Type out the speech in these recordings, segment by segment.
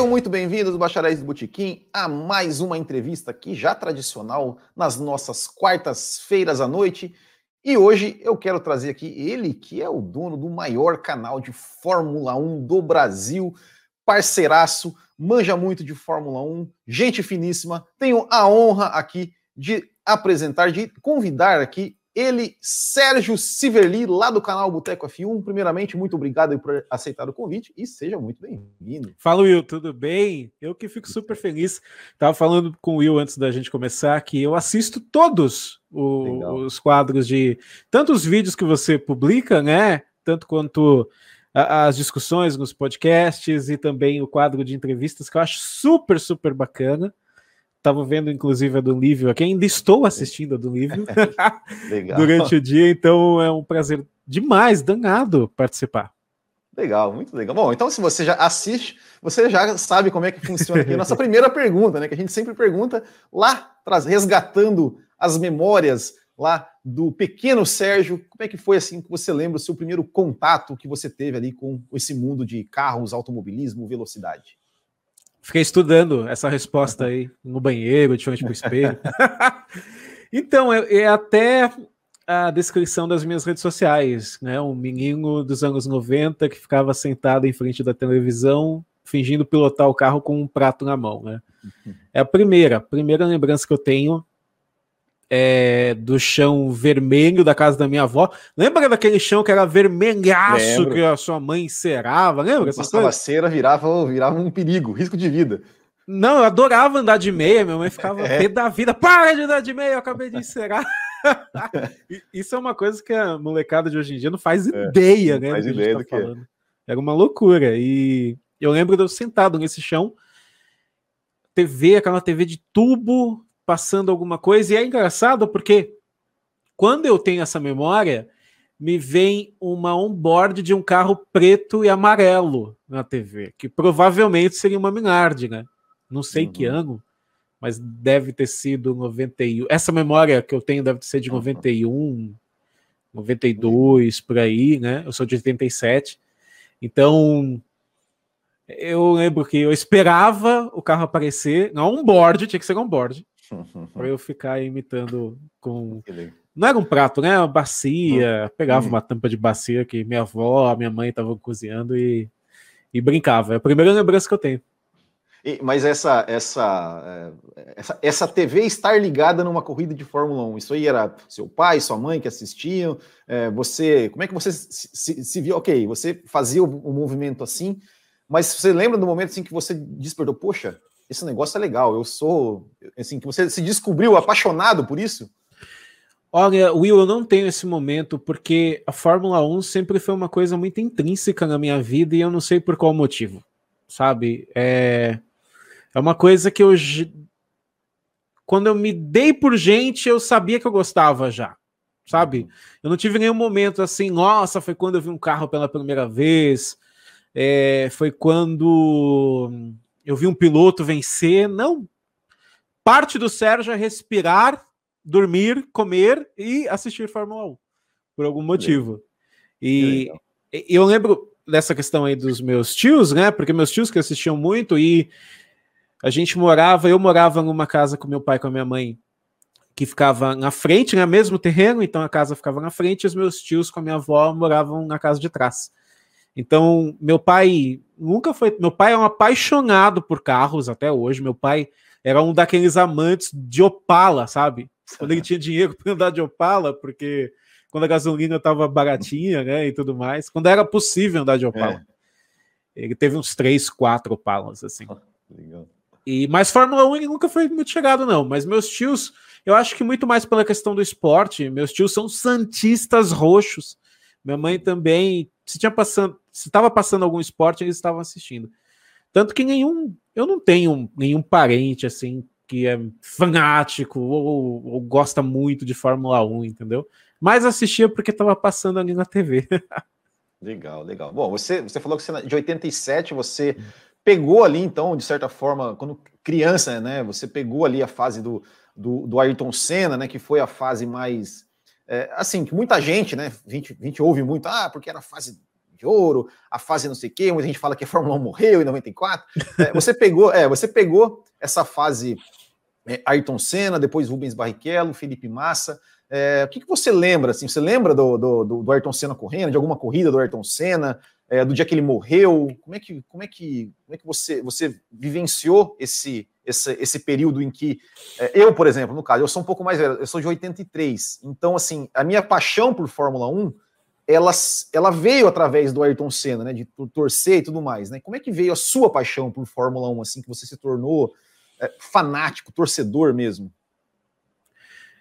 Sejam muito bem-vindos, bacharéis do Botequim, a mais uma entrevista aqui, já tradicional, nas nossas quartas-feiras à noite. E hoje eu quero trazer aqui ele, que é o dono do maior canal de Fórmula 1 do Brasil, parceiraço, manja muito de Fórmula 1, gente finíssima. Tenho a honra aqui de apresentar, de convidar aqui ele, Sérgio Siverli, lá do canal Boteco F1. Primeiramente, muito obrigado por aceitar o convite e seja muito bem-vindo. Fala, Will, tudo bem? Eu que fico super feliz. Tava falando com o Will antes da gente começar que eu assisto todos o, os quadros de tanto os vídeos que você publica, né? Tanto quanto as discussões nos podcasts e também o quadro de entrevistas que eu acho super, super bacana. Estava vendo, inclusive, a do Lívio aqui. Ainda estou assistindo a do Lívio durante o dia, então é um prazer demais, danado, participar. Legal, muito legal. Bom, então se você já assiste, você já sabe como é que funciona aqui. Nossa primeira pergunta, né? Que a gente sempre pergunta lá, resgatando as memórias lá do pequeno Sérgio. Como é que foi assim que você lembra o seu primeiro contato que você teve ali com esse mundo de carros, automobilismo, velocidade? Fiquei estudando essa resposta aí no banheiro, de frente para o espelho. então, é, é, até a descrição das minhas redes sociais, né? Um menino dos anos 90 que ficava sentado em frente da televisão, fingindo pilotar o carro com um prato na mão, né? Uhum. É a primeira, primeira lembrança que eu tenho é, do chão vermelho da casa da minha avó. Lembra daquele chão que era vermelhaço Lembro. que a sua mãe encerava? Lembra? Passava cera, virava, virava um perigo, risco de vida. Não, eu adorava andar de meia, minha mãe ficava é. da vida. Para de andar de meia, eu acabei de encerar. Isso é uma coisa que a molecada de hoje em dia não faz é, ideia, não né? Faz ideia tá do que é. Era uma loucura. E eu lembro de eu sentado nesse chão, TV, aquela TV de tubo, passando alguma coisa. E é engraçado porque quando eu tenho essa memória, me vem uma onboard de um carro preto e amarelo na TV, que provavelmente seria uma Minardi, né? Não sei uhum. que ano, mas deve ter sido 91. Essa memória que eu tenho deve ser de 91, 92, por aí, né? Eu sou de 87. Então, eu lembro que eu esperava o carro aparecer, não um board, tinha que ser um board para eu ficar imitando com. Não era um prato, né? Uma bacia. Hum. Pegava hum. uma tampa de bacia que minha avó, minha mãe estavam cozinhando e, e brincava. É a primeira lembrança que eu tenho. E, mas essa, essa, é, essa, essa TV estar ligada numa corrida de Fórmula 1, isso aí era seu pai, sua mãe que assistiam? É, você, como é que você se, se, se, viu? Ok, você fazia o, o movimento assim, mas você lembra do momento assim que você despertou, poxa, esse negócio é legal, eu sou, assim, que você se descobriu apaixonado por isso? Olha, Will, eu não tenho esse momento porque a Fórmula 1 sempre foi uma coisa muito intrínseca na minha vida e eu não sei por qual motivo, sabe? É, é uma coisa que eu. Quando eu me dei por gente, eu sabia que eu gostava já, sabe? Eu não tive nenhum momento assim, nossa, foi quando eu vi um carro pela primeira vez, é, foi quando eu vi um piloto vencer. Não. Parte do Sérgio é respirar, dormir, comer e assistir Fórmula 1, por algum motivo. E eu lembro dessa questão aí dos meus tios, né? Porque meus tios que assistiam muito e a gente morava, eu morava numa casa com meu pai e com a minha mãe que ficava na frente, né, mesmo terreno, então a casa ficava na frente, e os meus tios com a minha avó moravam na casa de trás. Então, meu pai nunca foi. Meu pai é um apaixonado por carros até hoje. Meu pai era um daqueles amantes de Opala, sabe? Quando ele tinha dinheiro para andar de Opala, porque quando a gasolina estava baratinha, né, e tudo mais, quando era possível andar de Opala. É. Ele teve uns três, quatro Opalas, assim. Legal. E, mas Fórmula 1 ele nunca foi muito chegado, não. Mas meus tios, eu acho que muito mais pela questão do esporte. Meus tios são santistas roxos. Minha mãe também se tinha passando, se estava passando algum esporte, eles estavam assistindo. Tanto que nenhum, eu não tenho nenhum parente assim que é fanático ou, ou gosta muito de Fórmula 1, entendeu? Mas assistia porque estava passando ali na TV. legal, legal. Bom, você, você falou que você, de 87 você pegou ali, então, de certa forma, quando criança, né? Você pegou ali a fase do, do, do Ayrton Senna, né? Que foi a fase mais é, assim, que muita gente, né, a gente, a gente ouve muito, ah, porque era fase de ouro, a fase não sei o quê, muita gente fala que a Fórmula 1 morreu em 94. É, você pegou, é, você pegou essa fase é, Ayrton Senna, depois Rubens Barrichello, Felipe Massa. É, o que, que você lembra? Assim, você lembra do, do, do, Ayrton Senna correndo, de alguma corrida do Ayrton Senna, é, do dia que ele morreu? Como é que, como é que, como é que você, você vivenciou esse, esse, esse período em que é, eu, por exemplo, no caso, eu sou um pouco mais velho, eu sou de 83, então assim, a minha paixão por Fórmula 1 ela, ela veio através do Ayrton Senna, né, de torcer e tudo mais, né? Como é que veio a sua paixão por Fórmula 1 assim que você se tornou é, fanático, torcedor mesmo?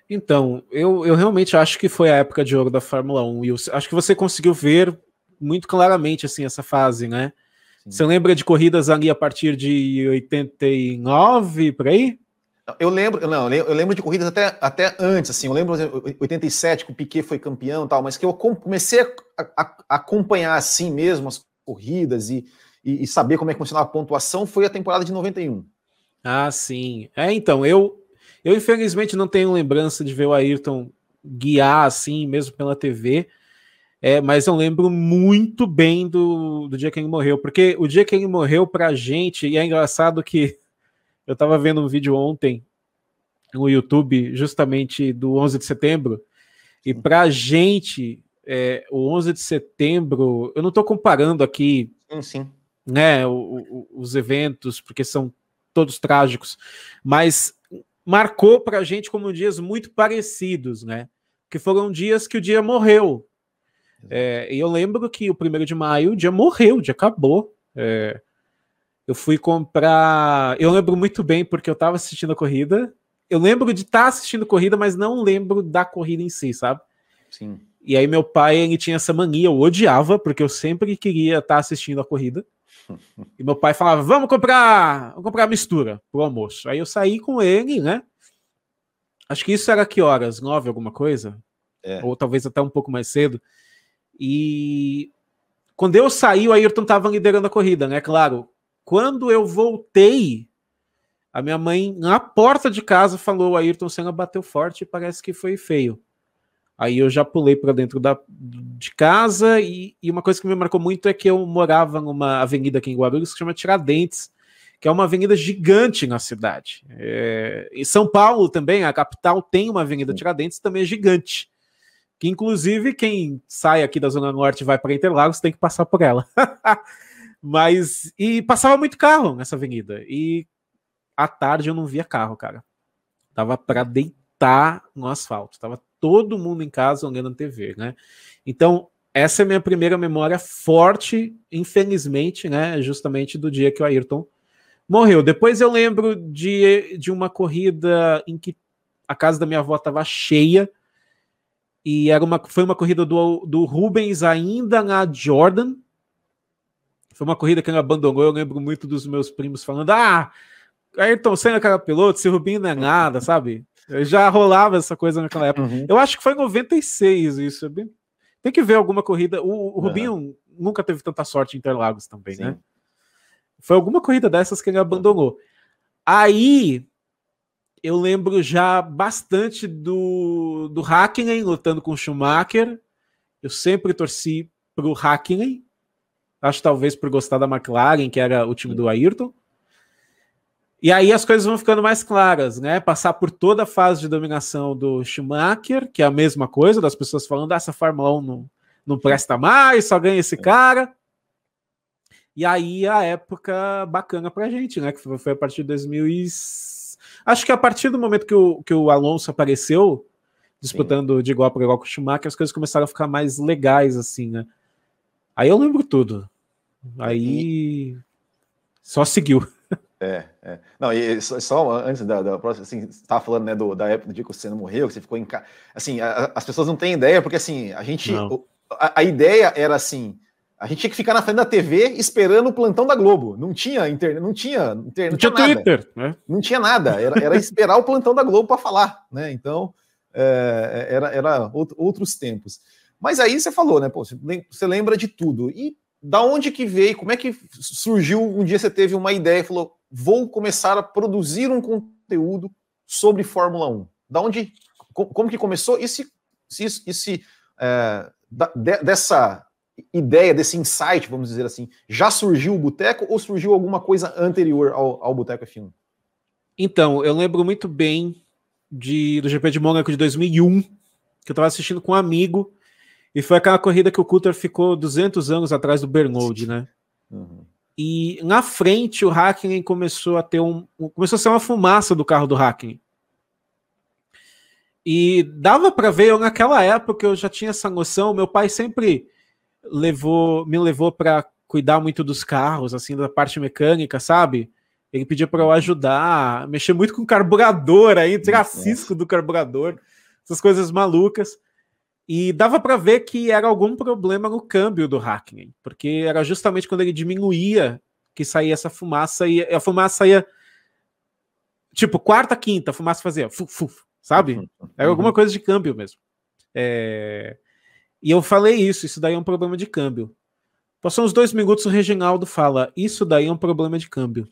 Então, eu, eu realmente acho que foi a época de ouro da Fórmula 1 e eu acho que você conseguiu ver muito claramente assim essa fase, né? Você lembra de corridas ali a partir de 89, por aí? Eu lembro, não, eu lembro de corridas até, até antes, assim, eu lembro de 87 que o Piquet foi campeão e tal, mas que eu comecei a, a, a acompanhar assim mesmo as corridas e, e, e, saber como é que funcionava a pontuação foi a temporada de 91. Ah, sim. É, então, eu, eu infelizmente não tenho lembrança de ver o Ayrton guiar assim, mesmo pela TV, é, mas eu lembro muito bem do, do dia que ele morreu, porque o dia que ele morreu pra gente, e é engraçado que eu tava vendo um vídeo ontem no YouTube, justamente do 11 de setembro, e pra gente, é, o 11 de setembro, eu não tô comparando aqui, sim, sim. né, o, o, os eventos, porque são todos trágicos, mas marcou pra gente como dias muito parecidos, né, que foram dias que o dia morreu, é, e eu lembro que o primeiro de maio o dia morreu, o dia acabou. É, eu fui comprar. Eu lembro muito bem porque eu estava assistindo a corrida. Eu lembro de estar tá assistindo a corrida, mas não lembro da corrida em si, sabe? Sim. E aí meu pai ele tinha essa mania, eu odiava porque eu sempre queria estar tá assistindo a corrida. E meu pai falava: "Vamos comprar, vamos comprar mistura pro almoço". Aí eu saí com ele, né? Acho que isso era que horas? Nove alguma coisa? É. Ou talvez até um pouco mais cedo. E quando eu saí, o Ayrton estava liderando a corrida, né? Claro. Quando eu voltei, a minha mãe, na porta de casa, falou: o Ayrton Senna bateu forte e parece que foi feio. Aí eu já pulei para dentro da, de casa e, e, uma coisa que me marcou muito é que eu morava numa avenida aqui em Guarulhos que chama Tiradentes, que é uma avenida gigante na cidade. É, em São Paulo também, a capital, tem uma avenida Tiradentes, também é gigante que inclusive quem sai aqui da Zona Norte e vai para Interlagos tem que passar por ela. Mas, e passava muito carro nessa avenida. E à tarde eu não via carro, cara. Tava para deitar no asfalto. Tava todo mundo em casa olhando a TV, né? Então, essa é a minha primeira memória forte, infelizmente, né? Justamente do dia que o Ayrton morreu. Depois eu lembro de, de uma corrida em que a casa da minha avó estava cheia e era uma, foi uma corrida do, do Rubens ainda na Jordan. Foi uma corrida que ele abandonou. Eu lembro muito dos meus primos falando: Ah, Ayrton Senna cara piloto, se Rubinho não é nada, sabe? Eu já rolava essa coisa naquela época. Uhum. Eu acho que foi em 96 isso. É tem que ver alguma corrida. O, o Rubinho uhum. nunca teve tanta sorte em Interlagos também, né? Sim. né? Foi alguma corrida dessas que ele abandonou. Aí eu lembro já bastante do, do Hackney lutando com o Schumacher. Eu sempre torci para o Hackney. Acho talvez por gostar da McLaren, que era o time do Ayrton. E aí as coisas vão ficando mais claras, né? Passar por toda a fase de dominação do Schumacher, que é a mesma coisa, das pessoas falando, ah, essa Fórmula 1 não, não presta mais, só ganha esse cara. E aí a época bacana pra gente, né? Que foi a partir de 2006. Acho que a partir do momento que o, que o Alonso apareceu, disputando Sim. de igual para igual com o Schumacher, as coisas começaram a ficar mais legais, assim, né? Aí eu lembro tudo. Aí e... só seguiu. É, é. Não, e só antes da, da próxima, assim, você estava falando, né, do, da época do dia que o Senna morreu, que você ficou em casa. Assim, a, as pessoas não têm ideia, porque assim, a gente. A, a, ideia era assim: a gente tinha que ficar na frente da TV esperando o plantão da Globo. Não tinha internet, não tinha internet, não tinha, não tinha Twitter, né? Não tinha nada. Era, era esperar o plantão da Globo para falar, né? Então é, era, era outros tempos. Mas aí você falou, né? Pô, você lembra de tudo. E da onde que veio? Como é que surgiu? Um dia você teve uma ideia e falou: vou começar a produzir um conteúdo sobre Fórmula 1. Da onde? Como que começou? E se, se, e se é, da, de, dessa ideia, desse insight, vamos dizer assim? Já surgiu o Boteco ou surgiu alguma coisa anterior ao, ao Boteco F1? Então, eu lembro muito bem de, do GP de Mônaco de 2001, que eu estava assistindo com um amigo, e foi aquela corrida que o Coulter ficou 200 anos atrás do Bernold, né? Uhum. E na frente o Hackney começou a ter um. Começou a ser uma fumaça do carro do Hackney. E dava para ver, eu, naquela época eu já tinha essa noção. Meu pai sempre levou, me levou para cuidar muito dos carros, assim, da parte mecânica, sabe? Ele pedia para eu ajudar, mexer muito com carburador aí, tirar cisco do carburador, essas coisas malucas. E dava para ver que era algum problema no câmbio do Hackney, porque era justamente quando ele diminuía que saía essa fumaça e a fumaça ia tipo quarta, quinta, a fumaça fazia fuf, fuf, sabe? Uhum. Era alguma coisa de câmbio mesmo. É... E eu falei isso, isso daí é um problema de câmbio. Passou uns dois minutos, o Reginaldo fala: Isso daí é um problema de câmbio.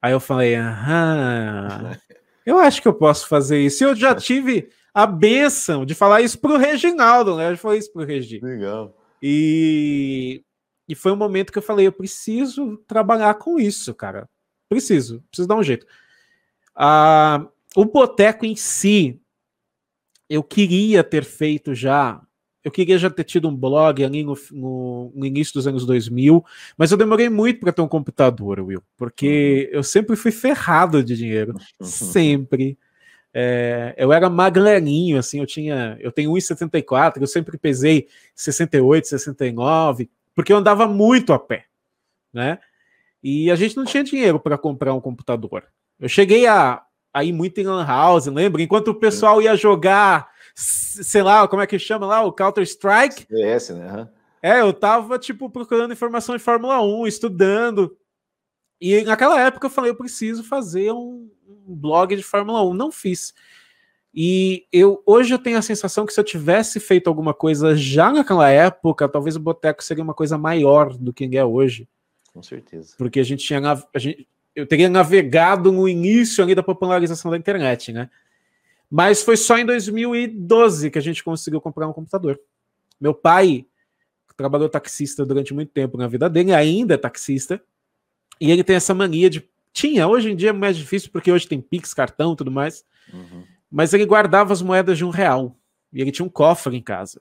Aí eu falei: Aham, eu acho que eu posso fazer isso. Eu já tive a benção de falar isso pro Reginaldo, né? Falei isso pro Regi. Legal. E, e foi um momento que eu falei: Eu preciso trabalhar com isso, cara. Preciso, preciso dar um jeito. Ah, o boteco em si, eu queria ter feito já eu queria já ter tido um blog ali no, no, no início dos anos 2000, mas eu demorei muito para ter um computador, Will, porque uhum. eu sempre fui ferrado de dinheiro, uhum. sempre. É, eu era magrelinho, assim, eu tinha, eu tenho 1,74, eu sempre pesei 68, 69, porque eu andava muito a pé, né? E a gente não tinha dinheiro para comprar um computador. Eu cheguei a, a ir muito em lan house, lembra? Enquanto o pessoal ia jogar sei lá, como é que chama lá? O Counter-Strike? CS, né? Uhum. É, eu tava, tipo, procurando informação de Fórmula 1, estudando. E naquela época eu falei, eu preciso fazer um blog de Fórmula 1. Não fiz. E eu hoje eu tenho a sensação que se eu tivesse feito alguma coisa já naquela época, talvez o Boteco seria uma coisa maior do que é hoje. Com certeza. Porque a gente tinha. A gente, eu teria navegado no início ali da popularização da internet, né? Mas foi só em 2012 que a gente conseguiu comprar um computador. Meu pai trabalhou taxista durante muito tempo na vida dele, ainda é taxista, e ele tem essa mania de. Tinha, hoje em dia é mais difícil porque hoje tem Pix, cartão tudo mais. Uhum. Mas ele guardava as moedas de um real. E ele tinha um cofre em casa.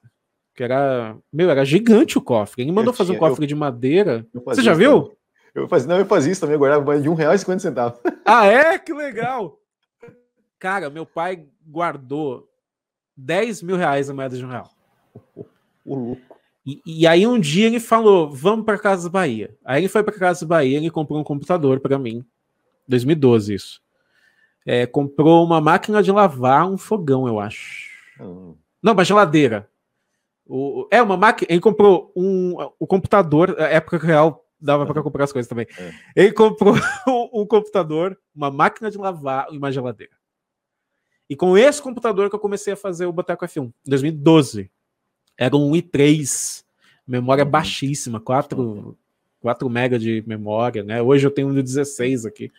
Que era. Meu, era gigante o cofre. Ele mandou fazer um cofre eu, de madeira. Você já viu? Também. Eu fazia, não, eu fazia isso também, eu guardava moeda de um real e cinquenta centavos. Ah, é? Que legal! Cara, meu pai guardou 10 mil reais a moeda de um real. O louco. E, e, aí um dia ele falou: vamos para Casa Bahia. Aí ele foi para Casa Bahia e comprou um computador para mim. 2012, isso. É, comprou uma máquina de lavar, um fogão, eu acho. Hum. Não, uma geladeira. O, é uma máquina. Ele comprou um, o computador, época real dava para comprar as coisas também. É. Ele comprou um, um computador, uma máquina de lavar e uma geladeira. E com esse computador que eu comecei a fazer o Boteco F1, em 2012. Era um i3, memória uhum. baixíssima, 4, 4 MB de memória, né? Hoje eu tenho um de 16 aqui,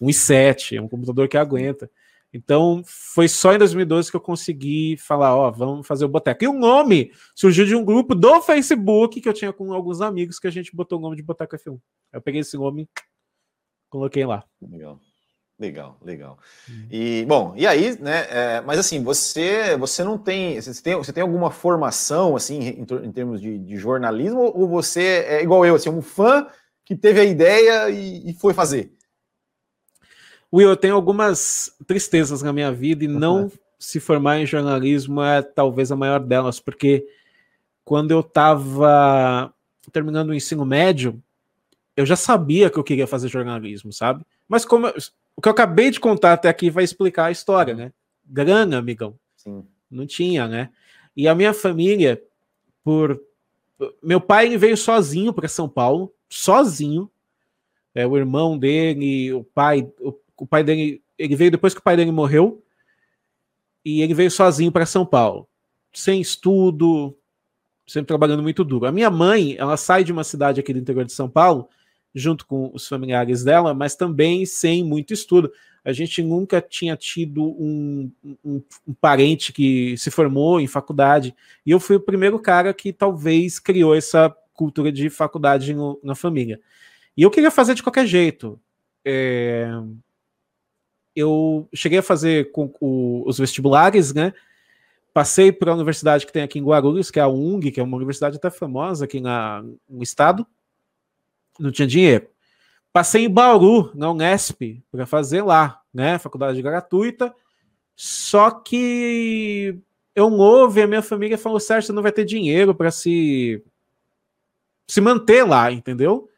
um i7, é um computador que aguenta. Então, foi só em 2012 que eu consegui falar, ó, vamos fazer o Boteco. E o nome surgiu de um grupo do Facebook que eu tinha com alguns amigos que a gente botou o nome de Boteco F1. Eu peguei esse nome, coloquei lá. Legal. Legal, legal. Uhum. E bom, e aí, né? É, mas assim, você você não tem você tem, você tem alguma formação assim em, em termos de, de, jornalismo ou você é igual eu, assim, um fã que teve a ideia e, e foi fazer? Will, eu tenho algumas tristezas na minha vida e não se formar em jornalismo é talvez a maior delas, porque quando eu estava terminando o ensino médio, eu já sabia que eu queria fazer jornalismo, sabe? Mas como eu, o que eu acabei de contar até aqui vai explicar a história, né? Grana, amigão. Sim. Não tinha, né? E a minha família, por. Meu pai veio sozinho para São Paulo, sozinho. É, o irmão dele, o pai, o, o pai dele, ele veio depois que o pai dele morreu, e ele veio sozinho para São Paulo, sem estudo, sempre trabalhando muito duro. A minha mãe, ela sai de uma cidade aqui do interior de São Paulo, junto com os familiares dela, mas também sem muito estudo. A gente nunca tinha tido um, um, um, parente que se formou em faculdade, e eu fui o primeiro cara que talvez criou essa cultura de faculdade no, na família. E eu queria fazer de qualquer jeito. É... Eu cheguei a fazer com o, os vestibulares, né? Passei para a universidade que tem aqui em Guarulhos, que é a UNG, que é uma universidade até famosa aqui na, no estado. Não tinha dinheiro. Passei em Bauru, na Unesp, para fazer lá, né? Faculdade gratuita. Só que eu ouvi, a minha família falou: Sérgio, você não vai ter dinheiro para se, se manter lá, entendeu?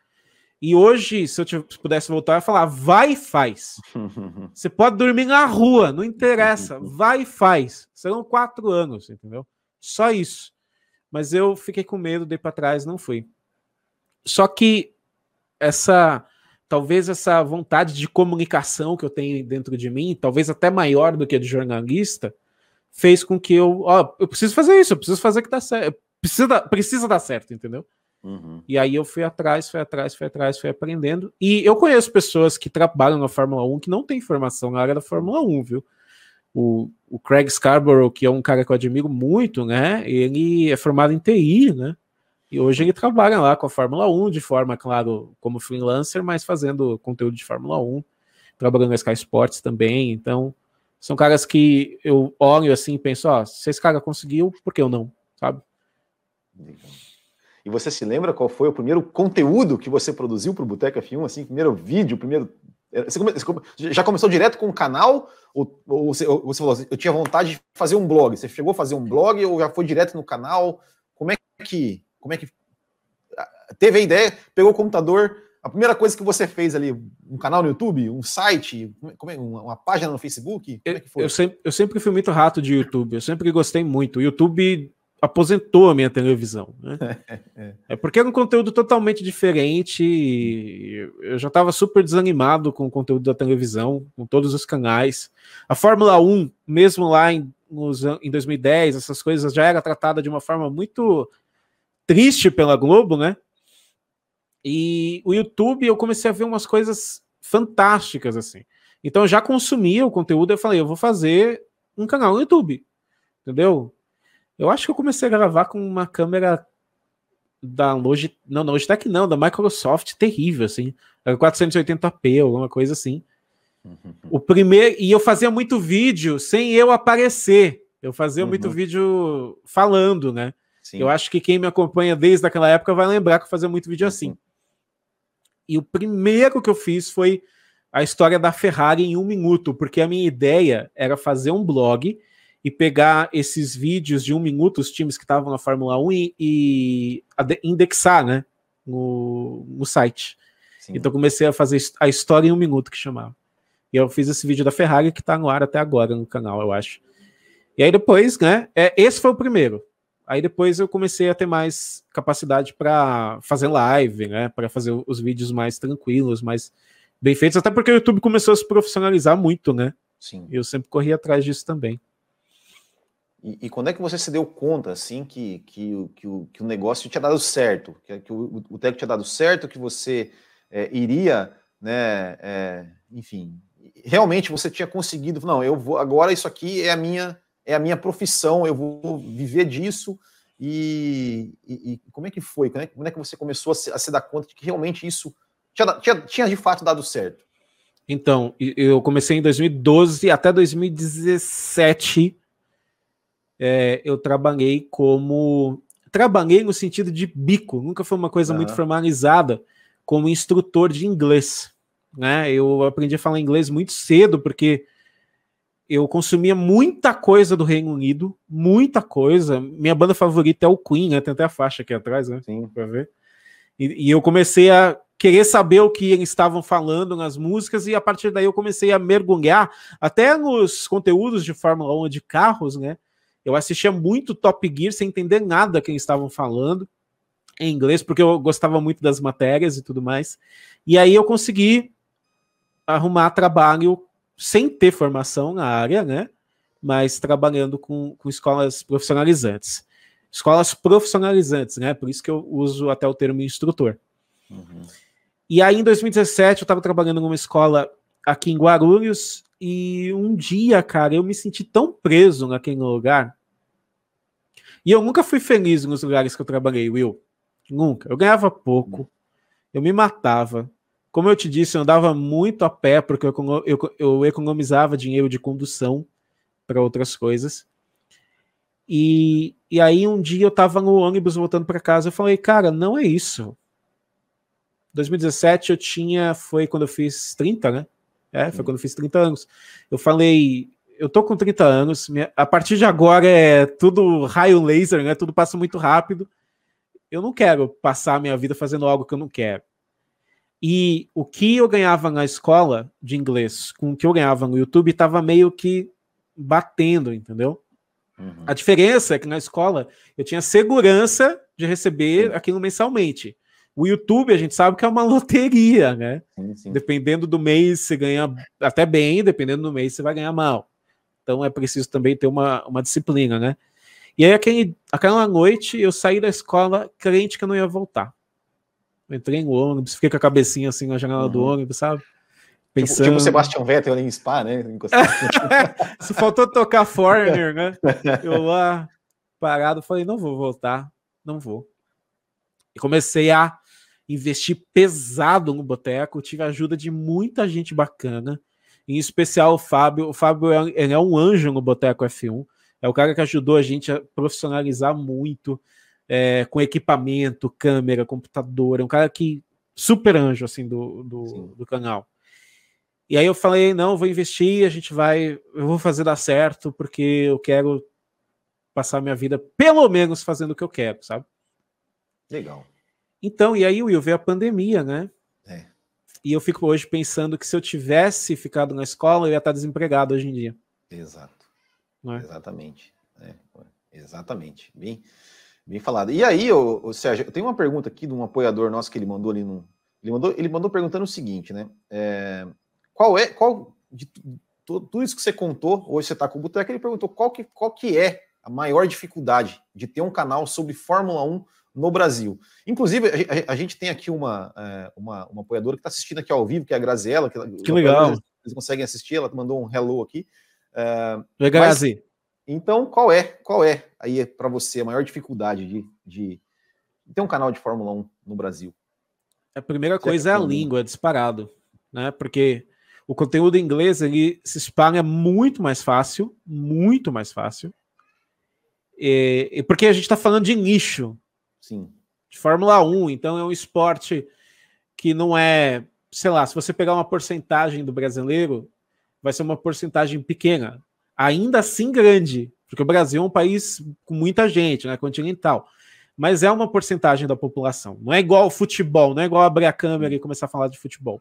E hoje, se eu pudesse voltar, eu ia falar: vai e faz. Você pode dormir na rua, não interessa. Vai e faz. Serão quatro anos, entendeu? Só isso. Mas eu fiquei com medo, dei para trás, não fui. Só que essa, talvez essa vontade de comunicação que eu tenho dentro de mim, talvez até maior do que a de jornalista, fez com que eu, ó, eu preciso fazer isso, eu preciso fazer que dá certo. Precisa, precisa dar certo, entendeu? Uhum. E aí eu fui atrás, fui atrás, fui atrás, fui aprendendo. E eu conheço pessoas que trabalham na Fórmula 1 que não têm formação na área da Fórmula 1, viu? O, o Craig Scarborough, que é um cara que eu admiro muito, né? Ele é formado em TI, né? E hoje ele trabalha lá com a Fórmula 1, de forma, claro, como freelancer, mas fazendo conteúdo de Fórmula 1, trabalhando na Sky Sports também. Então, são caras que eu olho assim e penso, ó, se esse cara conseguiu, por que eu não? Sabe? Legal. E você se lembra qual foi o primeiro conteúdo que você produziu para o Boteca F1? Assim, primeiro vídeo, primeiro. Eh, você, já começou direto com o canal? Ou, ou, você, ou, você, falou assim, eu tinha vontade de fazer um blog? Você chegou a fazer um blog ou já foi direto no canal? Como é que. Como é que. Ah, teve a ideia, pegou o computador. A primeira coisa que você fez ali, um canal no YouTube, um site, como é, uma, página no Facebook? Como é que foi? Eu, eu, sempre, eu sempre fui muito rato de YouTube, eu sempre gostei muito. O YouTube aposentou a minha televisão. Né? é porque era um conteúdo totalmente diferente. Eu já estava super desanimado com o conteúdo da televisão, com todos os canais. A Fórmula 1, mesmo lá em, nos, em 2010, essas coisas já era tratada de uma forma muito triste pela Globo, né? E o YouTube eu comecei a ver umas coisas fantásticas assim. Então eu já consumia o conteúdo, eu falei, eu vou fazer um canal no YouTube. Entendeu? Eu acho que eu comecei a gravar com uma câmera da Logitech, não, da Logitech não, da Microsoft, terrível, assim. 480p, alguma coisa assim. O primeiro, e eu fazia muito vídeo sem eu aparecer. Eu fazia uhum. muito vídeo falando, né? Sim. Eu acho que quem me acompanha desde aquela época vai lembrar que eu fazia muito vídeo assim. E o primeiro que eu fiz foi a história da Ferrari em um minuto, porque a minha ideia era fazer um blog e pegar esses vídeos de um minuto, os times que estavam na Fórmula 1 e, e indexar, né, no, no site. Sim. Então comecei a fazer a história em um minuto que chamava. E eu fiz esse vídeo da Ferrari que está no ar até agora no canal, eu acho. E aí depois, né, é, esse foi o primeiro. Aí depois eu comecei a ter mais capacidade para fazer live, né, para fazer os vídeos mais tranquilos, mais bem feitos, até porque o YouTube começou a se profissionalizar muito, né? Sim. Eu sempre corri atrás disso também. E, e, quando é que você se deu conta, assim, que, que, que, o, que o negócio tinha dado certo, que, que o, o tinha dado certo, que você é, iria, né, é, enfim, realmente você tinha conseguido, não, eu vou, agora isso aqui é a minha, é a minha profissão, eu vou viver disso, e, e, e como é que foi? Quando é, quando é, que você começou a se, a se, dar conta de que realmente isso tinha, tinha, tinha de fato dado certo? Então, eu comecei em 2012 até 2017 é, eu trabalhei como. Trabalhei no sentido de bico, nunca foi uma coisa uhum. muito formalizada, como instrutor de inglês. Né? Eu aprendi a falar inglês muito cedo, porque eu consumia muita coisa do Reino Unido, muita coisa. Minha banda favorita é o Queen, né? Tem até a faixa aqui atrás, né? Sim. Pra ver. E, e, eu comecei a querer saber o que eles estavam falando nas músicas, e a partir daí eu comecei a mergulhar até nos conteúdos de Fórmula 1 de carros, né? Eu assistia muito Top Gear sem entender nada que eles estavam falando em inglês, porque eu gostava muito das matérias e tudo mais. E aí eu consegui arrumar trabalho sem ter formação na área, né? Mas trabalhando com, com escolas profissionalizantes. Escolas profissionalizantes, né? Por isso que eu uso até o termo instrutor. Uhum. E aí, em 2017, eu estava trabalhando numa escola aqui em Guarulhos, e um dia, cara, eu me senti tão preso naquele lugar. E eu nunca fui feliz nos lugares que eu trabalhei, Will. Nunca. Eu ganhava pouco, eu me matava. Como eu te disse, eu andava muito a pé, porque eu, eu, eu economizava dinheiro de condução para outras coisas. E, e aí um dia eu tava no ônibus voltando para casa, eu falei, cara, não é isso. 2017 eu tinha, foi quando eu fiz 30, né? É, foi quando eu fiz 30 anos. Eu falei, eu tô com 30 anos, minha, a partir de agora é tudo raio laser, né? Tudo passa muito rápido. Eu não quero passar a minha vida fazendo algo que eu não quero. E o que eu ganhava na escola de inglês com o que eu ganhava no YouTube estava meio que batendo, entendeu? Uhum. A diferença é que na escola eu tinha segurança de receber aquilo mensalmente. O YouTube, a gente sabe que é uma loteria, né? Sim, sim. Dependendo do mês, você ganha até bem, dependendo do mês, você vai ganhar mal. Então é preciso também ter uma, uma disciplina, né? E aí, aquele, aquela noite, eu saí da escola crente que eu não ia voltar. Eu entrei no ônibus, fiquei com a cabecinha assim na janela uhum. do ônibus, sabe? Pensando... Tipo, tipo Sebastião Vettel ali em Spa, né? Se faltou tocar Foreigner, né? Eu lá parado, falei, não vou voltar, não vou. E comecei a investir pesado no boteco, tive a ajuda de muita gente bacana, em especial o Fábio. O Fábio é, ele é um anjo no Boteco F1, é o cara que ajudou a gente a profissionalizar muito, é, com equipamento, câmera, computador, é um cara que super anjo assim do, do, do canal. E aí eu falei, não, vou investir, a gente vai, eu vou fazer dar certo, porque eu quero passar minha vida pelo menos fazendo o que eu quero, sabe? Legal. Então, e aí, Will, veio a pandemia, né? E eu fico hoje pensando que se eu tivesse ficado na escola, eu ia estar desempregado hoje em dia. Exato. É? Exatamente. É. Exatamente. Bem, bem falado. E aí, ô, ô, Sérgio, eu tenho uma pergunta aqui de um apoiador nosso que ele mandou ali no. Ele mandou, ele mandou perguntando o seguinte, né? É, qual é. Qual, de tudo isso que você contou, hoje você está com o Boteco, ele perguntou qual que, qual que é a maior dificuldade de ter um canal sobre Fórmula 1 no Brasil. Inclusive, a, a, gente tem aqui uma, é, uma, uma apoiadora que está assistindo aqui ao vivo, que é a Graziella. Que, que legal. Eles conseguem assistir, ela mandou um hello aqui. Uh, legal, mas, Então, qual é, qual é aí para você a maior dificuldade de, de, ter um canal de Fórmula 1 no Brasil? A primeira coisa é a língua, é disparado, né? Porque o conteúdo em inglês ele se espalha muito mais fácil, muito mais fácil. E, e porque a gente está falando de nicho, Sim. De Fórmula 1, então é um esporte que não é, sei lá, se você pegar uma porcentagem do brasileiro, vai ser uma porcentagem pequena, ainda assim grande, porque o Brasil é um país com muita gente, né, continental, mas é uma porcentagem da população. Não é igual ao futebol, não é igual abrir a câmera e começar a falar de futebol.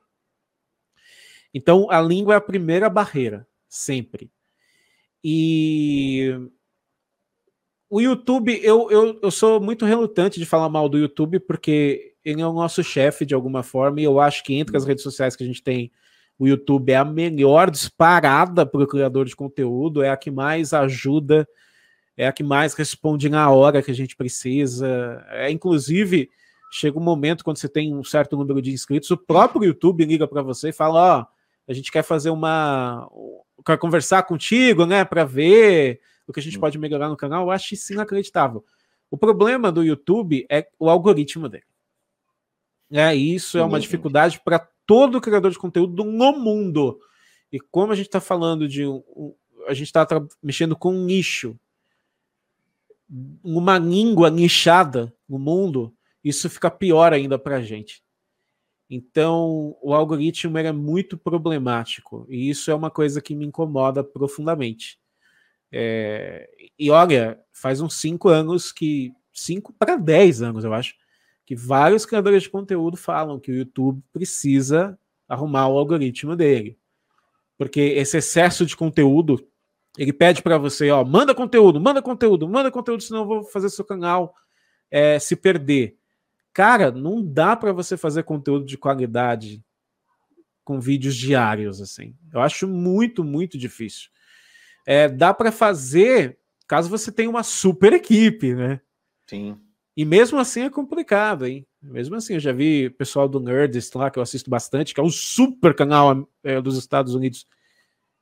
Então, a língua é a primeira barreira, sempre. E o YouTube, eu, eu, eu sou muito relutante de falar mal do YouTube, porque ele é o nosso chefe de alguma forma, e eu acho que entre as redes sociais que a gente tem, o YouTube é a melhor disparada para o criador de conteúdo, é a que mais ajuda, é a que mais responde na hora que a gente precisa. É, inclusive, chega um momento quando você tem um certo número de inscritos, o próprio YouTube liga para você e fala: Ó, oh, a gente quer fazer uma. quer conversar contigo, né, para ver o que a gente hum. pode melhorar no canal, eu acho isso inacreditável. O problema do YouTube é o algoritmo dele. É, isso é uma dificuldade para todo criador de conteúdo no mundo. E como a gente está falando de. A gente está mexendo com um nicho, uma língua nichada no mundo, isso fica pior ainda para a gente. Então, o algoritmo é muito problemático. E isso é uma coisa que me incomoda profundamente. É, e olha, faz uns 5 anos que. 5 para 10 anos, eu acho, que vários criadores de conteúdo falam que o YouTube precisa arrumar o algoritmo dele. Porque esse excesso de conteúdo, ele pede para você, ó, manda conteúdo, manda conteúdo, manda conteúdo, senão eu vou fazer seu canal é, se perder. Cara, não dá para você fazer conteúdo de qualidade com vídeos diários assim. Eu acho muito, muito difícil é, dá para fazer caso você tenha uma super equipe, né? Sim. E mesmo assim é complicado, hein? Mesmo assim, eu já vi pessoal do Nerdist lá, que eu assisto bastante, que é um super canal é, dos Estados Unidos,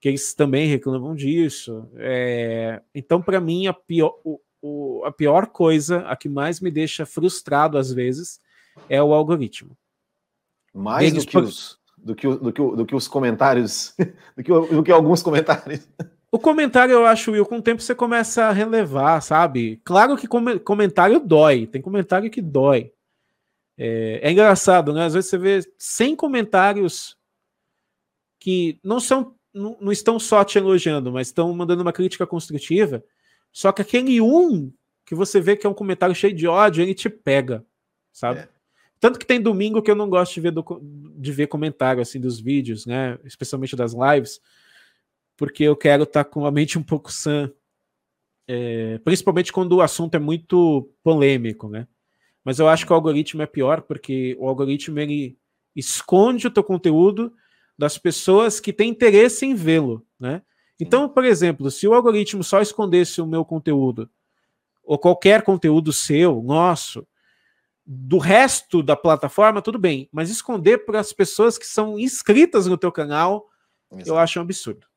que eles também reclamam disso. É, então, para mim, a pior, o, o, a pior coisa, a que mais me deixa frustrado às vezes, é o algoritmo. Mais do que, os, do, que, do, que, do que os comentários, do que, do que alguns comentários. O comentário, eu acho, Will, com o tempo você começa a relevar, sabe? Claro que comentário dói, tem comentário que dói. É, é, engraçado, né? Às vezes você vê 100 comentários que não são, não, não, estão só te elogiando, mas estão mandando uma crítica construtiva. Só que aquele um que você vê que é um comentário cheio de ódio, ele te pega, sabe? É. Tanto que tem domingo que eu não gosto de ver, do, de ver comentário assim dos vídeos, né? Especialmente das lives, porque eu quero estar tá com a mente um pouco sã. É, principalmente quando o assunto é muito polêmico, né? Mas eu acho que o algoritmo é pior, porque o algoritmo ele esconde o teu conteúdo das pessoas que têm interesse em vê-lo, né? Então, por exemplo, se o algoritmo só escondesse o meu conteúdo, ou qualquer conteúdo seu, nosso, do resto da plataforma, tudo bem, mas esconder para as pessoas que são inscritas no teu canal, Exato. eu acho um absurdo.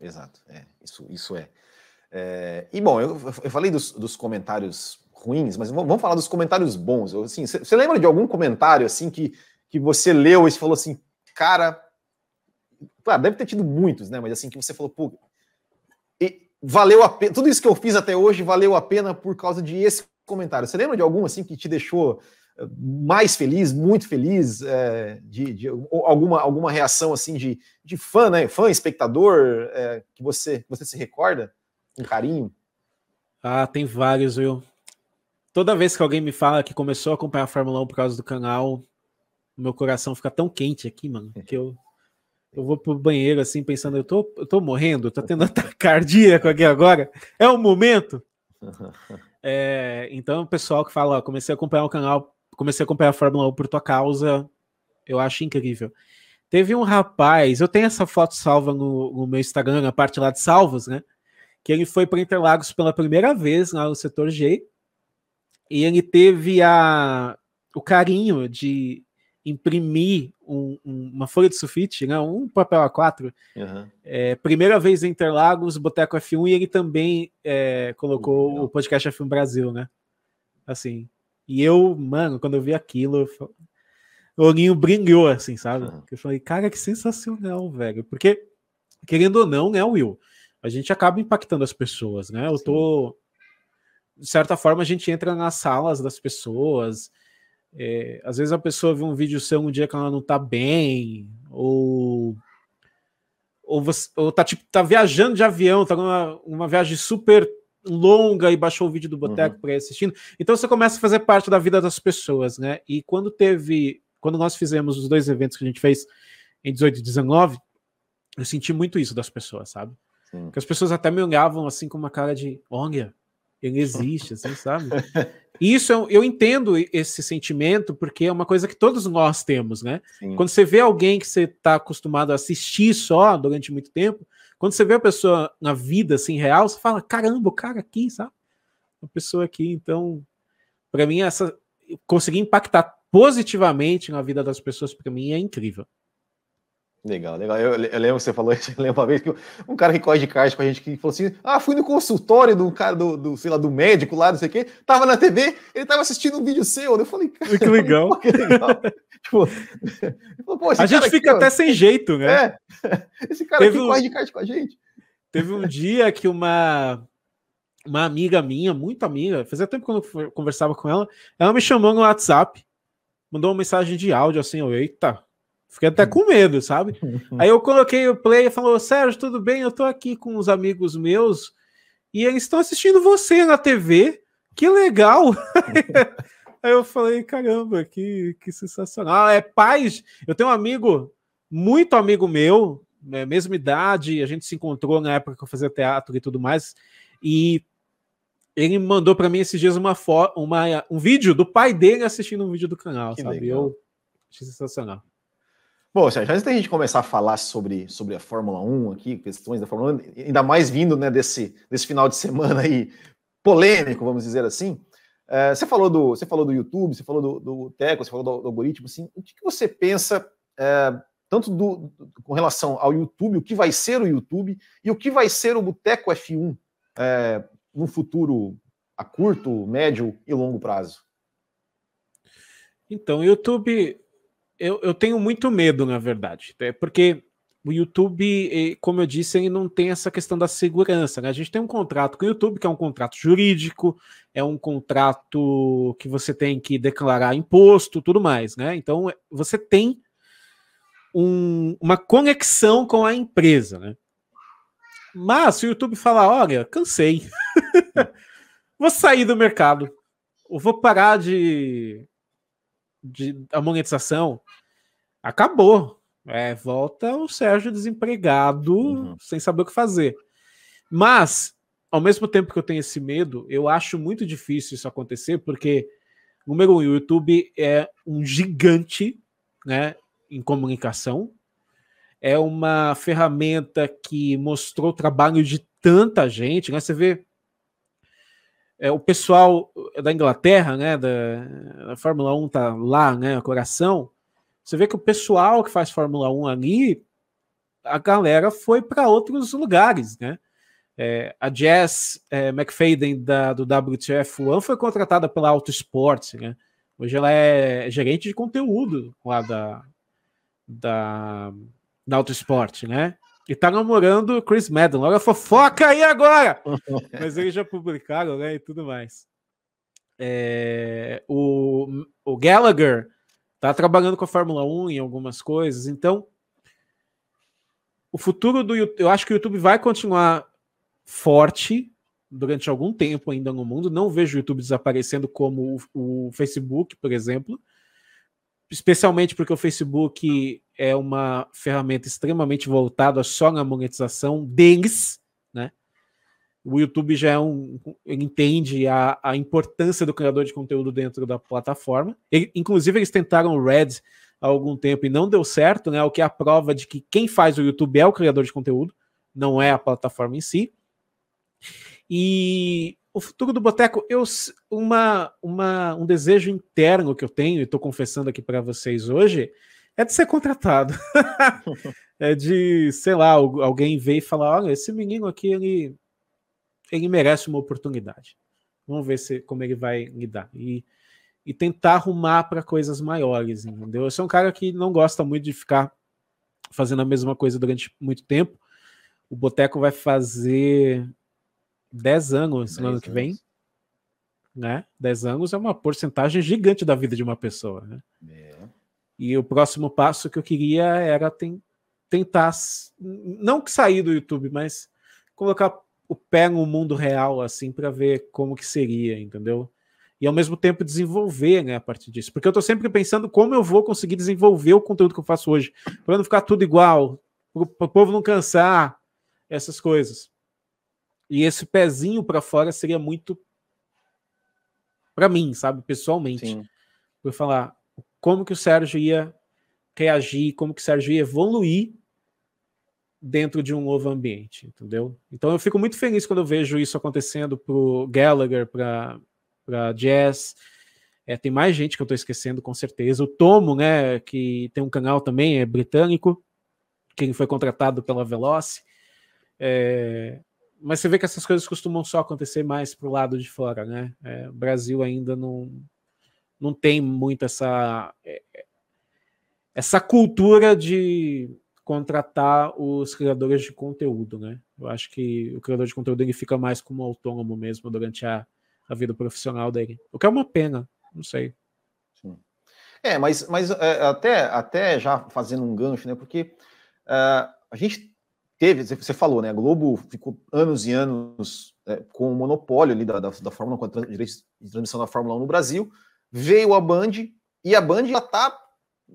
Exato, é, isso, isso é. é. E bom, eu, eu falei dos, dos comentários ruins, mas vamos falar dos comentários bons. Assim, você lembra de algum comentário assim que, que você leu e falou assim, cara, claro, deve ter tido muitos, né? Mas assim que você falou, pô, valeu a pena. Tudo isso que eu fiz até hoje valeu a pena por causa de esse comentário. Você lembra de algum assim que te deixou mais feliz, muito feliz, é, de, de, alguma, alguma reação assim de, de fã, né? Fã, espectador, é, que você, você se recorda com carinho? Ah, tem vários, viu? Toda vez que alguém me fala que começou a acompanhar a Fórmula 1 por causa do canal, meu coração fica tão quente aqui, mano, que eu, eu vou pro banheiro assim, pensando, eu tô, eu tô morrendo, tô tendo ataque cardíaco aqui agora. É o momento. É, então, o pessoal que fala, ó, comecei a acompanhar o canal, comecei a acompanhar a Fórmula 1 por tua causa, eu acho incrível. Teve um rapaz, eu tenho essa foto salva no, no meu Instagram, na parte lá de salvos, né? Que ele foi para Interlagos pela primeira vez lá no setor G e ele teve a, o carinho de imprimir um, um, uma folha de sulfite, né, um papel A4. Uhum. É, primeira vez em Interlagos, Boteco F1, e ele também é, colocou uhum. o podcast F1 Brasil, né? Assim. E eu, mano, quando eu vi aquilo, o olhinho brilhou, assim, sabe? Uhum. Eu falei, cara, que sensacional, velho. Porque, querendo ou não, né, Will? A gente acaba impactando as pessoas, né? Eu tô de certa forma, a gente entra nas salas das pessoas. É, às vezes a pessoa vê um vídeo seu um dia que ela não tá bem, ou ou, você, ou tá tipo tá viajando de avião, tá numa uma viagem super longa e baixou o vídeo do Boteco uhum. para ir assistindo. Então você começa a fazer parte da vida das pessoas, né? E quando teve, quando nós fizemos os dois eventos que a gente fez em 18 e 19, eu senti muito isso das pessoas, sabe? Sim. Que as pessoas até me olhavam assim com uma cara de, olha, ele existe, assim, sabe? Isso eu, eu, entendo esse sentimento, porque é uma coisa que todos nós temos, né? Sim. Quando você vê alguém que você está acostumado a assistir só durante muito tempo, quando você vê a pessoa na vida assim real, você fala: caramba, o cara aqui, sabe? Uma pessoa aqui. Então, para mim, essa conseguir impactar positivamente na vida das pessoas, para mim, é incrível. Legal, legal. Eu, eu, lembro que você falou, eu lembro uma vez que um cara que corre de kart com a gente que falou assim: ah, fui no consultório do cara, do, do, sei lá, do médico lá, não sei o quê, tava na TV, ele tava assistindo um vídeo seu. Eu falei, cara, que legal. que legal. tipo, falou, a gente fica aqui, até ó, sem jeito, né? É, esse cara Teve aqui um... corre de kart com a gente. Teve um dia que uma, uma amiga minha, muito amiga, fazia tempo que eu conversava com ela, ela me chamou no WhatsApp, mandou uma mensagem de áudio assim, eu, eita, Fiquei até com medo, sabe? Aí eu coloquei o play e falou: Sérgio, tudo bem? Eu tô aqui com uns amigos meus e eles estão assistindo você na TV. Que legal! Aí eu falei: caramba, que, que sensacional. É paz. Eu tenho um amigo, muito amigo meu, né, mesma idade, a gente se encontrou na época que eu fazia teatro e tudo mais. E ele mandou para mim esses dias uma, uma um vídeo do pai dele assistindo um vídeo do canal, que sabe? Legal. Eu achei sensacional. Bom, Sérgio, antes da gente começar a falar sobre, sobre a Fórmula 1 aqui, questões da Fórmula 1, ainda mais vindo né, desse, desse final de semana aí polêmico, vamos dizer assim, É, você, falou do, você falou do YouTube, você falou do, do Teco, você falou do, do algoritmo. Assim, o que, que você pensa é, tanto do, com relação ao YouTube, o que vai ser o YouTube e o que vai ser o Boteco F1 é, no futuro a curto, médio e longo prazo? Então, o YouTube, eu, eu tenho muito medo, na verdade, é porque o YouTube, como eu disse, ele não tem essa questão da segurança. Né? A gente tem um contrato com o YouTube, que é um contrato jurídico, é um contrato que você tem que declarar imposto, tudo mais. Né? Então, você tem um, uma conexão com a empresa, né? Mas se o YouTube falar, olha, cansei, vou sair do mercado, ou vou parar de, de a monetização, acabou. É, volta o Sérgio desempregado, uhum. sem saber o que fazer. Mas, ao mesmo tempo que eu tenho esse medo, eu acho muito difícil isso acontecer, porque, número um, o YouTube é um gigante, né? em comunicação. É uma ferramenta que mostrou o trabalho de tanta gente, né? Você vê é, o pessoal da Inglaterra, né, da, Fórmula 1 tá lá, né, coração. Você vê que o pessoal que faz Fórmula 1 ali, a galera foi para outros lugares, né? É, a Jess é, McFadden da, do WTF One foi contratada pela Auto Sports, né? Hoje ela é gerente de conteúdo lá da, da, da Autosport, né? E tá namorando o Chris Madden. Olha a fofoca aí agora! Mas eles já publicaram, né? E tudo mais. É, o, o Gallagher tá trabalhando com a Fórmula 1 em algumas coisas. Então, o futuro do YouTube, eu acho que o YouTube vai continuar forte durante algum tempo ainda no mundo. Não vejo o YouTube desaparecendo como o, o Facebook, por exemplo especialmente porque o Facebook é uma ferramenta extremamente voltada só na monetização deles, né? O YouTube já é um, entende a, a importância do criador de conteúdo dentro da plataforma. Ele, inclusive, eles tentaram o Red há algum tempo e não deu certo, né? O que é a prova de que quem faz o YouTube é o criador de conteúdo, não é a plataforma em si. E o futuro do boteco, eu uma, uma, um desejo interno que eu tenho, e estou confessando aqui para vocês hoje, é de ser contratado. é de, sei lá, alguém ver e falar: olha, esse menino aqui, ele, ele merece uma oportunidade. Vamos ver se, como ele vai lidar. E, e tentar arrumar para coisas maiores, entendeu? Eu sou um cara que não gosta muito de ficar fazendo a mesma coisa durante muito tempo. O Boteco vai fazer 10 anos no ano que vem. Né? 10 anos é uma porcentagem gigante da vida de uma pessoa. Né? É. E o próximo passo que eu queria era tem, tentar, não que sair do YouTube, mas colocar o pé no mundo real, assim, para ver como que seria, entendeu? E ao mesmo tempo desenvolver, né, a partir disso. Porque eu estou sempre pensando como eu vou conseguir desenvolver o conteúdo que eu faço hoje, para não ficar tudo igual, para o povo não cansar, essas coisas. E esse pezinho para fora seria muito para mim, sabe, pessoalmente. Sim. Por falar como que o Sérgio ia reagir, como que o Sérgio ia evoluir dentro de um novo ambiente, entendeu? Então eu fico muito feliz quando eu vejo isso acontecendo pro Gallagher, para para Jazz. É, tem mais gente que eu estou esquecendo, com certeza. O Tomo, né, que tem um canal também, é britânico, que foi contratado pela Veloce. É, mas você vê que essas coisas costumam só acontecer mais pro lado de fora, né? É, o Brasil ainda não, não tem muito essa, é, essa cultura de contratar os criadores de conteúdo, né? Eu acho que o criador de conteúdo ele fica mais como autônomo mesmo durante a, a vida profissional dele. O que é uma pena, não sei. Sim. É, mas, mas é, até, até já fazendo um gancho, né? Porque uh, a gente teve, você falou, né? A Globo ficou anos e anos é, com o monopólio ali da, da, da Fórmula 1, com a de transmissão da Fórmula 1 no Brasil. Veio a Band e a Band já está,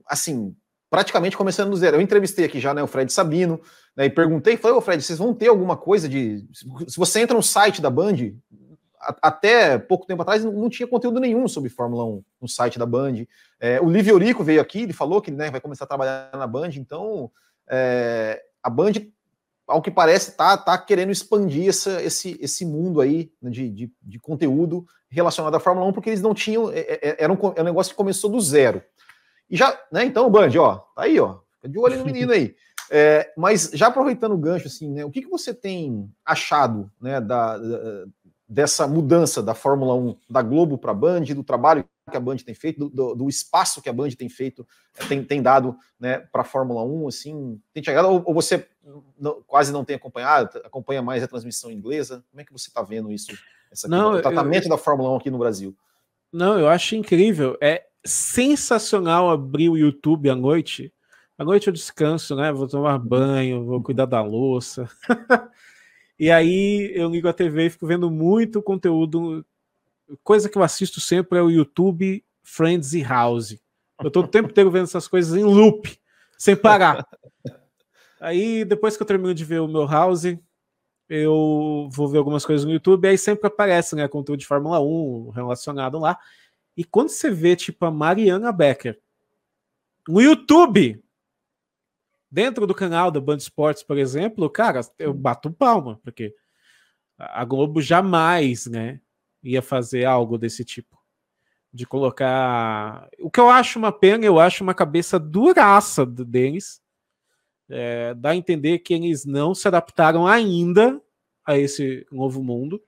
assim, praticamente começando do zero. Eu entrevistei aqui já né, o Fred Sabino né, e perguntei, falei, ô Fred, vocês vão ter alguma coisa de. Se você entra no site da Band, a, até pouco tempo atrás não, tinha conteúdo nenhum sobre Fórmula 1 no site da Band. É, o Livio Orico veio aqui, ele falou que né, vai começar a trabalhar na Band, então é, a Band ao que parece, tá, tá querendo expandir essa, esse, esse mundo aí né, de, de, de, conteúdo relacionado à Fórmula 1, porque eles não tinham. É, é, era um, é um negócio que começou do zero. E já, né? Então, Band, ó, tá aí, ó. De olho no menino aí. É, mas já aproveitando o gancho, assim, né? O que, que você tem achado né, da, da dessa mudança da Fórmula 1 da Globo para a Band, do trabalho que a Band tem feito, do, do, espaço que a Band tem feito, tem, tem dado né, para a Fórmula 1, assim, tem chegado, ou, ou você não, quase não tem acompanhado, acompanha mais a transmissão inglesa? Como é que você está vendo isso, essa, não, o tratamento eu, da Fórmula 1 aqui no Brasil? Não, eu acho incrível, é sensacional abrir o YouTube à noite, à noite eu descanso, né, vou tomar banho, vou cuidar da louça, E aí eu ligo a TV e fico vendo muito conteúdo. Coisa que eu assisto sempre é o YouTube, Friends e House. Eu tô o tempo inteiro vendo essas coisas em loop, sem parar. Aí depois que eu termino de ver o meu House, eu vou ver algumas coisas no YouTube, aí sempre aparece, né, conteúdo de Fórmula 1 relacionado lá. E quando você vê, tipo, a Mariana Becker no YouTube, Dentro do canal da Band Esportes, por exemplo, cara, eu bato palma, porque a Globo jamais, né, ia fazer algo desse tipo. De colocar. O que eu acho uma pena, eu acho uma cabeça duraça deles. É, dá a entender que eles não se adaptaram ainda a esse novo mundo.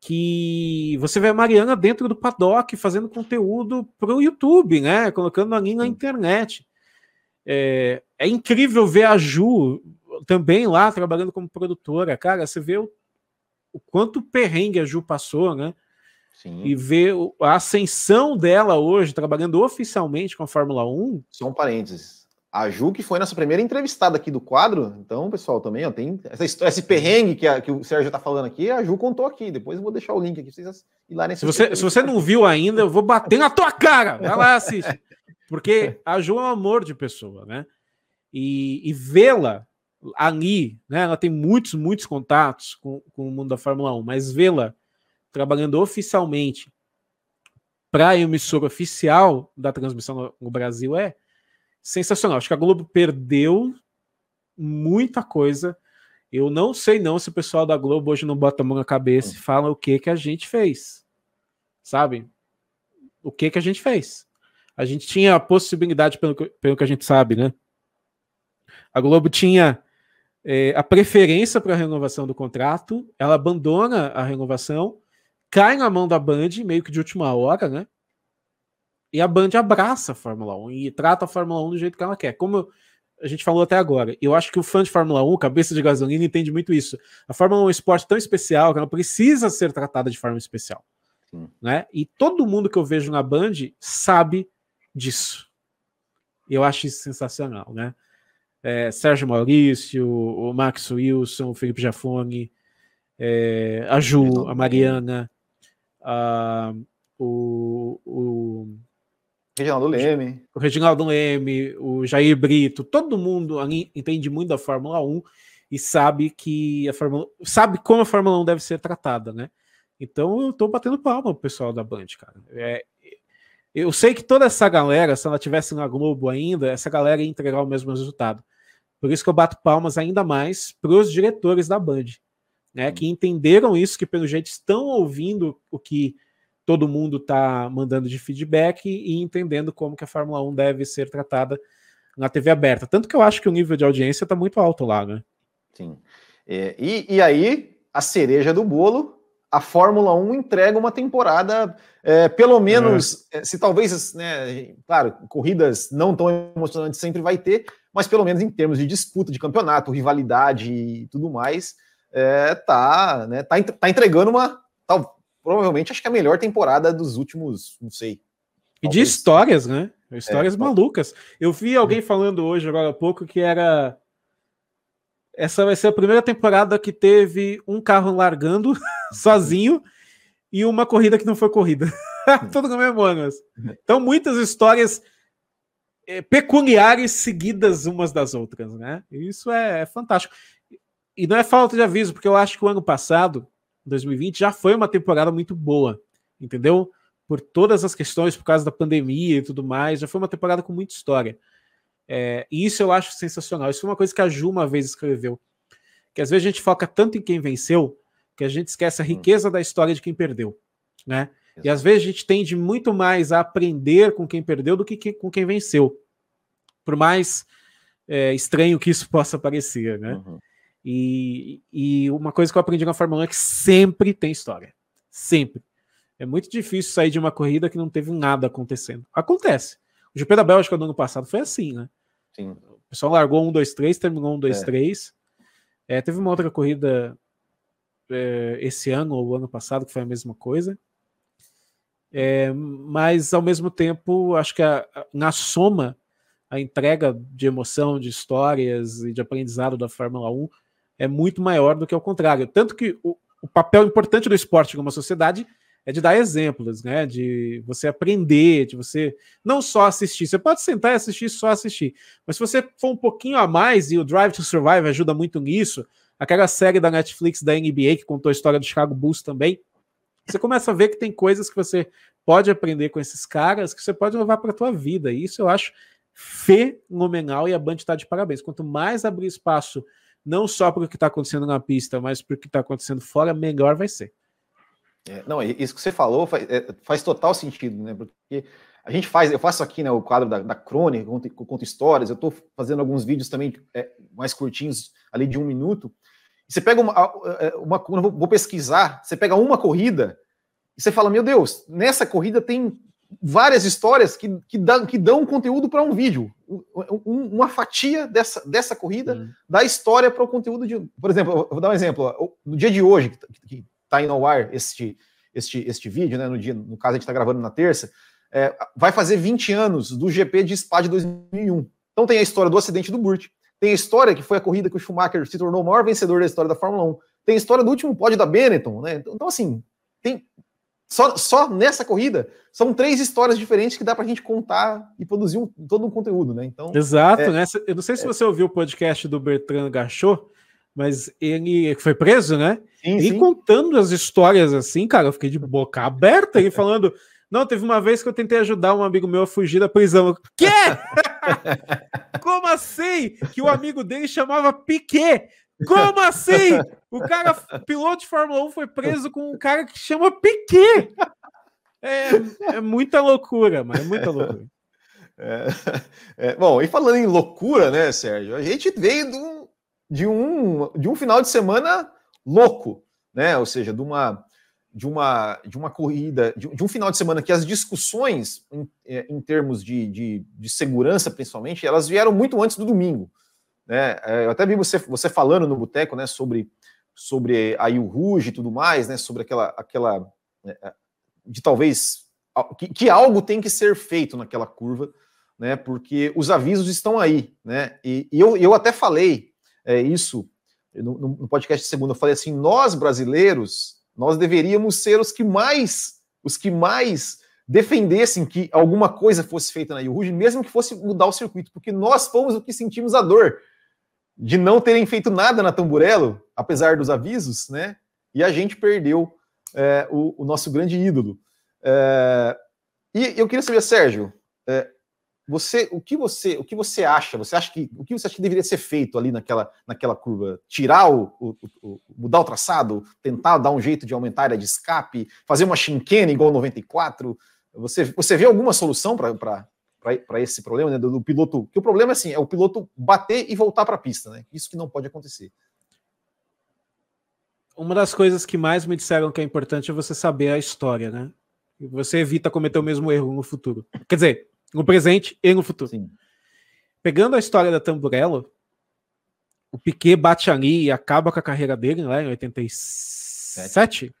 Que você vê a Mariana dentro do paddock fazendo conteúdo para o YouTube, né? Colocando ali na internet. É, é incrível ver a Ju também lá trabalhando como produtora. Cara, você vê o, o quanto perrengue a Ju passou, né? Sim. E ver a ascensão dela hoje, trabalhando oficialmente com a Fórmula 1. Só um parênteses. A Ju, que foi nossa primeira entrevistada aqui do quadro, então, pessoal, também ó, tem essa história, esse perrengue que, a, que o Sérgio está falando aqui, a Ju contou aqui. Depois eu vou deixar o link aqui pra vocês irem se você, se você não viu ainda, eu vou bater na tua cara. Vai lá assiste. Porque a Ju é um amor de pessoa, né? E, e vê-la ali, né? Ela tem muitos, muitos contatos com, com o mundo da Fórmula 1, mas vê-la trabalhando oficialmente para a emissora oficial da transmissão no, no Brasil é sensacional. Acho que a Globo perdeu muita coisa. Eu não sei não se o pessoal da Globo hoje não bota a mão na cabeça e fala o que que a gente fez. Sabe? O que que a gente fez? A gente tinha a possibilidade, pelo que, pelo que a gente sabe, né? A Globo tinha é, a preferência para a renovação do contrato, ela abandona a renovação, cai na mão da Band, meio que de última hora, né? E a Band abraça a Fórmula 1 e trata a Fórmula 1 do jeito que ela quer. Como a gente falou até agora, eu acho que o fã de Fórmula 1, cabeça de gasolina, entende muito isso. A Fórmula 1 é um esporte tão especial que ela precisa ser tratada de forma especial. Né? E todo mundo que eu vejo na Band sabe disso. Eu acho isso sensacional, né? É, Sérgio Maurício, o Max Wilson, o Felipe Jafone, é, a Ju, a Mariana, a, o, o Reginaldo Leme. O Reginaldo Leme, o Jair Brito, todo mundo ali entende muito da Fórmula 1 e sabe que a Fórmula sabe como a Fórmula 1 deve ser tratada, né? Então eu tô batendo palma pro pessoal da Band, cara. É, eu sei que toda essa galera, se ela tivesse na Globo ainda, essa galera ia entregar o mesmo resultado. Por isso que eu bato palmas ainda mais para os diretores da Band, né, que entenderam isso, que pelo jeito estão ouvindo o que todo mundo está mandando de feedback e entendendo como que a Fórmula 1 deve ser tratada na TV aberta. Tanto que eu acho que o nível de audiência está muito alto lá, né? Sim. É, e, e aí, a cereja do bolo a Fórmula 1 entrega uma temporada, é, pelo menos, é. se talvez, né, claro, corridas não tão emocionantes sempre vai ter, mas pelo menos em termos de disputa de campeonato, rivalidade e tudo mais, é, tá, né, tá, tá entregando uma, tal, provavelmente acho que a melhor temporada dos últimos, não sei. E de histórias, né? Histórias é, malucas. Eu vi alguém falando hoje, agora há pouco, que era essa vai ser a primeira temporada que teve um carro largando sozinho e uma corrida que não foi corrida. Tudo no mesmo ano. Então, muitas histórias é, peculiares seguidas umas das outras, né? Isso é, é, fantástico. E não é falta de aviso, porque eu acho que o ano passado, 2020, já foi uma temporada muito boa, entendeu? Por todas as questões, por causa da pandemia e tudo mais, já foi uma temporada com muita história. É, e isso eu acho sensacional. Isso foi uma coisa que a Ju uma vez escreveu. que às vezes a gente foca tanto em quem venceu que a gente esquece a hum. riqueza da história de quem perdeu, né? E às vezes a gente tende muito mais a aprender com quem perdeu do que com quem venceu. Por mais é, estranho que isso possa parecer, né? Uhum. E, e uma coisa que eu aprendi na Fórmula 1 é que sempre tem história. Sempre. É muito difícil sair de uma corrida que não teve nada acontecendo. Acontece. O GP da Bélgica do ano passado foi assim, né? Sim. O pessoal largou um, dois, três, terminou um, dois, é. três. É, teve uma outra corrida é, esse ano ou ano passado que foi a mesma coisa. É, mas ao mesmo tempo, acho que a, a, na soma, a entrega de emoção, de histórias e de aprendizado da Fórmula 1 é muito maior do que o contrário. Tanto que o, o papel importante do esporte como sociedade é de dar exemplos, né? De você aprender, de você não só assistir. Você pode sentar e assistir só assistir. Mas se você for um pouquinho a mais, e o Drive to Survive ajuda muito nisso, aquela série da Netflix da NBA que contou a história do Chicago Bulls também, você começa a ver que tem coisas que você pode aprender com esses caras que você pode levar para a tua vida. E isso eu acho fenomenal e a Band está de parabéns. Quanto mais abrir espaço, não só para o que está acontecendo na pista, mas para o que está acontecendo fora, melhor vai ser. É, não, isso que você falou faz, é, faz, total sentido, né? Porque a gente faz, eu faço aqui né, o quadro da, da crônica, conto, conto histórias, eu estou fazendo alguns vídeos também é, mais curtinhos, ali de um minuto. Você pega uma, é, uma, uma vou pesquisar, você pega uma corrida e você fala, meu Deus, nessa corrida tem várias histórias que, que, dão, que dão conteúdo para um vídeo. Um, uma fatia dessa, dessa corrida uhum. dá história para o conteúdo de. Por exemplo, eu vou dar um exemplo. No dia de hoje, que está indo ao ar este, este, este vídeo, né? No, dia, no caso, a gente está gravando na terça, é, vai fazer 20 anos do GP de Spa de 2001. Então tem a história do acidente do Burt, tem a história que foi a corrida que o Schumacher se tornou o maior vencedor da história da Fórmula 1. Tem a história do último pódio da Benetton, né? Então, assim, tem só, só nessa corrida, são três histórias diferentes que dá para a gente contar e produzir um, todo um conteúdo, né? Então, Exato, é, né? Eu não sei se é, você ouviu o podcast do Bertrand Gachot, mas ele foi preso, né? Sim, e sim. contando as histórias assim, cara, eu fiquei de boca aberta e falando. Não, teve uma vez que eu tentei ajudar um amigo meu a fugir da prisão. Quê? Como assim? Que o amigo dele chamava Piquet. Como assim? O cara, piloto de Fórmula 1, foi preso com um cara que chama Piquet. É, é muita loucura, mas é muita loucura. É, é, bom, e falando em loucura, né, Sérgio? A gente veio do, de, um, de um final de semana louco, né? Ou seja, de uma, de uma, de uma corrida, de, de um final de semana que as discussões em, é, em termos de, de, de segurança, principalmente, elas vieram muito antes do domingo. Né? É, eu até vi você, você falando no boteco né, sobre, sobre a Il Rouge e tudo mais, né, sobre aquela, aquela é, de talvez que, que, algo tem que ser feito naquela curva, né, porque os avisos estão aí, né, e, e eu, eu até falei é, isso no, no, podcast segunda, eu falei assim, nós brasileiros, nós deveríamos ser os que mais, os que mais defendessem que alguma coisa fosse feita na Rouge, mesmo que fosse mudar o circuito, porque nós fomos o que sentimos a dor de não terem feito nada na Tamburello, apesar dos avisos, né? E a gente perdeu é, o, o, nosso grande ídolo. É, e eu queria saber, Sérgio, é, você, o que você, o que você acha? Você acha que o que você acha que deveria ser feito ali naquela, naquela curva? Tirar o, o, o mudar o traçado, tentar dar um jeito de aumentar a área de escape, fazer uma chinquene igual 94? Você, você vê alguma solução para para esse problema né, do, do, piloto. Que o problema é assim, é o piloto bater e voltar para a pista, né? Isso que não pode acontecer. Uma das coisas que mais me disseram que é importante é você saber a história, né? Você evita cometer o mesmo erro no futuro. Quer dizer, no presente e no futuro. Sim. Pegando a história da Tamburello, o Piquet bate ali e acaba com a carreira dele, né, em 87.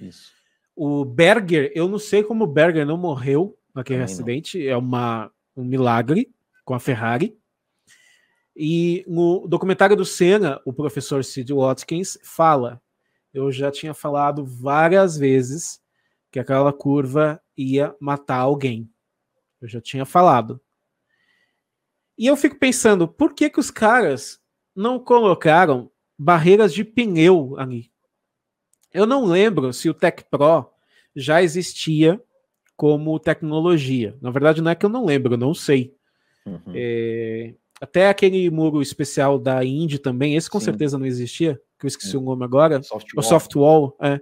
Isso. O Berger, eu não sei como o Berger não morreu, naquele Também acidente. Não. É uma, um milagre com a Ferrari. E no documentário do Senna, o professor Sid Watkins fala: eu já tinha falado várias vezes que aquela curva ia matar alguém. Eu já tinha falado. E eu fico pensando, por que que os caras não colocaram barreiras de pneu ali? Eu não lembro se o Tech Pro já existia como tecnologia. Na verdade, não é que eu não lembro, eu não sei. Uhum. É, Até aquele muro especial da Indy também, esse com Sim. certeza não existia, que eu esqueci Sim. o nome agora. Soft o Softwall. É.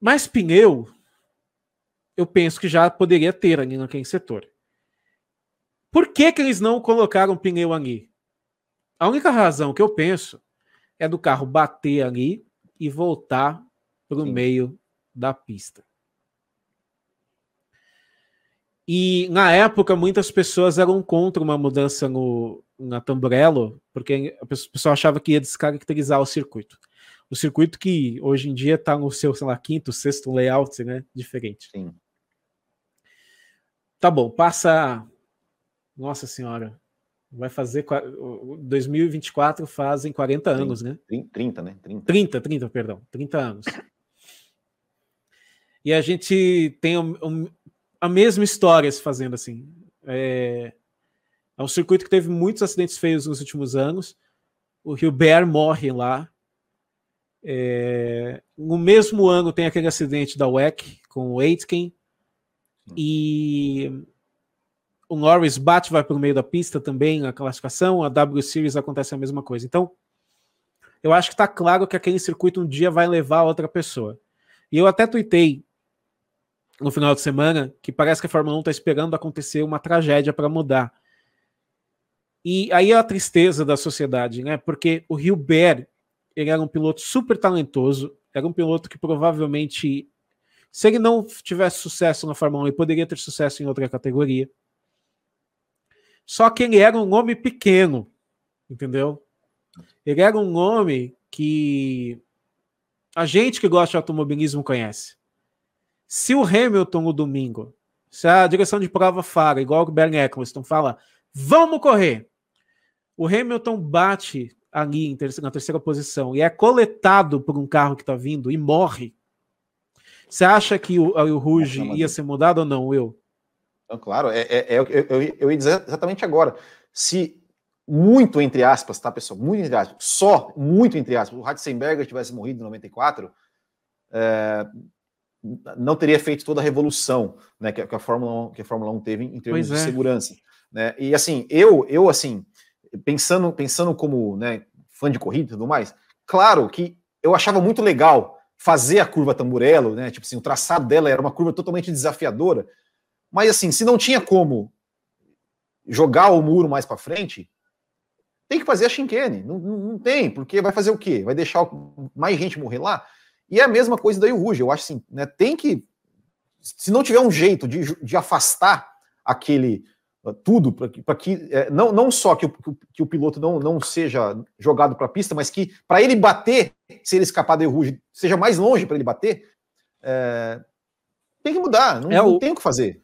Mas pneu, eu penso que já poderia ter ali naquele setor. Por que, que eles não colocaram pneu ali? A única razão que eu penso é do carro bater ali e voltar para o meio da pista. E na época, muitas pessoas eram contra uma mudança no, na Tamburello, porque a pessoa achava que ia descaracterizar o circuito. O circuito que hoje em dia está no seu, sei lá, quinto, sexto layout, né? Diferente. Sim. Tá bom, passa. Nossa Senhora, vai fazer. 2024 fazem 40 anos, 30, né? 30, né? 30. 30, 30, perdão. 30 anos. E a gente tem um, um, a mesma história se fazendo assim. É, é um circuito que teve muitos acidentes feios nos últimos anos. O Hilbert morre lá. É, no mesmo ano tem aquele acidente da WEC com o Aitken. E o Norris bate, vai para o meio da pista também na classificação. A W Series acontece a mesma coisa. Então, eu acho que está claro que aquele circuito um dia vai levar outra pessoa. E eu até tuitei no final de semana que parece que a Fórmula 1 está esperando acontecer uma tragédia para mudar. E aí é a tristeza da sociedade, né? Porque o Hilbert, ele era um piloto super talentoso, era um piloto que provavelmente, se ele não tivesse sucesso na Fórmula 1, ele poderia ter sucesso em outra categoria. Só que ele era um homem pequeno, entendeu? Ele era um homem que a gente que gosta de automobilismo conhece. Se o Hamilton no domingo, se a direção de prova fala, igual o Bernie Eccleston fala, vamos correr. O Hamilton bate ali na terceira posição e é coletado por um carro que está vindo e morre. Você acha que o, o Ruge ia ser mudado ou não, Will? Então, claro, é, é, é eu, eu, eu ia dizer exatamente agora. Se muito entre aspas, tá, pessoal? Muito entre aspas, só muito entre aspas, o Ratzenberger tivesse morrido em 94, é, não teria feito toda a revolução né, que, que, a Fórmula 1, que a Fórmula 1 teve em termos de é. segurança. Né? E assim, eu, eu assim, pensando, pensando como né, fã de corrida e tudo mais, claro que eu achava muito legal fazer a curva Tamburello, né? Tipo assim, o traçado dela era uma curva totalmente desafiadora, mas assim, se não tinha como jogar o muro mais para frente, tem que fazer a chicane. Não, não, não, tem, porque vai fazer o quê? Vai deixar mais gente morrer lá? E é a mesma coisa da Ruge. Eu acho assim, né, tem que. Se não tiver um jeito de, de afastar aquele tudo para que é, não, não só que o, que o piloto não, não seja jogado para a pista, mas que para ele bater, se ele escapar da Ruge, seja mais longe para ele bater, é, tem que mudar, não, é o, não tem o que fazer.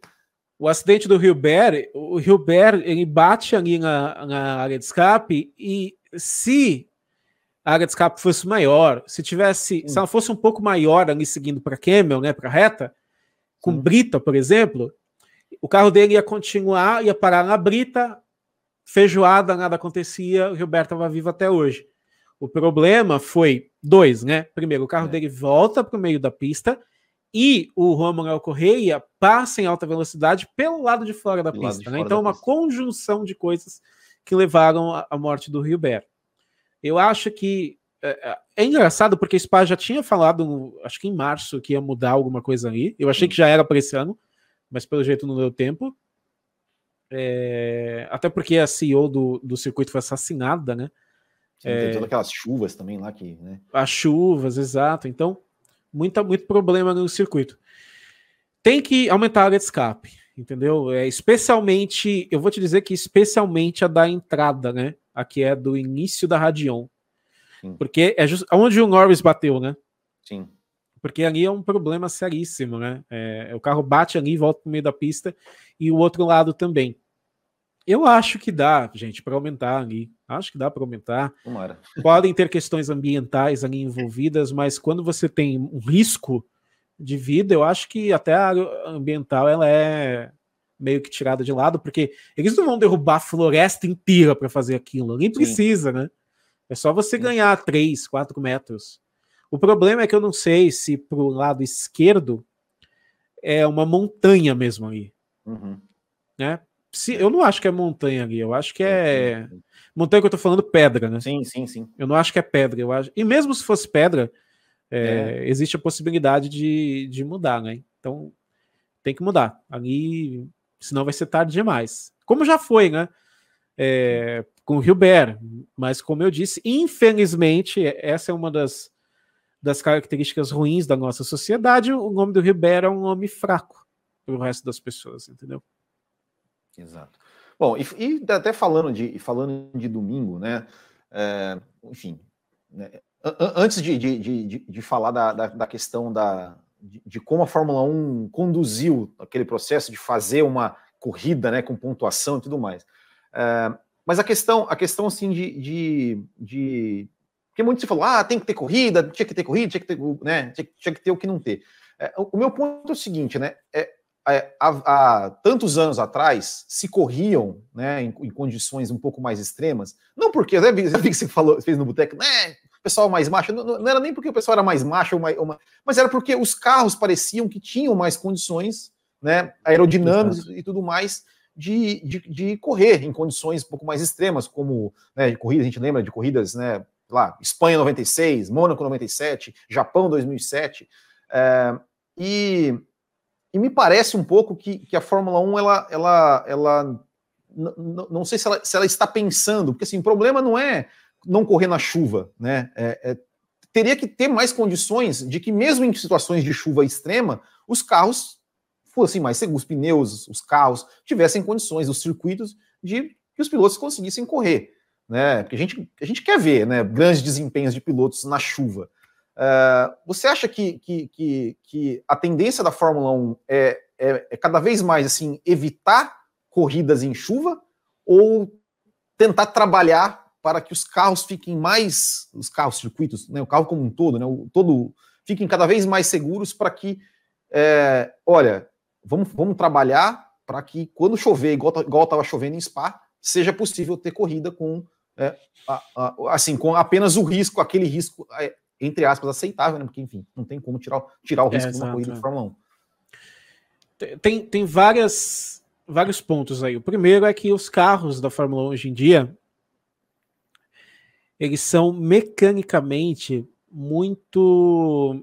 O acidente do Hilbert, o Hilbert ele bate ali na, na área de escape e se a área de escape fosse maior, se tivesse, hum. se ela fosse um pouco maior ali seguindo para Camel, né, para reta, com Sim. brita, por exemplo, o carro dele ia continuar, ia parar na brita, feijoada, nada acontecia, o Gilberto estava vivo até hoje. O problema foi dois, né? Primeiro, o carro é. dele volta para o meio da pista e o Romulo Correia passa em alta velocidade pelo lado de fora da pista. Né? Fora então, da uma pista. conjunção de coisas que levaram à morte do Gilberto. Eu acho que é, é, é engraçado porque o Spa já tinha falado, acho que em março, que ia mudar alguma coisa ali. Eu achei que já era para esse ano, mas pelo jeito não deu tempo. É, até porque a CEO do, do circuito foi assassinada, né? Sim, é, tem todas aquelas chuvas também lá que. Né? As chuvas, exato. Então, muita, muito problema no circuito. Tem que aumentar a área de escape, entendeu? É, especialmente, eu vou te dizer que especialmente a da entrada, né? Aqui é do início da Radion. Sim. Porque é just, onde o Norris bateu, né? Sim. Porque ali é um problema seríssimo, né? É, o carro bate ali, volta para o meio da pista e o outro lado também. Eu acho que dá, gente, para aumentar ali. Acho que dá para aumentar. Tomara. Podem ter questões ambientais ali envolvidas, mas quando você tem um risco de vida, eu acho que até a área ambiental ela é meio que tirada de lado, porque eles não vão derrubar a floresta inteira para fazer aquilo, nem precisa, Sim. né? É só você ganhar 3, 4 metros. O problema é que eu não sei se para o lado esquerdo é uma montanha mesmo aí. Uhum. Né? Se, eu não acho que é montanha ali, eu acho que é. Montanha que eu tô falando pedra, né? Sim, sim, sim. Eu não acho que é pedra, eu acho. E mesmo se fosse pedra, é, é. existe a possibilidade de, de mudar, né? Então tem que mudar. Ali, senão vai ser tarde demais. Como já foi, né? É, com o Hilbert, mas como eu disse, infelizmente, essa é uma das, das características ruins da nossa sociedade. O nome do Hilbert é um nome fraco para o resto das pessoas, entendeu? Exato. Bom, e, e até falando de, falando de domingo, né? É, enfim, né, antes de, de, de, de, falar da, da, da questão da, de, de, como a Fórmula 1 conduziu aquele processo de fazer uma corrida né, com pontuação e tudo mais. É, mas a questão, a questão assim de, de, de. Porque muito se falou, ah, tem que ter corrida, tinha que ter corrida, tinha que ter, né, tinha, tinha que ter o que não ter. É, o meu ponto é o seguinte, né? É, é, há, há, tantos anos atrás se corriam né, em, em, condições um pouco mais extremas, não porque, vi que você falou, fez no boteco, né, pessoal mais macho, não, não, era nem porque o pessoal era mais macho, ou mais, uma, mas era porque os carros pareciam que tinham mais condições né, aerodinâmicas e tudo mais de, de, de, correr em condições um pouco mais extremas, como né, de corrida, a gente lembra de corridas, né, lá, Espanha 96, Mônaco 97, Japão 2007, é, e e me parece um pouco que, que a Fórmula 1, ela, ela, ela não sei se ela, se ela está pensando, porque assim, o problema não é não correr na chuva, né? É, é, teria que ter mais condições de que, mesmo em situações de chuva extrema, os carros fossem mais seguros, os pneus, os carros tivessem condições, os circuitos, de que os pilotos conseguissem correr. Né? Porque a gente, a gente quer ver né, grandes desempenhos de pilotos na chuva. Uh, você acha que, que, que, que, a tendência da Fórmula 1 é, é, é, cada vez mais assim evitar corridas em chuva ou tentar trabalhar para que os carros fiquem mais, os carros, circuitos, né, o carro como um todo, né, o, todo fiquem cada vez mais seguros para que, é, olha, vamos, vamos trabalhar para que quando chover, igual estava chovendo em Spa, seja possível ter corrida com, é, a, a, assim, com apenas o risco, aquele risco é, entre aspas, aceitável, né? Porque, enfim, não tem como tirar, tirar o risco é, de uma corrida de Fórmula 1. Tem, tem várias, vários pontos aí. O primeiro é que os carros da Fórmula 1 hoje em dia eles são mecanicamente muito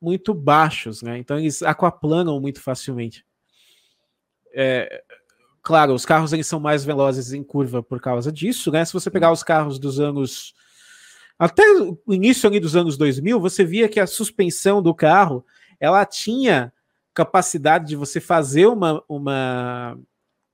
muito baixos, né? Então eles aquaplanam muito facilmente. É, claro, os carros eles são mais velozes em curva por causa disso, né? Se você pegar os carros dos anos até o início ali dos anos 2000, você via que a suspensão do carro ela tinha capacidade de você fazer uma, uma,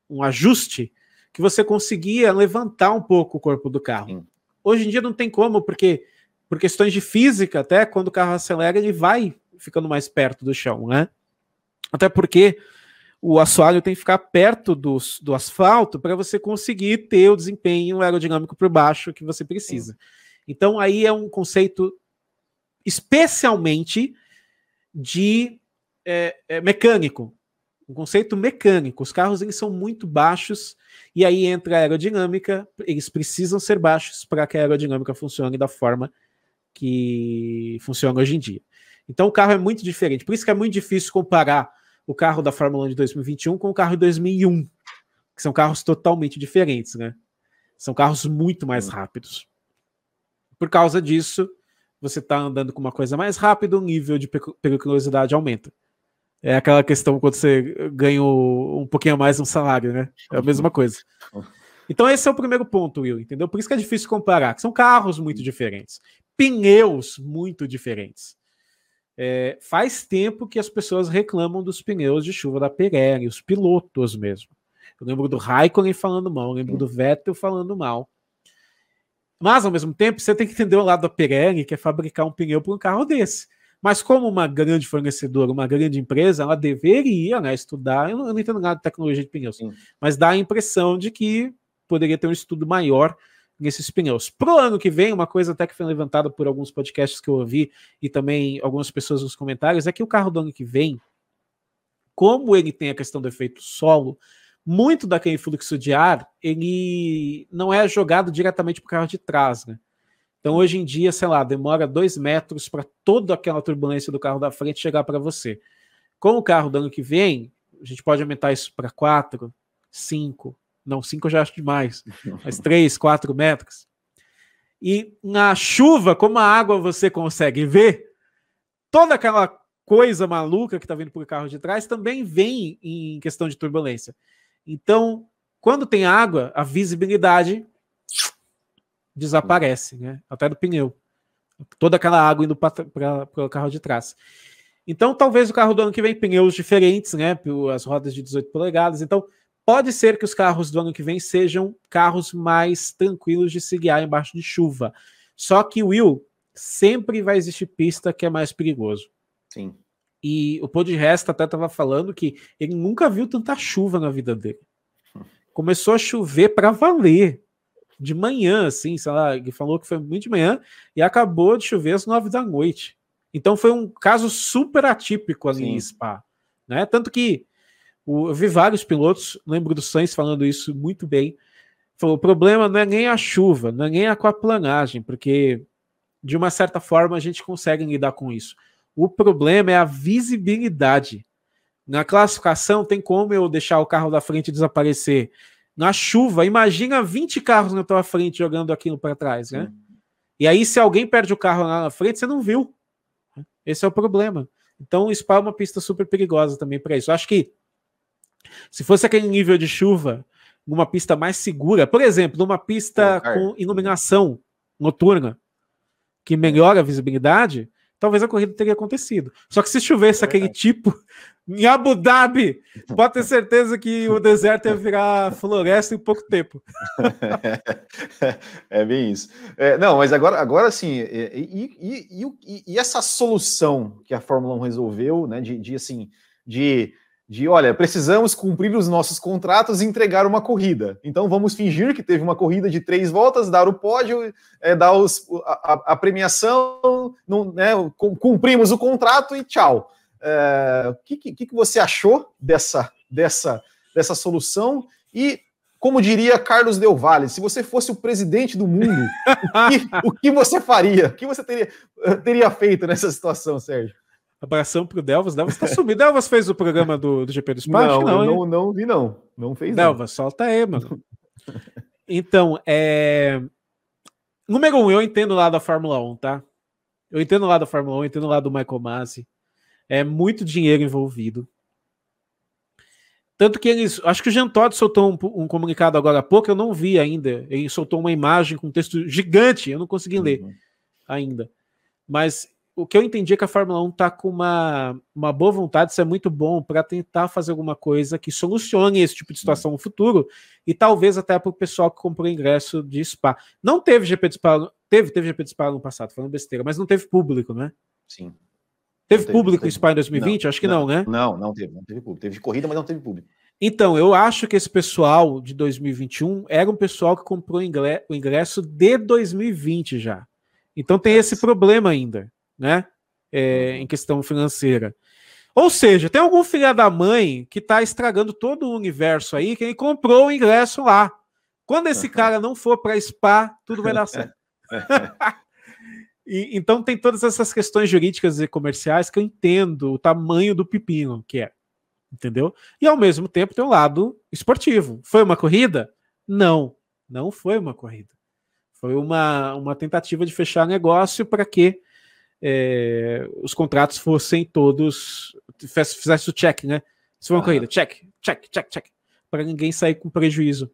um ajuste que você conseguia levantar um pouco o corpo do carro. Sim. Hoje em dia não tem como, porque por questões de física, até quando o carro acelera, ele vai ficando mais perto do chão, né? Até porque o assoalho tem que ficar perto do, do asfalto para você conseguir ter o desempenho aerodinâmico por baixo que você precisa. Sim. Então, aí é um conceito especialmente de é, é, mecânico. Um conceito mecânico. Os carros eles são muito baixos e aí entra a aerodinâmica. Eles precisam ser baixos para que a aerodinâmica funcione da forma que funciona hoje em dia. Então o carro é muito diferente. Por isso que é muito difícil comparar o carro da Fórmula 1 de 2021 com o carro de 2001, que são carros totalmente diferentes, né? São carros muito mais rápidos. Por causa disso, você está andando com uma coisa mais rápida, o nível de periculosidade aumenta. É aquela questão quando você ganha um pouquinho a mais um salário, né? É a mesma coisa. Então esse é o primeiro ponto, Will, entendeu? Por isso que é difícil comparar, são carros muito diferentes, pneus muito diferentes. É, faz tempo que as pessoas reclamam dos pneus de chuva da Pirelli, os pilotos mesmo. Eu lembro do Raikkonen falando mal, eu lembro do Vettel falando mal. Mas, ao mesmo tempo, você tem que entender o lado da Pirelli, que é fabricar um pneu para um carro desse. Mas como uma grande fornecedora, uma grande empresa, ela deveria né, estudar, eu não, eu não, entendo nada de tecnologia de pneus, Sim. mas dá a impressão de que poderia ter um estudo maior nesses pneus. Pro ano que vem, uma coisa até que foi levantada por alguns podcasts que eu ouvi e também algumas pessoas nos comentários, é que o carro do ano que vem, como ele tem a questão do efeito solo, muito daquele fluxo de ar, ele não é jogado diretamente para o carro de trás, né? Então, hoje em dia, sei lá, demora dois metros para toda aquela turbulência do carro da frente chegar para você. Com o carro do ano que vem, a gente pode aumentar isso para quatro, 5. Não, 5 eu já acho demais. Mas 3, 4 metros. E na chuva, como a água você consegue ver, toda aquela coisa maluca que está vindo por carro de trás também vem em questão de turbulência. Então, quando tem água, a visibilidade desaparece, né? Até do pneu. Toda aquela água indo para o carro de trás. Então, talvez o carro do ano que vem pneus diferentes, né? As rodas de 18 polegadas. Então, pode ser que os carros do ano que vem sejam carros mais tranquilos de se guiar embaixo de chuva. Só que, Will, sempre vai existir pista que é mais perigoso. Sim. E o Pô de Resta até estava falando que ele nunca viu tanta chuva na vida dele. Começou a chover para valer. De manhã, assim, sei lá, ele falou que foi muito de manhã e acabou de chover às nove da noite. Então foi um caso super atípico ali Sim. em Spa. Né? Tanto que o, eu vi vários pilotos, lembro do Sainz falando isso muito bem. Falou: o problema não é nem a chuva, não é nem a aquaplanagem, porque de uma certa forma a gente consegue lidar com isso. O problema é a visibilidade. Na classificação, tem como eu deixar o carro da frente desaparecer. Na chuva, imagina 20 carros na tua frente jogando aquilo para trás, né? E aí, se alguém perde o carro lá na frente, você não viu. Esse é o problema. Então, o Spa é uma pista super perigosa também para isso. Eu acho que se fosse aquele nível de chuva, numa pista mais segura, por exemplo, numa pista com iluminação noturna, que melhora a visibilidade, talvez a corrida teria acontecido. Só que se chovesse é aquele tipo em Abu Dhabi, pode ter certeza que o deserto ia virar floresta em pouco tempo. é bem isso. É, não, mas agora, agora sim, e, e, e, e, essa solução que a Fórmula 1 resolveu, né, de, de assim, de de olha, precisamos cumprir os nossos contratos e entregar uma corrida. Então vamos fingir que teve uma corrida de três voltas, dar o pódio, é, dar os, a, a, premiação, não, né, cumprimos o contrato e tchau. É, o que, que, que você achou dessa, dessa, dessa solução? E, como diria Carlos Del Valle, se você fosse o presidente do mundo, o que, o que você faria? O que você teria, teria feito nessa situação, Sérgio? Abração pro Delvas. Delvas tá subindo. Delvas fez o programa do, do GP do Espaço? Não, não, não, não, vi, não. Não fez. Delvas, não. solta aí, mano. Então, é. Número um, eu entendo lá da Fórmula 1, tá? Eu entendo lá da Fórmula 1, eu entendo lá do Michael Masi. É muito dinheiro envolvido. Tanto que eles. Acho que o Jean Todt soltou um, um, comunicado agora há pouco, eu não vi ainda. Ele soltou uma imagem com texto gigante, eu não consegui uhum. ler ainda. Mas o que eu entendi é que a Fórmula 1 está com uma, uma boa vontade, isso é muito bom para tentar fazer alguma coisa que solucione esse tipo de situação no futuro e talvez até para o pessoal que comprou ingresso de Spa. Não teve GP de Spa, teve, teve GP de Spa no passado, falando besteira, mas não teve público, né? Sim. Teve, teve público teve. em Spa em 2020? Não, Acho que não, não, né? Não, não teve, não teve público. Teve corrida, mas não teve público. Então, eu acho que esse pessoal de 2021 era um pessoal que comprou o ingresso de 2020 já. Então tem esse problema ainda né? É, em questão financeira. Ou seja, tem algum filho da mãe que está estragando todo o universo aí, que ele comprou o ingresso lá. Quando esse cara não for para Spa, tudo vai dar certo. e, então tem todas essas questões jurídicas e comerciais que eu entendo o tamanho do pepino que é. Entendeu? E ao mesmo tempo tem o um lado esportivo. Foi uma corrida? Não, não foi uma corrida. Foi uma, uma tentativa de fechar negócio para que é, os contratos fossem todos. Fizesse o check, né? Se for uma ah. corrida, check, check, check, check. Para ninguém sair com prejuízo.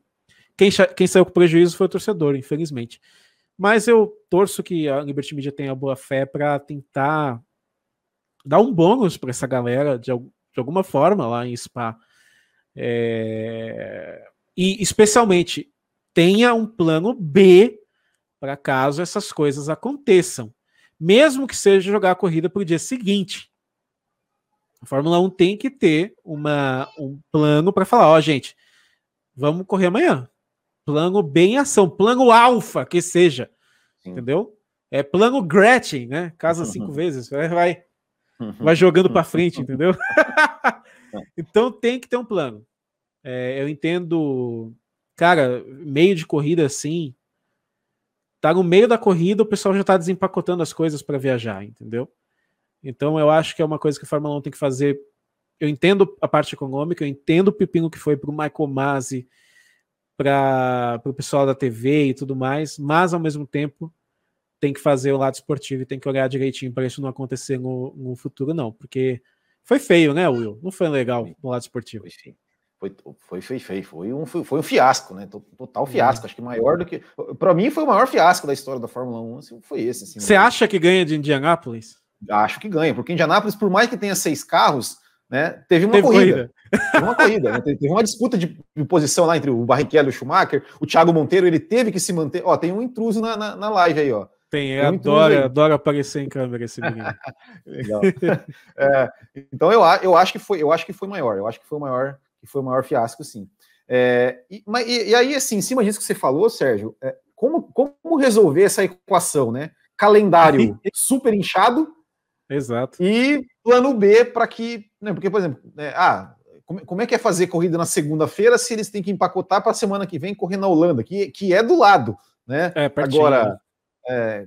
Quem, quem saiu com prejuízo foi o torcedor, infelizmente. Mas eu torço que a Liberty Media tenha boa fé para tentar dar um bônus para essa galera de, de, alguma forma lá em Spa. É... E especialmente tenha um plano B para caso essas coisas aconteçam mesmo que seja jogar a corrida para o dia seguinte. A Fórmula 1 tem que ter uma, um plano para falar, ó, gente, vamos correr amanhã. Plano bem ação, plano alfa que seja. Sim. Entendeu? É plano Gretchen, né? Casa cinco vezes, vai, vai, vai jogando para frente, entendeu? então tem que ter um plano. É, eu entendo, cara, meio de corrida assim, tá no meio da corrida, o pessoal já está desempacotando as coisas para viajar, entendeu? Então eu acho que é uma coisa que a Fórmula 1 tem que fazer eu entendo a parte econômica, eu entendo o pepino que foi para o Michael Masi, para o pessoal da TV e tudo mais, mas ao mesmo tempo tem que fazer o lado esportivo e tem que olhar direitinho para isso não acontecer no, no futuro, não, porque foi feio, né, Will? Não foi legal no lado esportivo. Foi, foi, foi feio, foi um, foi, foi um fiasco, né? Total fiasco. Uhum. Acho que maior do que. Para mim, foi o maior fiasco da história da Fórmula 1. Assim, foi esse. Assim, Você acha que ganha de Indianápolis? Acho que ganha, porque Indianápolis, por mais que tenha seis carros, né, teve uma teve corrida. corrida. Teve uma corrida, né? teve uma disputa de, de, posição lá entre o Barrichello e o Schumacher. O Thiago Monteiro ele teve que se manter. Ó, tem um intruso na, na, na live aí, ó. Tem, tem um adora, adora aparecer em câmera esse menino. Legal. É, então eu, eu acho que foi, eu acho que foi maior. Eu acho que foi o maior, que foi o maior fiasco, sim. É, e, e, e, aí, assim, em cima disso que você falou, Sérgio, é, como, como resolver essa equação, né? Calendário super inchado Exato. E plano B para que. Né, porque, por exemplo, né, ah, como, como, é que é fazer corrida na segunda-feira se eles têm que empacotar para a semana que vem correr na Holanda, que, que é do lado, né? É, Agora, é,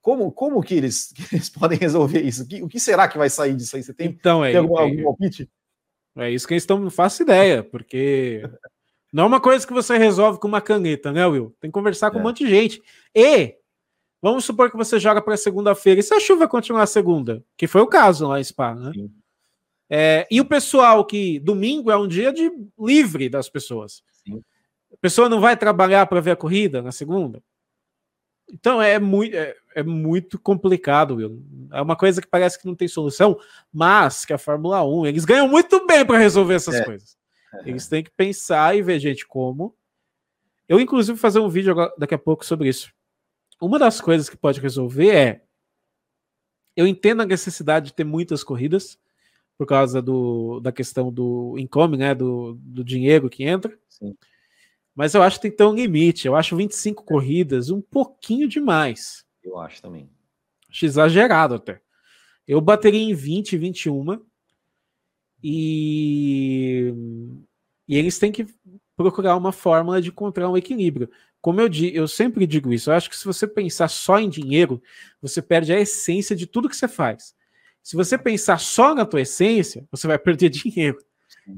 como, como que eles, que eles podem resolver isso? O que, o que, será que vai sair disso aí? Você tem, então, é, tem algum, é, algum palpite? É isso que eles estão, não faço ideia, porque não é uma coisa que você resolve com uma caneta, né, Will? Tem que conversar com é. um monte de gente. E Vamos supor que você joga para segunda-feira. E se a chuva continuar segunda? Que foi o caso lá em Spa, né? É, e o pessoal que domingo é um dia de livre das pessoas. Sim. A pessoa não vai trabalhar para ver a corrida na segunda. Então é muito, é, é, muito complicado, Will. É uma coisa que parece que não tem solução, mas que a Fórmula 1, eles ganham muito bem para resolver essas é. coisas. Eles têm que pensar e ver, gente, como. Eu, inclusive, vou fazer um vídeo daqui a pouco sobre isso uma das coisas que pode resolver é. Eu entendo a necessidade de ter muitas corridas, por causa do, da questão do income, né? Do, do dinheiro que entra. Sim. Mas eu acho que tem que ter um limite. Eu acho 25 corridas um pouquinho demais. Eu acho também. Acho exagerado até. Eu bateria em 20, 21. E, e eles têm que procurar uma fórmula de encontrar um equilíbrio. Como eu, digo, eu sempre digo isso, eu acho que se você pensar só em dinheiro, você perde a essência de tudo que você faz. Se você pensar só na tua essência, você vai perder dinheiro.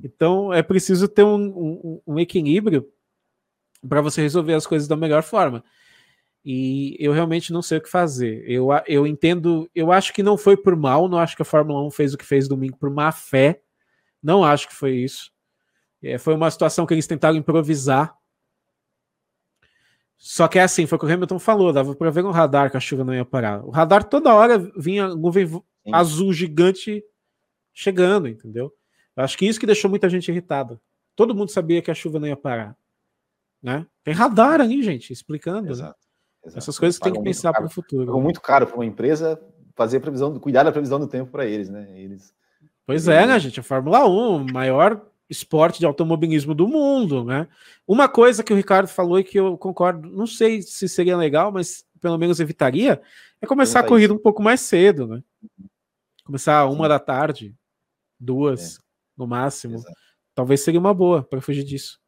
Então é preciso ter um, um, um equilíbrio para você resolver as coisas da melhor forma. E eu realmente não sei o que fazer. Eu, eu entendo, eu acho que não foi por mal, não acho que a Fórmula 1 fez o que fez domingo por má fé. Não acho que foi isso. É, foi uma situação que eles tentaram improvisar só que é assim, foi o que o Hamilton falou, dava para ver no radar que a chuva não ia parar. O radar toda hora vinha nuvem Sim. azul gigante chegando, entendeu? Eu acho que isso que deixou muita gente irritada. Todo mundo sabia que a chuva não ia parar. Né? Tem radar ali, gente, explicando. Né? Exato. Essas coisas que tem que pensar para o futuro. Ficou muito caro para uma empresa fazer previsão, cuidar da previsão do tempo para eles, né? Eles, pois é, né, gente? A Fórmula 1, maior esporte de automobilismo do mundo, né? Uma coisa que o Ricardo falou e que eu concordo, não sei se seria legal, mas pelo menos evitaria, é começar a corrida um pouco mais cedo, né? Começar uma Sim. da tarde, duas, é. no máximo. Exato. Talvez seria uma boa para fugir disso.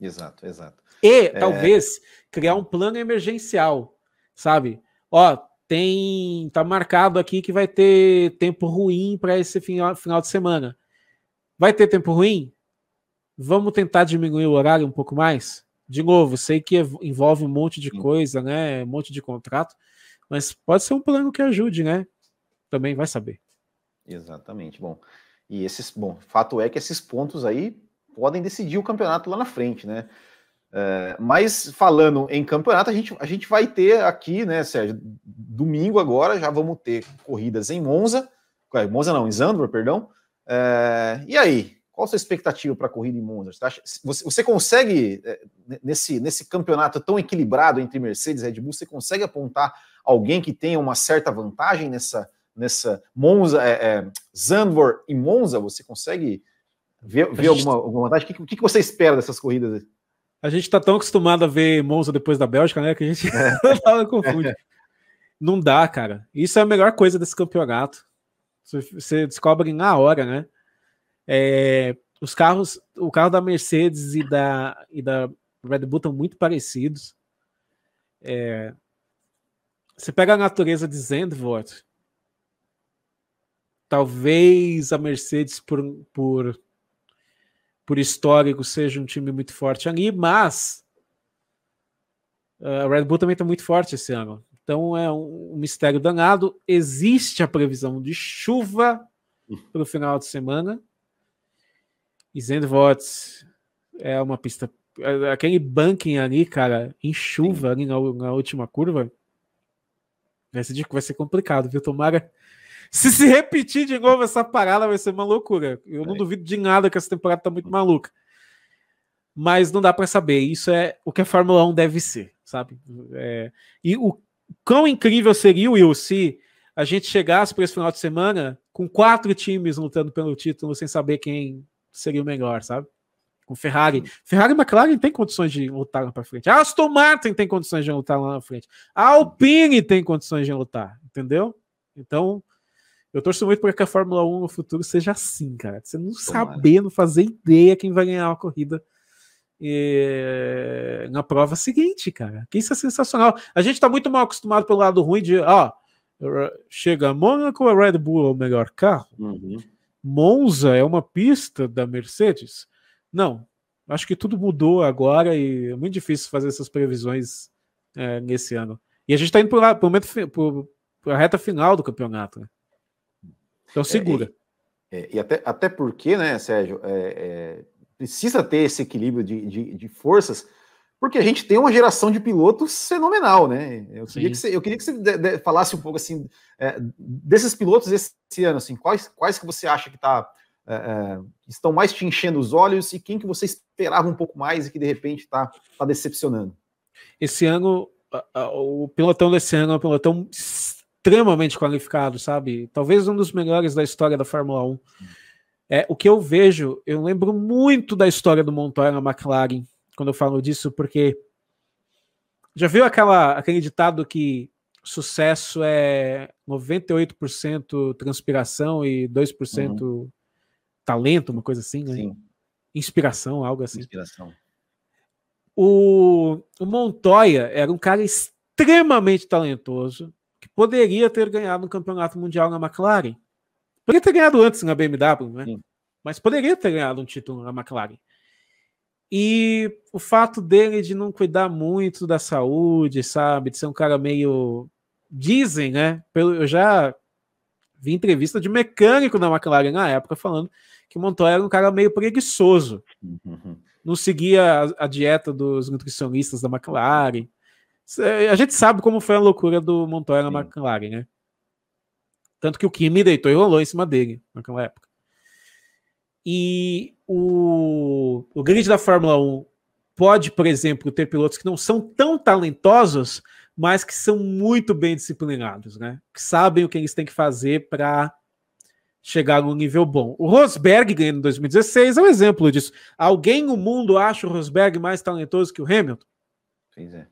Exato, exato. E é... talvez criar um plano emergencial, sabe? Ó, tem tá marcado aqui que vai ter tempo ruim para esse final, final de semana. Vai ter tempo ruim? Vamos tentar diminuir o horário um pouco mais? De novo, sei que envolve um monte de coisa, né? Um monte de contrato, mas pode ser um plano que ajude, né? Também vai saber. Exatamente. Bom, e esses, bom, fato é que esses pontos aí podem decidir o campeonato lá na frente, né? É, mas falando em campeonato, a gente, a gente vai ter aqui, né, Sérgio? Domingo agora já vamos ter corridas em Monza, Monza não, em Zandvoort, perdão, é, e aí, qual a sua expectativa para a corrida em Monza? Você, você, consegue, é, nesse, nesse campeonato tão equilibrado entre Mercedes e Red Bull, você consegue apontar alguém que tenha uma certa vantagem nessa, nessa Monza, é, é, Zandvoort e Monza? Você consegue ver, ver gente... alguma, alguma vantagem? O que, o que você espera dessas corridas? A gente está tão acostumado a ver Monza depois da Bélgica, né? Que a gente é. confunde. Não dá, cara. Isso é a melhor coisa desse campeonato. Você descobre na hora, né? É, os carros, o carro da Mercedes e da, e da Red Bull estão muito parecidos. É, você pega a natureza de Zandvoort, talvez a Mercedes, por, por, por histórico, seja um time muito forte ali, mas a Red Bull também está muito forte esse ano. Então é um, um mistério danado. Existe a previsão de chuva para o final de semana. E Zandvoort é uma pista. É, aquele banking ali, cara, em chuva ali na, na última curva. Vai ser, vai ser complicado, viu? Tomara. Se se repetir de novo essa parada, vai ser uma loucura. Eu não é. duvido de nada que essa temporada tá muito maluca. Mas não dá para saber. Isso é o que a Fórmula 1 deve ser, sabe? É... E o quão incrível seria, Will, se a gente chegasse para esse final de semana com quatro times lutando pelo título sem saber quem seria o melhor, sabe? Com Ferrari. Ferrari e McLaren tem condições de lutar lá para frente. A Aston Martin tem condições de lutar lá na frente. A Alpine tem condições de lutar, entendeu? Então, eu torço muito para que a Fórmula 1 no futuro seja assim, cara. Você não Tomara. saber, não fazer ideia quem vai ganhar a corrida e, na prova seguinte, cara. Que isso é sensacional. A gente está muito mal acostumado pelo lado ruim de, ó, chega a Mônaco, a Red Bull é o melhor carro. Uhum. Monza é uma pista da Mercedes. Não, acho que tudo mudou agora e é muito difícil fazer essas previsões é, nesse ano. E a gente está indo para a reta final do campeonato. Né? Então segura. É, e, e até, até porque, né, Sérgio, é, é precisa ter esse equilíbrio de, de, de, forças, porque a gente tem uma geração de pilotos fenomenal, né? Eu queria, que você, eu queria que você de, de, falasse um pouco assim é, desses pilotos esse ano, assim, quais, quais que você acha que tá, é, é, estão mais te enchendo os olhos e quem que você esperava um pouco mais e que de repente está tá decepcionando? Esse ano, o pilotão desse ano é um pilotão extremamente qualificado, sabe? Talvez um dos melhores da história da Fórmula 1. É, o que eu vejo, eu lembro muito da história do Montoya na McLaren, quando eu falo disso, porque já viu aquela, aquele ditado que sucesso é 98% transpiração e 2% uhum. talento, uma coisa assim, né? Sim. Inspiração, algo assim. Inspiração. O, o Montoya era um cara extremamente talentoso poderia ter ganhado um campeonato mundial na McLaren. Poderia ter ganhado antes na BMW, né? Sim. Mas poderia ter ganhado um título na McLaren. E o fato dele de não cuidar muito da saúde, sabe? De ser um cara meio. Dizem, né? Eu já vi entrevista de mecânico na McLaren na época falando que o Montoya era um cara meio preguiçoso. Uhum. Não seguia a, a, dieta dos nutricionistas da McLaren. A gente sabe como foi a loucura do Montoya na. McLaren, né? Tanto que o Kimi deitou e rolou em cima dele naquela época. E o, o grid da Fórmula 1 pode, por exemplo, ter pilotos que não são tão talentosos, mas que são muito bem disciplinados, né? Que sabem o que eles têm que fazer para chegar num nível bom. O Rosberg ganhando em 2016 é um exemplo disso. Alguém no mundo acha o Rosberg mais talentoso que o Hamilton? Pois é.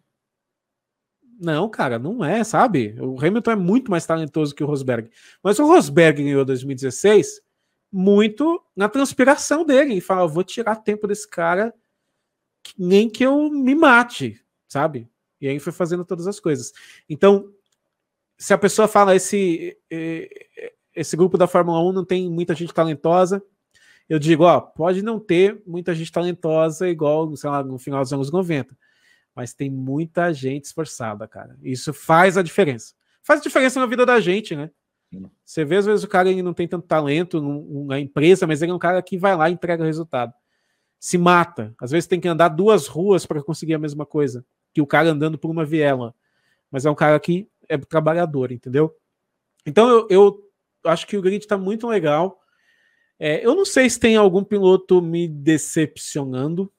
Não, cara, não é, sabe? O Hamilton é muito mais talentoso que o Rosberg. Mas o Rosberg ganhou 2016 muito na transpiração dele. E fala, vou tirar tempo desse cara nem que eu me mate, sabe? E aí foi fazendo todas as coisas. Então, se a pessoa fala esse esse grupo da Fórmula 1 não tem muita gente talentosa, eu digo, ó, pode não ter muita gente talentosa igual, sei lá, no final dos anos 90 mas tem muita gente esforçada, cara. Isso faz a diferença. Faz a diferença na vida da gente, né? Você vê, às vezes, o cara ele não tem tanto talento na empresa, mas ele é um cara que vai lá e entrega o resultado. Se mata. Às vezes tem que andar duas ruas para conseguir a mesma coisa que o cara andando por uma viela. Mas é um cara que é trabalhador, entendeu? Então eu, eu acho que o grid está muito legal. É, eu não sei se tem algum piloto me decepcionando.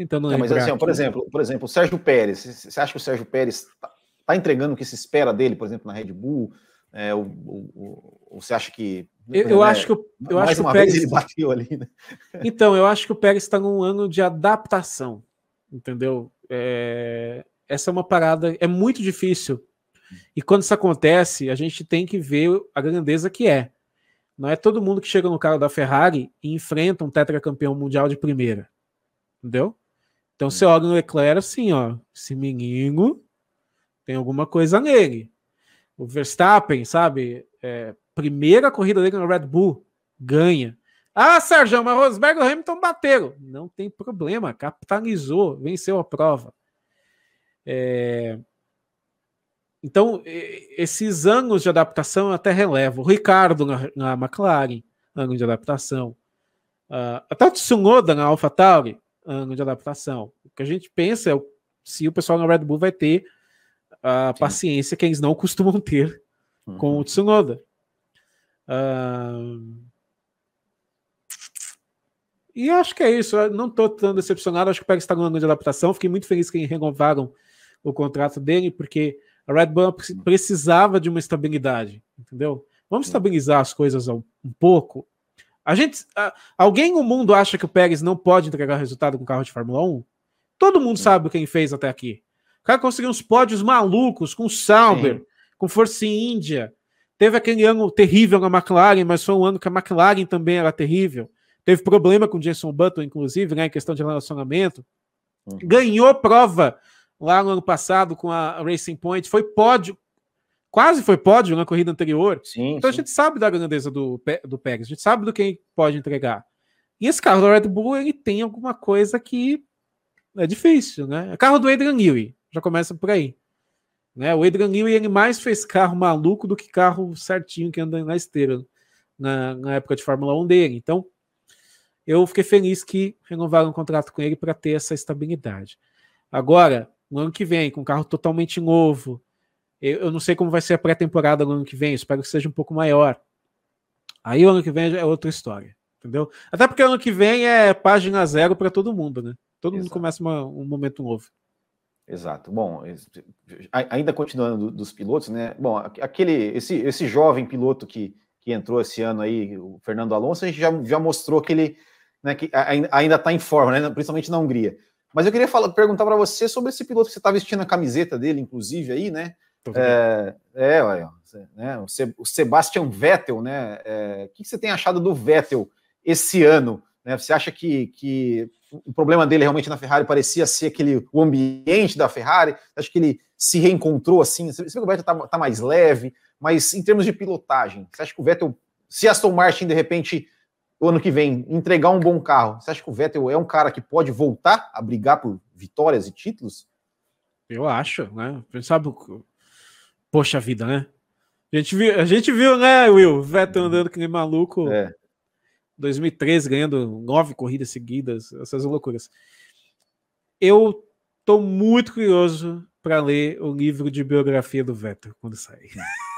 Tentando lembrar. mas assim, ó, por exemplo, por exemplo, o Sérgio Pérez. Você acha que o Sérgio Pérez está tá entregando o que se espera dele, por exemplo, na Red Bull? É, ou, ou, ou, você acha que. Eu, eu né, acho que, eu mais acho uma que o Pérez... vez ele bateu ali, né? Então, eu acho que o Pérez está num ano de adaptação, entendeu? É... Essa é uma parada, é muito difícil. E quando isso acontece, a gente tem que ver a grandeza que é. Não é todo mundo que chega no carro da Ferrari e enfrenta um tetracampeão mundial de primeira. Entendeu? Então você olha no Leclerc assim, ó, esse menino tem alguma coisa nele. O Verstappen, sabe, é, Primeira corrida dele na Red Bull, ganha. Ah, Sérgio, mas Rosberg e Hamilton bateram. Não tem problema, capitalizou, venceu a prova. É... Então, esses anos de adaptação eu até relevo. O Ricardo na, na McLaren, ano de adaptação. Uh, até o Tsunoda na AlphaTauri, ano de adaptação. O que a gente pensa é se o pessoal na Red Bull vai ter a Sim. paciência que eles não costumam ter uhum. com o Tsunoda. Uh, e acho que é isso. Eu não estou tão decepcionado. Acho que o Pérez está no ano de adaptação. Fiquei muito feliz que renovaram o contrato dele, porque a Red Bull precisava de uma estabilidade, entendeu? Vamos estabilizar as coisas um, um pouco. A gente, a, alguém no mundo acha que o Pérez não pode entregar resultado com carro de Fórmula 1? Todo mundo sabe quem fez até aqui. O cara conseguiu uns pódios malucos com Sauber, Sim. com Force India. Teve aquele ano terrível na McLaren, mas foi um ano que a McLaren também era terrível. Teve problema com o Jason Button, inclusive, né, em questão de relacionamento. Uhum. Ganhou prova lá no ano passado com a Racing Point, foi pódio, quase foi pódio na corrida anterior. Sim, então sim. a gente sabe da grandeza do, do Pérez, a gente sabe do que pode entregar. E esse carro da Red Bull, ele tem alguma coisa que é difícil, né? É carro do Adrian Newey, já começa por aí. Né? O Adrian Newey, ele mais fez carro maluco do que carro certinho que anda na esteira na, na época de Fórmula 1 dele. Então, eu fiquei feliz que renovaram o contrato com ele para ter essa estabilidade. Agora, no ano que vem, com um carro totalmente novo. Eu, não sei como vai ser a pré-temporada no ano que vem, espero que seja um pouco maior. Aí o ano que vem é outra história, entendeu? Até porque ano que vem é página zero para todo mundo, né? Todo Exato. mundo começa uma, um momento novo. Exato. Bom, ainda continuando dos pilotos, né? Bom, aquele, esse, esse jovem piloto que, que entrou esse ano aí, o Fernando Alonso, a gente já, já mostrou que ele né, que ainda está em forma, né? Principalmente na Hungria. Mas eu queria falar, perguntar para você sobre esse piloto que você está vestindo a camiseta dele, inclusive, aí, né? É, é, olha, né, o Sebastian Vettel, né? É, o que você tem achado do Vettel esse ano? Né? Você acha que, que o problema dele realmente na Ferrari parecia ser aquele o ambiente da Ferrari? Acha que ele se reencontrou assim? Você vê que o Vettel está tá mais leve, mas em termos de pilotagem, você acha que o Vettel, se Aston Martin de repente o ano que vem entregar um bom carro, você acha que o Vettel é um cara que pode voltar a brigar por vitórias e títulos? Eu acho, né? Sabe, poxa vida, né? A gente viu, a gente viu né, Will? Vettel andando que nem maluco. É. 2013 ganhando nove corridas seguidas, essas loucuras. Eu tô muito curioso para ler o livro de biografia do Vettel quando sair.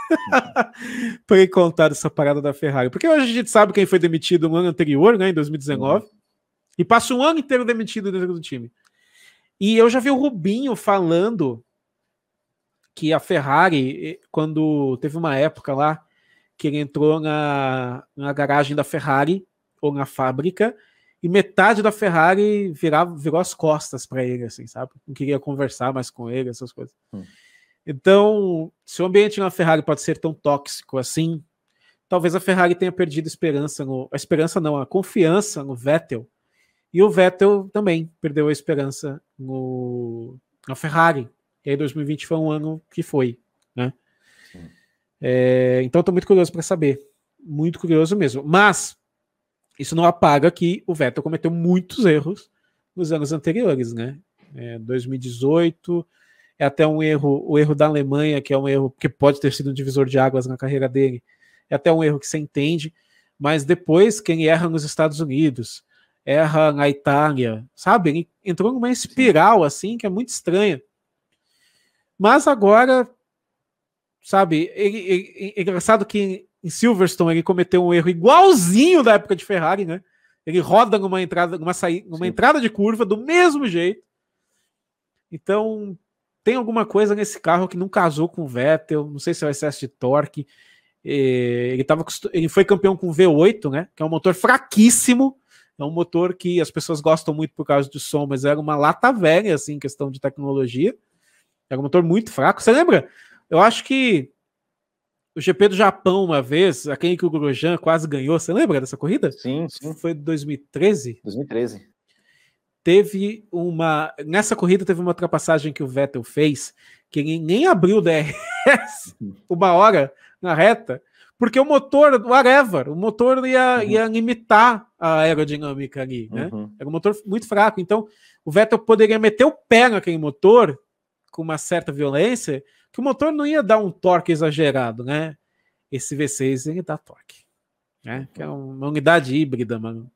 para ele contar essa parada da Ferrari. Porque hoje a gente sabe quem foi demitido no ano anterior, né, em 2019, uhum. e passa um ano inteiro demitido dentro do time. E eu já vi o Rubinho falando que a Ferrari, quando teve uma época lá que ele entrou na, na garagem da Ferrari, ou na fábrica, e metade da Ferrari virava, virou as costas para ele, assim, sabe? Não queria conversar mais com ele, essas coisas. Hum. Então, se o ambiente na Ferrari pode ser tão tóxico assim, talvez a Ferrari tenha perdido esperança no, a esperança não, a confiança no Vettel. E o Vettel também perdeu a esperança no, na Ferrari. E aí 2020 foi um ano que foi, né? É, então estou muito curioso para saber, muito curioso mesmo. Mas isso não apaga que o Vettel cometeu muitos erros nos anos anteriores, né? É, 2018 é até um erro, o erro da Alemanha, que é um erro que pode ter sido um divisor de águas na carreira dele, é até um erro que você entende, mas depois quem erra nos Estados Unidos, erra na Itália, sabe? Ele entrou numa espiral assim que é muito estranha. Mas agora, sabe, ele, ele, é engraçado que em Silverstone ele cometeu um erro igualzinho da época de Ferrari, né? Ele roda numa entrada, numa, saída, numa entrada de curva do mesmo jeito. Então, tem alguma coisa nesse carro que não casou com o Vettel, não sei se é o excesso de torque. Ele, tava, ele foi campeão com V8, né? Que é um motor fraquíssimo. É um motor que as pessoas gostam muito por causa do som, mas era uma lata velha, assim, questão de tecnologia. Era um motor muito fraco. Você lembra? Eu acho que o GP do Japão, uma vez, aquele que o Grosjean quase ganhou, você lembra dessa corrida? Sim, sim. Foi 2013? 2013 teve uma. Nessa corrida teve uma ultrapassagem que o Vettel fez, que nem abriu o DRS uma hora na reta, porque o motor, whatever, o motor ia, uhum. ia limitar a aerodinâmica ali, né? Uhum. Era um motor muito fraco. Então, o Vettel poderia meter o pé naquele motor com uma certa violência, que o motor não ia dar um torque exagerado, né? Esse V6 ele dá torque, né? Que é uma unidade híbrida, mano.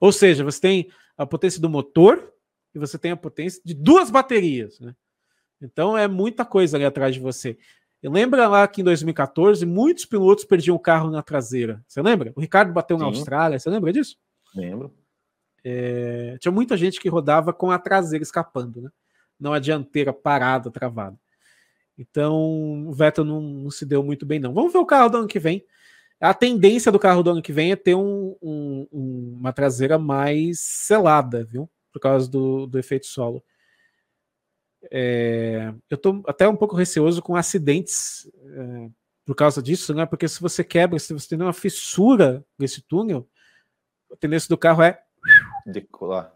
Ou seja, você tem a potência do motor e você tem a potência de duas baterias, né? Então é muita coisa ali atrás de você. Lembra lá que em 2014 muitos pilotos perdiam o carro na traseira. Você lembra? O Ricardo bateu Sim. na Austrália. Você lembra disso? Lembro. É, tinha muita gente que rodava com a traseira escapando, né? Não a dianteira parada, travada. Então o Vettel não, não, se deu muito bem, não. Vamos ver o carro do ano que vem. A tendência do carro do ano que vem é ter um, um, uma traseira mais selada, viu? Por causa do, do efeito solo. É, eu estou até um pouco receoso com acidentes é, por causa disso, né? Porque se você quebra, se você tem uma fissura nesse túnel, a tendência do carro é decolar.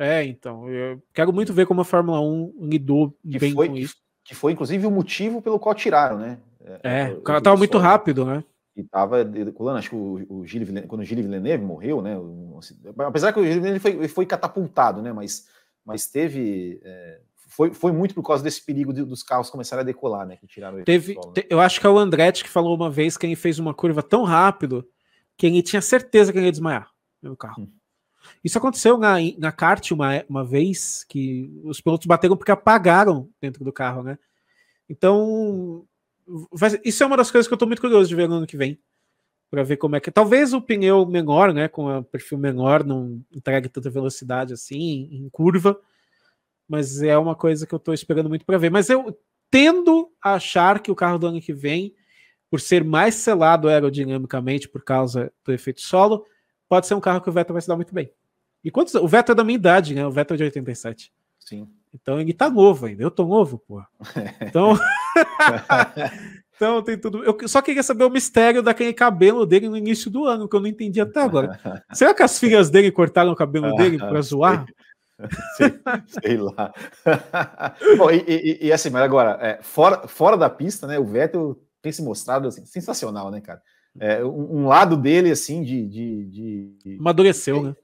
É, então, eu quero muito ver como a Fórmula 1 lidou que bem foi, com isso. Que foi, inclusive, o motivo pelo qual tiraram, né? É, é o carro estava muito rápido, né? E tava decolando, acho que o, o Gilles, quando o Gilles Villeneuve morreu, né? apesar que o Gilles Villeneuve foi, foi catapultado, né? Mas, mas teve. É, foi, foi muito por causa desse perigo de, dos carros começarem a decolar, né? Que tiraram Teve, né? Eu acho que é o Andretti que falou uma vez que ele fez uma curva tão rápido que ele tinha certeza que ele ia desmaiar no carro. Hum. Isso aconteceu na, na kart uma, uma vez que os pilotos bateram porque apagaram dentro do carro, né? Então, isso é uma das coisas que eu estou muito curioso de ver no ano que vem. Para ver como é que. Talvez o pneu menor, né? Com o perfil menor, não entregue tanta velocidade assim, em curva. Mas é uma coisa que eu estou esperando muito para ver. Mas eu tendo a achar que o carro do ano que vem, por ser mais selado aerodinamicamente por causa do efeito solo, pode ser um carro que o Vettel vai se dar muito bem. E quantos. O Vettel é da minha idade, né? O Vettel é de 87. Sim. Então ele tá novo ainda. Eu tô novo, pô. Então. então tem tudo. Eu só queria saber o mistério daquele cabelo dele no início do ano, que eu não entendi até agora. Será que as filhas dele cortaram o cabelo dele para zoar? sei, sei lá. Bom, e, e, e, assim, mas agora, é, fora, fora da pista, né? O Vettel tem se mostrado assim, sensacional, né, cara? É, um, um, lado dele, assim, de. de, de Amadureceu, né?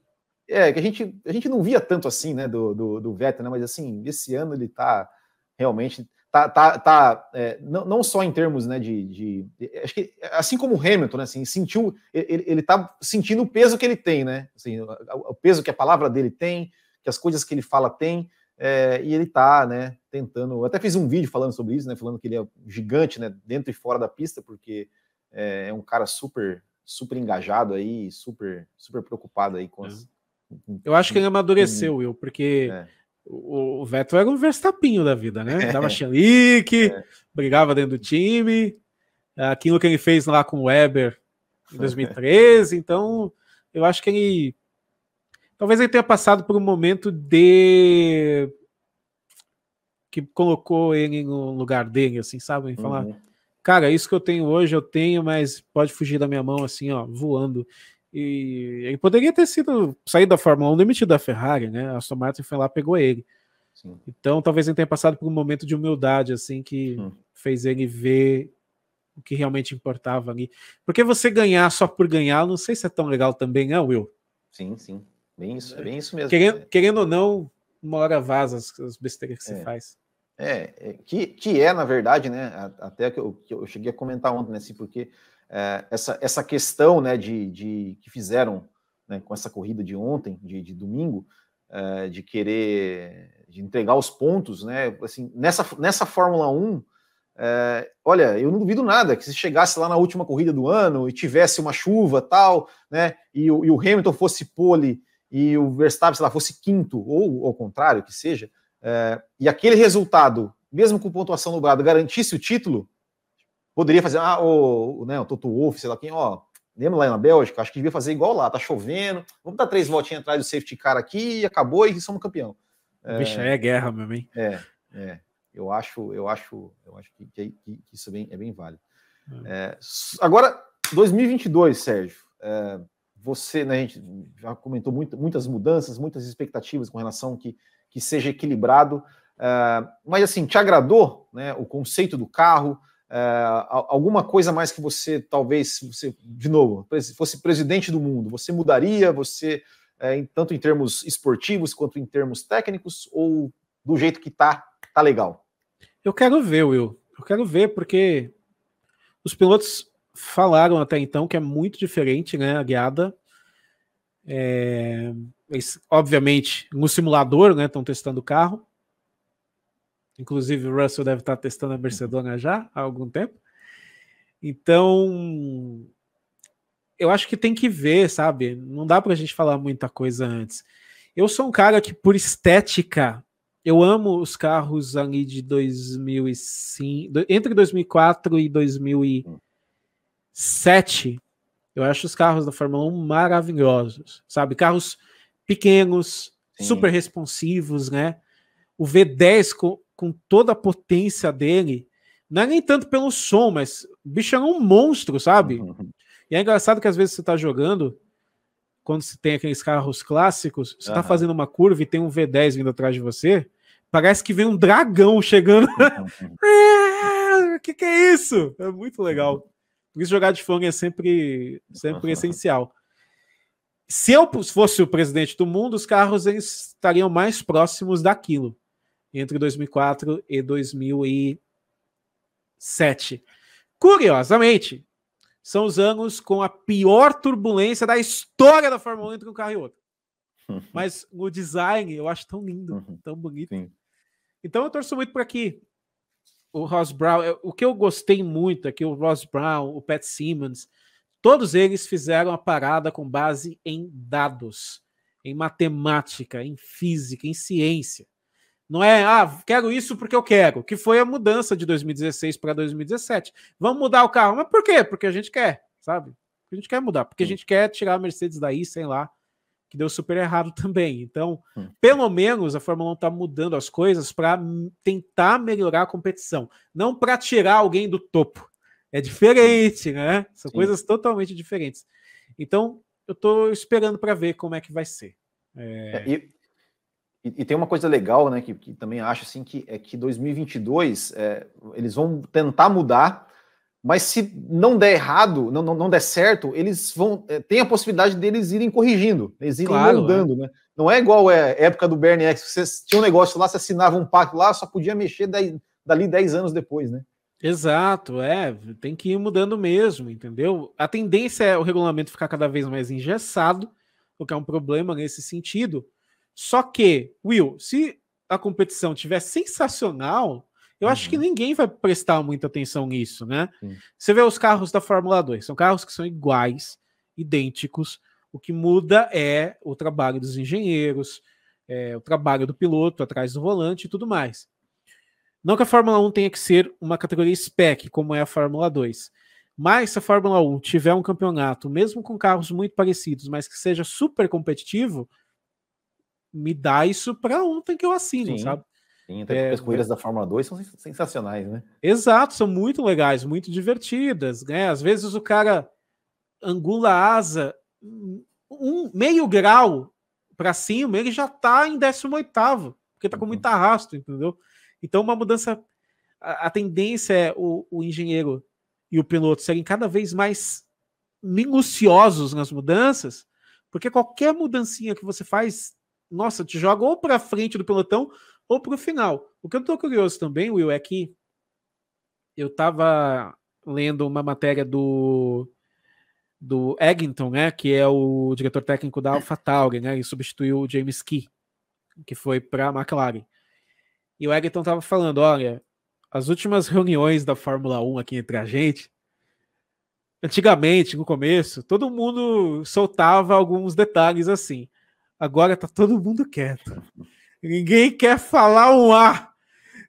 É, que a gente, a gente não via tanto assim, né, do, do, do Vettel, né, mas assim, esse ano ele tá realmente, tá, tá, tá é, não, não só em termos, né, de, de, acho que, assim como o Hamilton, né, assim, sentiu, ele, ele tá sentindo o peso que ele tem, né, assim, o, peso que a palavra dele tem, que as coisas que ele fala tem, é, e ele tá, né, tentando, eu até fiz um vídeo falando sobre isso, né, falando que ele é gigante, né, dentro e fora da pista, porque é, é um cara super, super engajado aí, super, super preocupado aí com as, é eu acho que ele amadureceu, Will, porque é. o, o Vettel era um verstapinho da vida, né? Dava chalique, é. brigava dentro do time, aquilo que ele fez lá com o Weber em 2013, então eu acho que ele talvez ele tenha passado por um momento de que colocou ele no lugar dele, assim, sabe? Falar, uhum. cara, isso que eu tenho hoje eu tenho, mas pode fugir da minha mão assim, ó, voando. E ele poderia ter sido saído da Fórmula 1 demitido da Ferrari, né? A Aston Martin foi lá pegou ele. Sim. Então, talvez ele tenha passado por um momento de humildade, assim, que hum. fez ele ver o que realmente importava ali. Porque você ganhar só por ganhar, não sei se é tão legal também, né, Will? Sim, sim. Bem isso, é bem isso mesmo. Querendo, querendo ou não, uma hora vaza as, as besteiras que é. você faz. É, é, que, que é, na verdade, né? Até que eu, que eu cheguei a comentar ontem, né? Assim, porque é, essa, essa questão né, de, de que fizeram né, com essa corrida de ontem, de, de domingo, é, de querer de entregar os pontos, né? Assim, nessa, nessa Fórmula 1, é, olha, eu não duvido nada que se chegasse lá na última corrida do ano e tivesse uma chuva tal, né? E o, e o Hamilton fosse pole e o Verstappen, sei lá, fosse quinto, ou ao contrário, que seja, é, e aquele resultado, mesmo com pontuação nublada, garantisse o título, Poderia fazer, ah, o, né, o Toto Wolff, sei lá quem, ó, lembra lá na Bélgica? Acho que devia fazer igual lá, tá chovendo, vamos dar três voltinhas atrás do safety car aqui, e acabou e somos campeão. É, Bicho, é guerra mesmo, hein? É, é. Eu acho, eu acho, eu acho que, que, que isso é bem, é bem válido. Hum. É, agora, 2022, Sérgio, é, você, né, a gente já comentou muito, muitas mudanças, muitas expectativas com relação que, que seja equilibrado, é, mas assim, te agradou né, o conceito do carro? É, alguma coisa mais que você, talvez, você, de novo, fosse presidente do mundo, você mudaria, você, é, tanto em termos esportivos quanto em termos técnicos, ou do jeito que tá, tá legal? Eu quero ver, Will. Eu quero ver, porque os pilotos falaram até então que é muito diferente, né? A guiada. É, eles, obviamente, no simulador, né? Estão testando o carro. Inclusive, o Russell deve estar testando a Mercedona já há algum tempo. Então, eu acho que tem que ver, sabe? Não dá para a gente falar muita coisa antes. Eu sou um cara que, por estética, eu amo os carros ali de 2005, entre 2004 e 2007. Eu acho os carros da Fórmula 1 maravilhosos, sabe? Carros pequenos, Sim. super responsivos, né? O V10 com, com toda a potência dele, não é nem tanto pelo som, mas o bicho é um monstro, sabe? Uhum. E é engraçado que às vezes você tá jogando, quando você tem aqueles carros clássicos, você uhum. tá fazendo uma curva e tem um V10 vindo atrás de você, Parece que vem um dragão chegando. O é, que, que é isso? É muito legal. Por isso, jogar de fone é sempre, sempre essencial. Se eu fosse o presidente do mundo, os carros estariam mais próximos daquilo entre 2004 e 2007. Curiosamente, são os anos com a pior turbulência da história da Fórmula 1 entre um carro e outro. Mas o design eu acho tão lindo, uhum. tão bonito. Sim. Então eu torço muito para que o Ross Brown, o que eu gostei muito é que o Ross Brown, o Pat Simmons, todos eles fizeram a parada com base em dados, em matemática, em física, em ciência. Não é, ah, quero isso porque eu quero, que foi a mudança de 2016 para 2017. Vamos mudar o carro. Mas por quê? Porque a gente quer, sabe? Porque a gente quer mudar, porque a gente quer tirar a Mercedes daí, sei lá, que deu super errado também. Então, hum. pelo menos a Fórmula 1 está mudando as coisas para tentar melhorar a competição, não para tirar alguém do topo. É diferente, né? São Sim. coisas totalmente diferentes. Então, eu estou esperando para ver como é que vai ser. É... É, e, e, tem uma coisa legal, né, que, que, também acho assim que é que 2022 é, eles vão tentar mudar mas se não der errado, não, não, não der certo, eles vão. É, tem a possibilidade deles irem corrigindo, eles irem claro, mudando, é. né? Não é igual é época do Bernie X, você tinha um negócio lá, você assinava um pacto lá, só podia mexer daí, dali 10 anos depois, né? Exato, é, tem que ir mudando mesmo, entendeu? A tendência é o regulamento ficar cada vez mais engessado, o que é um problema nesse sentido. Só que, Will, se a competição tiver sensacional, eu uhum. acho que uhum. ninguém vai prestar muita atenção nisso, né? Sim. Você vê os carros da Fórmula 2, são carros que são iguais, idênticos. O que muda é o trabalho dos engenheiros, é, o trabalho do piloto atrás do volante e tudo mais. Não que a Fórmula 1 tenha que ser uma categoria spec, como é a Fórmula 2. Mas se a Fórmula 1 tiver um campeonato, mesmo com carros muito parecidos, mas que seja super competitivo, me dá isso para ontem que eu assino, Sim. sabe? Sim, até é, as corridas da Fórmula 2 são sensacionais, né? Exato, são muito legais, muito divertidas, né? Às vezes o cara angula a asa um meio grau para cima, ele já está em 18 porque está com muito uhum. arrasto, entendeu? Então, uma mudança. A, a tendência é o, o engenheiro e o piloto serem cada vez mais minuciosos nas mudanças, porque qualquer mudancinha que você faz, nossa, te joga ou para frente do pelotão ou para o final. O que eu estou curioso também, Will, é que eu estava lendo uma matéria do do Eggington, né, que é o diretor técnico da AlphaTauri, né, e substituiu o James Key, que foi para a McLaren. E o Eggington estava falando, olha, as últimas reuniões da Fórmula 1 aqui entre a gente, antigamente, no começo, todo mundo soltava alguns detalhes assim. Agora tá todo mundo quieto. Ninguém quer falar um A.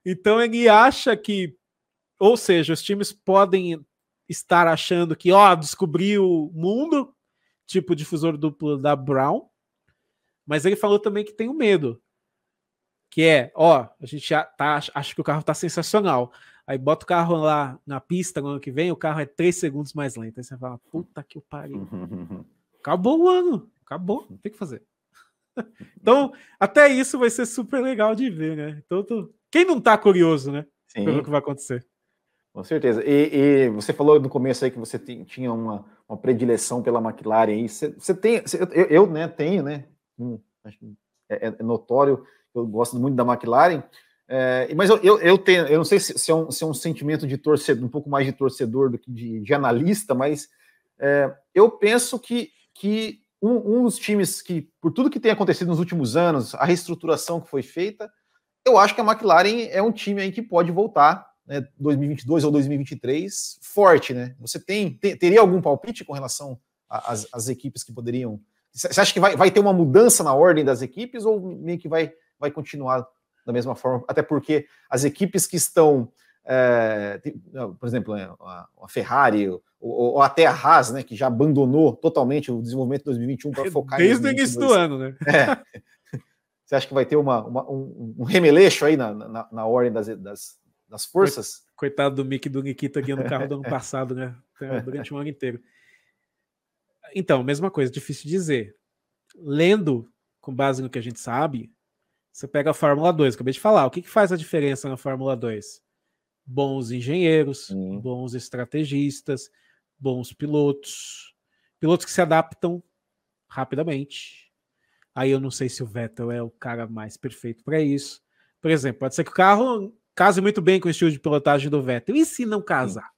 Então ele acha que, ou seja, os times podem estar achando que, ó, descobriu o mundo, tipo difusor duplo da Brown, mas ele falou também que tem o um medo, que é, ó, a gente já tá, acha que o carro tá sensacional. Aí bota o carro lá na pista no ano que vem, o carro é três segundos mais lento. Aí você fala, puta que o pariu. Acabou o ano, acabou, não tem que fazer. então, até isso vai ser super legal de ver, né? Então, tô... quem não tá curioso, né? Sim. Pelo que vai acontecer. Com certeza. E, e, você falou no começo aí que você tinha uma, uma predileção pela McLaren aí. Você, você tem, você, eu, eu, né, tenho, né? É, é, notório, eu gosto muito da McLaren. É, mas eu, eu, eu, tenho, eu não sei se, se, é um, se, é um, sentimento de torcedor, um pouco mais de torcedor do que de, de analista, mas é, eu penso que, que um, um, dos times que, por tudo que tem acontecido nos últimos anos, a reestruturação que foi feita, eu acho que a McLaren é um time aí que pode voltar, né, 2022 ou 2023, forte, né? Você tem, tem teria algum palpite com relação às equipes que poderiam? Você acha que vai, vai ter uma mudança na ordem das equipes ou meio que vai, vai continuar da mesma forma, até porque as equipes que estão, é, por exemplo, né, a, Ferrari ou, ou, até a Haas, né, que já abandonou totalmente o desenvolvimento de 2021 para focar desde o início do ano, né? É. Você acha que vai ter uma, uma um, um, remeleixo aí na, na, na ordem das, das, das, forças? Coitado do Mick do Nikita aqui no carro do ano passado, né? Durante um ano inteiro. Então, mesma coisa, difícil dizer. Lendo, com base no que a gente sabe, você pega a Fórmula 2, acabei de falar. O que, que faz a diferença na Fórmula 2? Bons engenheiros, bons estrategistas, bons pilotos, pilotos que se adaptam rapidamente. Aí eu não sei se o Vettel é o cara mais perfeito para isso. Por exemplo, pode ser que o carro case muito bem com o estilo de pilotagem do Vettel. E se não casar?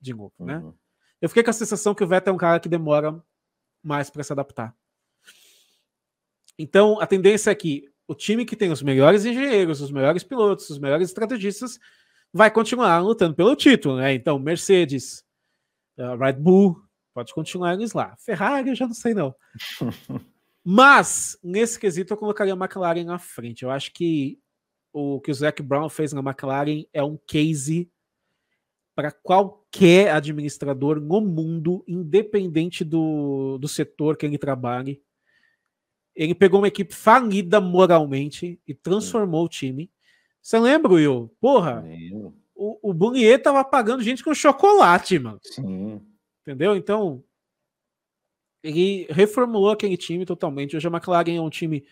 De novo, né? Uhum. Eu fiquei com a sensação que o Vettel é um cara que demora mais para se adaptar. Então, a tendência é que o time que tem os melhores engenheiros, os melhores pilotos, os melhores estrategistas, vai continuar lutando pelo título, né? Então, Mercedes, uh, Red Bull, pode continuar eles lá. Ferrari, eu já não sei não. Mas, nesse quesito, eu colocaria a McLaren na frente. Eu acho que o que o Zac Brown fez na McLaren é um case para qualquer administrador no mundo, independente do, do setor que ele trabalhe, ele pegou uma equipe falida moralmente e transformou o time. Você lembra, Will? Porra, o, o Bunier tava pagando gente com chocolate, mano. Sim. Entendeu? Então, ele reformulou aquele time totalmente. Hoje a McLaren é um time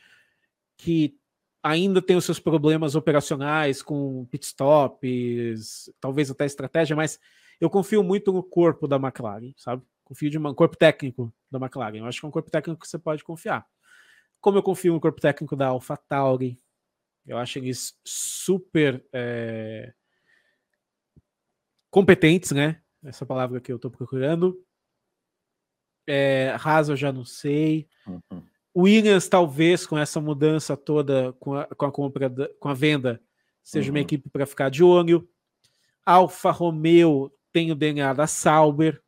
que ainda tem os seus problemas operacionais com pitstops, talvez até estratégia, mas eu confio muito no corpo da McLaren, sabe? Confio de um corpo técnico da McLaren. Eu acho que é um corpo técnico que você pode confiar. Como eu confio no corpo técnico da AlphaTauri, eu acho eles super é, competentes, né? Essa palavra que eu estou procurando. É, Haas eu já não sei. Uhum. Williams, talvez, com essa mudança toda, com a, com a compra, da, com a venda, seja uhum. uma equipe para ficar de olho. Alfa Romeo tem o DNA da Sauber.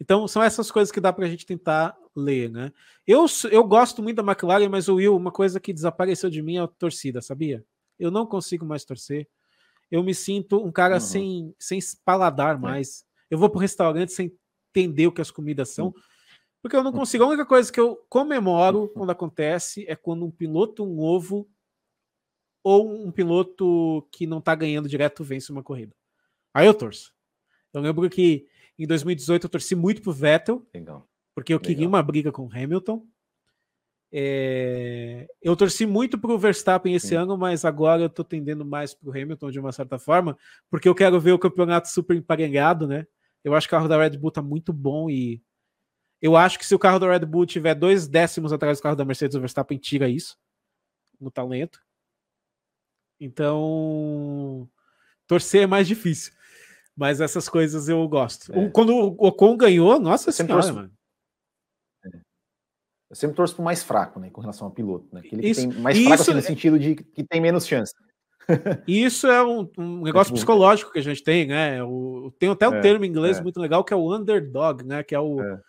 Então, são essas coisas que dá para a gente tentar ler, né? Eu, eu gosto muito da McLaren, mas o Will, uma coisa que desapareceu de mim é a torcida, sabia? Eu não consigo mais torcer. Eu me sinto um cara uhum. sem, sem paladar é. mais. É. Eu vou pro restaurante sem entender o que as comidas são, porque eu não consigo. A única coisa que eu comemoro quando acontece é quando um piloto novo ou um piloto que não tá ganhando direto vence uma corrida. Aí eu torço. Eu lembro que em 2018 eu torci muito pro Vettel. Legal porque eu Legal. queria uma briga com o Hamilton. É... Eu torci muito para o Verstappen esse Sim. ano, mas agora eu estou tendendo mais para o Hamilton de uma certa forma, porque eu quero ver o campeonato super emparelhado, né? Eu acho que o carro da Red Bull está muito bom e eu acho que se o carro da Red Bull tiver dois décimos atrás do carro da Mercedes, o Verstappen tira isso no talento. Então, torcer é mais difícil. Mas essas coisas eu gosto. É. Quando o Ocon ganhou, nossa senhora, mano. Eu sempre torço para o mais fraco, né, com relação ao piloto, né? Aquele isso, que tem mais fraco assim, no é... sentido de que tem menos chance. Isso é um, um negócio tipo, psicológico que a gente tem, né? O, tem até um é, termo em inglês é. muito legal que é o underdog, né? Que é o é.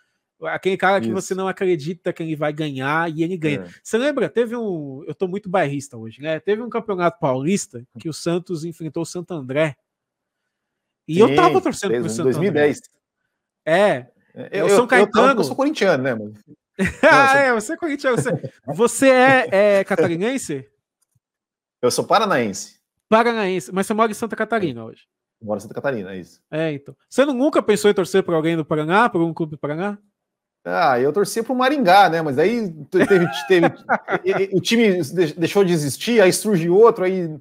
aquele cara que Isso. você não acredita que ele vai ganhar e ele ganha. É. Você lembra? Teve um. Eu tô muito bairrista hoje, né? Teve um campeonato paulista que o Santos enfrentou o Santo André. E Sim, eu tava torcendo pro Santo 2010. André. É. Eu, eu, São Caetano. Eu, eu, sou corintiano, né, mano? ah, é, você é corintiano. Você, você é, é, catarinense? Eu sou paranaense. Paranaense, mas você mora em Santa Catarina hoje. Moro em Santa Catarina, é isso. É, então. Você nunca pensou em torcer por alguém do Paraná, por um clube do Paraná? Ah, eu torcia pro Maringá, né? Mas aí teve, teve o time deixou de existir, aí surge outro, aí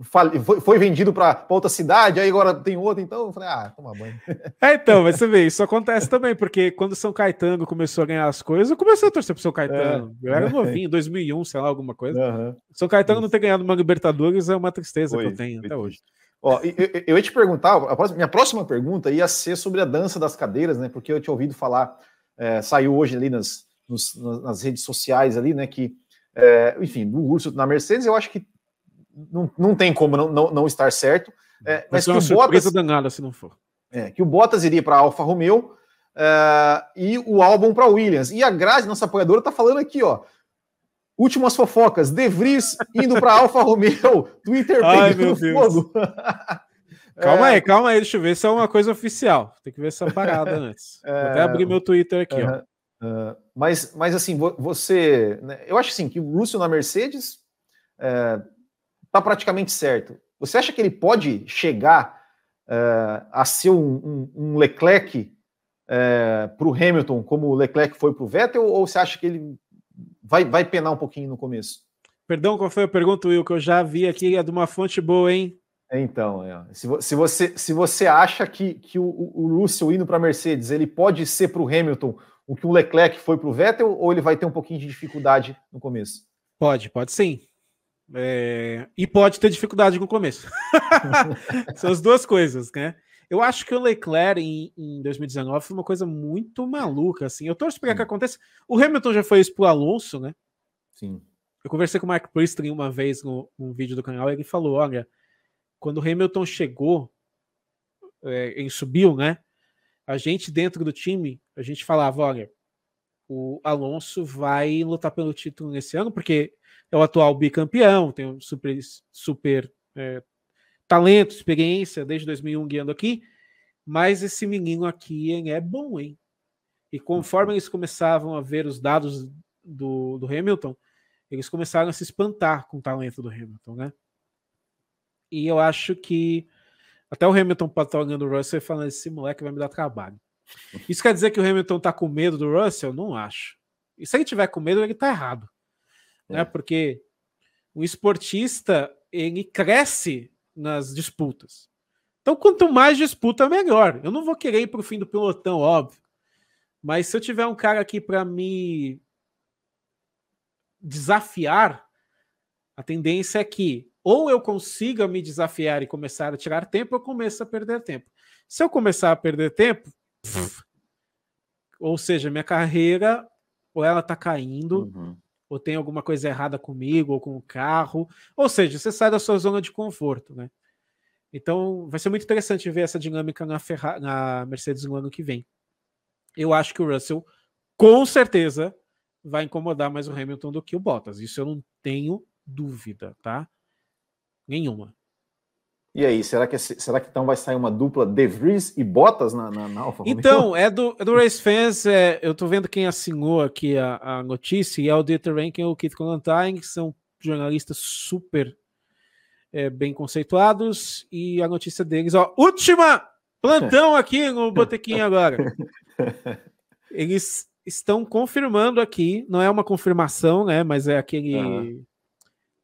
foi, foi vendido para outra cidade, aí agora tem outro, então eu falei, ah, toma banho. É, então, mas você vê, isso acontece também, porque quando São Caetano começou a ganhar as coisas, eu comecei a torcer pro São Caetano. É. Eu era novinho, 2001, sei lá, alguma coisa. Uhum. São Caetano isso. não ter ganhado uma Libertadores é uma tristeza foi, que eu tenho até hoje. Ó, eu, eu, ia te perguntar, a próxima, minha próxima pergunta ia ser sobre a dança das cadeiras, né? Porque eu tinha ouvido falar, é, saiu hoje ali nas, nos, nas redes sociais ali, né? Que, é, enfim, do Urso na Mercedes, eu acho que não, não tem como não, não, não estar certo. É, mas que o Bottas, danada se não for. É, que o Bottas iria para a Alfa Romeo é, e o álbum para Williams. E a Grazi, nossa apoiadora, está falando aqui, ó. Últimas fofocas. De Vries indo para a Alfa Romeo, Twitter Ai, Deus. fogo. Calma é... aí, calma aí, deixa eu ver se é uma coisa oficial. Tem que ver essa parada antes. É... Vou até abrir meu Twitter aqui, ó. Uh, mas, mas assim, você. Né, eu acho assim que o Russell na Mercedes é, está praticamente certo. Você acha que ele pode chegar uh, a ser um, um, um Leclerc uh, é, para o Hamilton, como o Leclerc foi para o Vettel, ou você acha que ele vai, vai penar um pouquinho no começo? Perdão, qual foi a pergunta, Will, que eu já vi aqui, é de uma fonte boa, hein? Então, é. se, se, você, se você acha que, que o, o Russell indo para a Mercedes, ele pode ser para o Hamilton o que o Leclerc foi para o Vettel, ou ele vai ter um pouquinho de dificuldade no começo? Pode, pode sim. É, e pode ter dificuldade no começo. São as duas coisas, né? Eu acho que o Leclerc em, em 2019 foi uma coisa muito maluca, assim. Eu torço para que aconteça. O Hamilton já foi isso pro Alonso, né? Sim. Eu conversei com o Mark Priestley uma vez no, num vídeo do canal e ele falou: olha, quando o Hamilton chegou, é, ele subiu, né? A gente dentro do time, a gente falava: olha, o Alonso vai lutar pelo título nesse ano, porque é o atual bicampeão, tem um super, super é, talento, experiência, desde 2001 guiando aqui, mas esse menino aqui é bom, hein? E conforme eles começavam a ver os dados do, do Hamilton, eles começaram a se espantar com o talento do Hamilton, né? E eu acho que até o Hamilton olhando o Russell falando: esse moleque vai me dar trabalho. Isso quer dizer que o Hamilton tá com medo do Russell? Não acho. E se ele tiver com medo, ele tá errado né? É. Porque o esportista ele cresce nas disputas. Então, quanto mais disputa, melhor. Eu não vou querer ir para o fim do pelotão, óbvio. Mas se eu tiver um cara aqui para me desafiar, a tendência é que ou eu consiga me desafiar e começar a tirar tempo, ou eu começo a perder tempo. Se eu começar a perder tempo, ou seja, minha carreira ou ela está caindo, uhum ou tem alguma coisa errada comigo ou com o carro. Ou seja, você sai da sua zona de conforto, né? Então, vai ser muito interessante ver essa dinâmica na, Ferrari, na Mercedes no ano que vem. Eu acho que o Russell, com certeza, vai incomodar mais o Hamilton do que o Bottas. Isso eu não tenho dúvida, tá? Nenhuma. E aí, será que, será que então vai sair uma dupla De Vries e Bottas na, na, na Alfa Romeo? Então, é do, é do Race Fans, é, eu tô vendo quem assinou aqui a, a notícia, e é o Dieter Rankin e o Keith Colantine, que são jornalistas super é, bem conceituados, e a notícia deles, ó, última plantão aqui no Botequim agora. Eles estão confirmando aqui, não é uma confirmação, né, mas é aquele... Uhum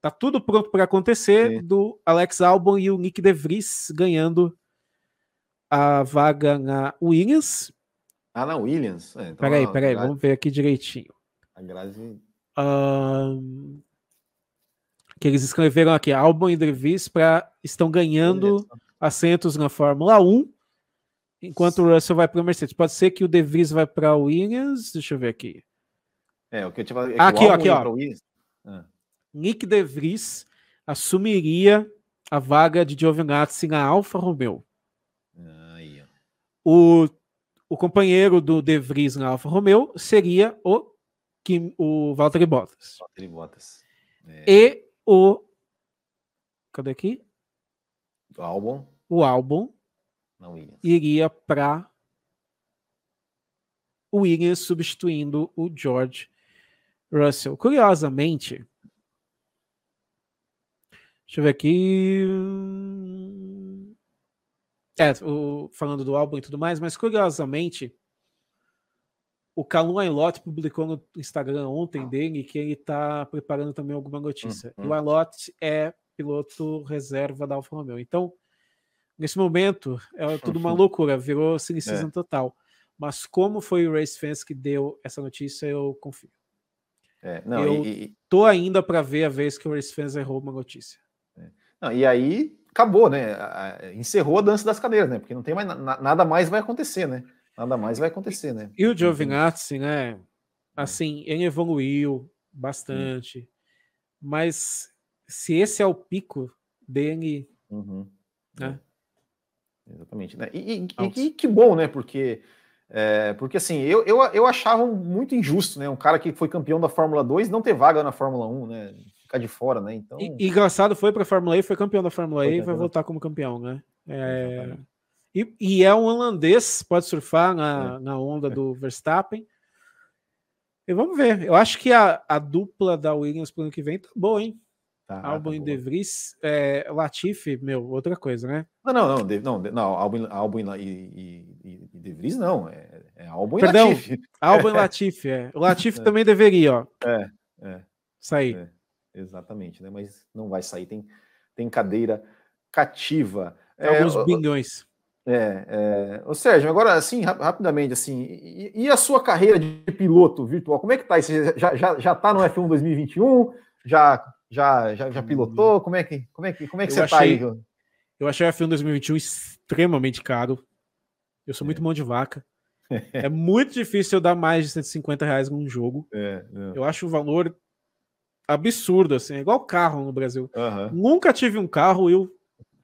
Tá tudo pronto para acontecer Sim. do Alex Albon e o Nick DeVries ganhando a vaga na Williams. Ah, na Williams? É, então, peraí, peraí, Grazi... vamos ver aqui direitinho. A Grazi... Um, que eles escreveram aqui, Albon e DeVries pra, estão ganhando assentos na Fórmula 1, enquanto o Russell vai para o Mercedes. Pode ser que o DeVries vai para o Williams, deixa eu ver aqui. É, o que eu falei. É aqui, ó, aqui, ó. Nick De Vries assumiria a vaga de Giovinazzi na Alfa Romeo. Aí, o, o companheiro do De Vries na Alfa Romeo seria o, Kim, o Valtteri Bottas. Valtteri Bottas. É. E o. Cadê aqui? O álbum. O álbum iria para o Williams substituindo o George Russell. Curiosamente, Deixa eu ver aqui. É, o, falando do álbum e tudo mais, mas curiosamente, o Calum Ailot publicou no Instagram ontem dele que ele está preparando também alguma notícia. Uhum. E o Ailot é piloto reserva da Alfa Romeo. Então, nesse momento, é tudo uma loucura, virou cynicism é. total. Mas como foi o Race Fans que deu essa notícia, eu confio. É, não, eu e, tô ainda para ver a vez que o Race Fans errou uma notícia. Não, e aí acabou, né? Encerrou a dança das cadeiras, né? Porque não tem mais nada mais vai acontecer, né? Nada mais vai acontecer, né? E o Giovinazzi, né? É. Assim, ele evoluiu bastante, mas se esse é o pico dele, uhum. né? É. Exatamente, né? E, e, e, que bom, né? Porque é, porque assim, eu, eu, eu achava muito injusto, né? Um cara que foi campeão da Fórmula 2 não ter vaga na Fórmula 1, né? Ficar de fora, né? Então. E, engraçado, foi para a Fórmula E, foi campeão da Fórmula E e vai voltar como campeão, né? É, e, e, é um holandês, pode surfar na, é. na onda do Verstappen. E vamos ver. Eu acho que a, a dupla da Williams pro ano que vem tá boa, hein? Tá, Albon tá e De Vries, é, Latifi, meu, outra coisa, né? Não, não, não, de, não, não Albon, Albon e, e, e De Vries não, é, é Albon Perdão, e Latifi. Albon e Latifi, é. O Latifi é. também deveria, ó. É, é. Sair. É, exatamente, né? Mas não vai sair, tem, tem cadeira cativa. É, Alguns bilhões. É, é. Ô, Sérgio, agora assim, rapidamente, assim, e, e, a sua carreira de piloto virtual, como é que tá? Você já, já, já tá no F1 2021? Já já, já, já pilotou? Como é que, como é que, como é que você achei, tá aí? Eu achei a F1 2021 extremamente caro. Eu sou muito é. mão de vaca. é muito difícil eu dar mais de 150 reais num jogo. É, é. Eu acho o valor absurdo, assim. É igual carro no Brasil. Uhum. Nunca tive um carro, eu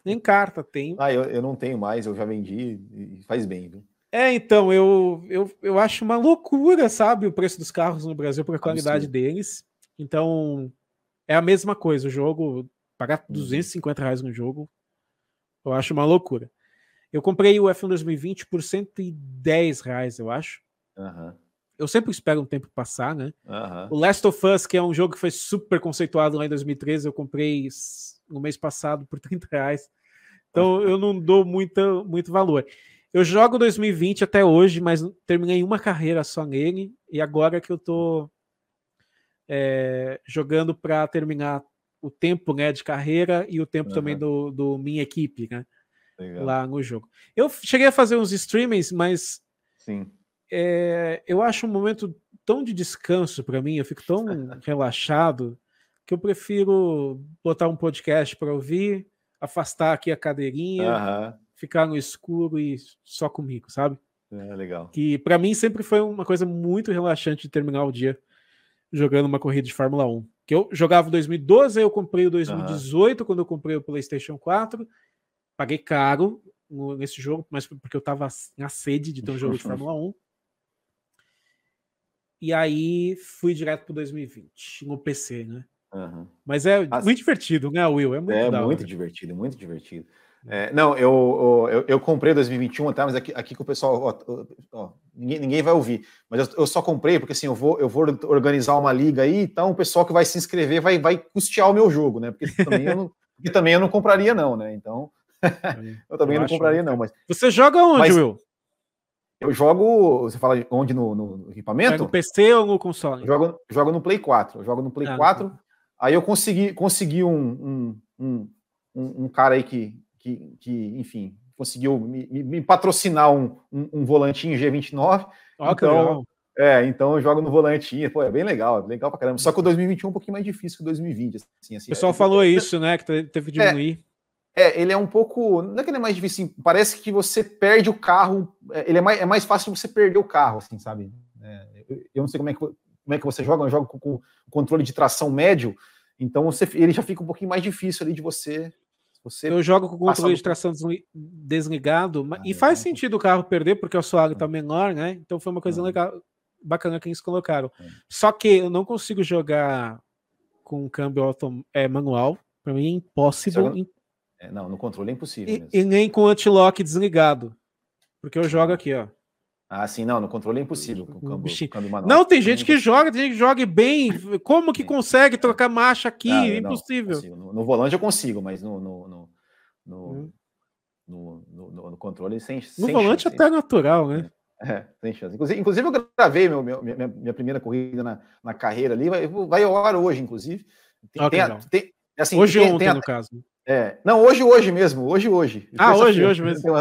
nem carta tenho. Ah, eu, eu não tenho mais, eu já vendi e faz bem, viu? É, então, eu, eu, eu acho uma loucura, sabe, o preço dos carros no Brasil por a qualidade deles. Então, é a mesma coisa. O jogo, pagar 250 uhum. reais no jogo, eu acho uma loucura. Eu comprei o F1 2020 por 110 reais, eu acho. Uhum. Eu sempre espero um tempo passar, né? Uhum. O Last of Us, que é um jogo que foi super conceituado lá em 2013, eu comprei no mês passado por 30 reais. Então eu não dou muita, muito valor. Eu jogo 2020 até hoje, mas terminei uma carreira só nele, e agora que eu tô é, jogando para terminar o tempo né, de carreira e o tempo uhum. também do, do minha equipe, né? Legal. Lá no jogo. Eu cheguei a fazer uns streamings, mas Sim. É, eu acho um momento tão de descanso para mim, eu fico tão relaxado que eu prefiro botar um podcast para ouvir, afastar aqui a cadeirinha, uhum. ficar no escuro e só comigo, sabe? É legal. Que para mim sempre foi uma coisa muito relaxante de terminar o dia jogando uma corrida de Fórmula 1. Que eu jogava em 2012, aí eu comprei o 2018, uhum. quando eu comprei o PlayStation 4. Paguei caro nesse jogo, mas porque eu tava na sede de ter um jogo de Fórmula 1. E aí fui direto para 2020, no PC, né? Uhum. Mas é As... muito divertido, né, Will? É muito, é, muito divertido, muito divertido. É, não, eu, eu, eu comprei 2021, tá? Mas aqui, aqui que o pessoal, ó, ó, ninguém, ninguém vai ouvir. Mas eu, eu, só comprei porque assim, eu vou, eu vou organizar uma liga aí, então o pessoal que vai se inscrever vai, vai custear o meu jogo, né? Porque também eu não, porque também eu não compraria, não, né? Então, eu também eu não compraria, não. Mas você joga onde, mas, Will? Eu jogo. Você fala onde no, no equipamento? É no PC ou no console? jogo, jogo no Play 4. Eu jogo no Play ah, 4. Não. Aí eu consegui, consegui um, um, um, um cara aí que, que, que enfim, conseguiu me, me patrocinar um, um, um, volantinho G29. Oh, então, é, então eu jogo no volantinho, pô, é bem legal, é legal pra caramba. Só que o 2021 é um pouquinho mais difícil que o 2020. Assim, assim, o pessoal é, falou é, isso, né? Que teve que diminuir. É, é, ele é um pouco. Não é que ele é mais difícil, parece que você perde o carro. É, ele é mais, é mais fácil você perder o carro, assim, sabe? É, eu, eu, não sei como é, que, como é que você joga, eu jogo com, com controle de tração médio, então você, ele já fica um pouquinho mais difícil ali de você você eu jogo com o controle de tração desligado, ah, e faz sentido o carro perder, porque o assoalho está menor, né? Então foi uma coisa ah. legal, bacana que eles colocaram. É. Só que eu não consigo jogar com câmbio autom é, manual, para mim é impossível. É, não, no controle é impossível. E, e nem com anti-lock desligado, porque eu jogo aqui, ó. Ah, sim, não, no controle é impossível. Com câmbio, câmbio manual. Não, tem gente que joga, tem gente que joga bem. Como que consegue trocar marcha aqui? Não, é impossível. Não, no, no, volante eu consigo, mas no, no, no, no, hum. no, no controle sem, No sem volante chance, até natural, né? É, sem chance. Inclusive, inclusive eu gravei meu, meu minha, minha, primeira corrida na, na carreira ali, vai, vai ao ar hoje, inclusive. Tem, tem, a, tem, Assim, hoje tem, ontem, tem no caso. É, não, hoje, hoje mesmo, hoje, hoje. Ah, hoje, hoje mesmo.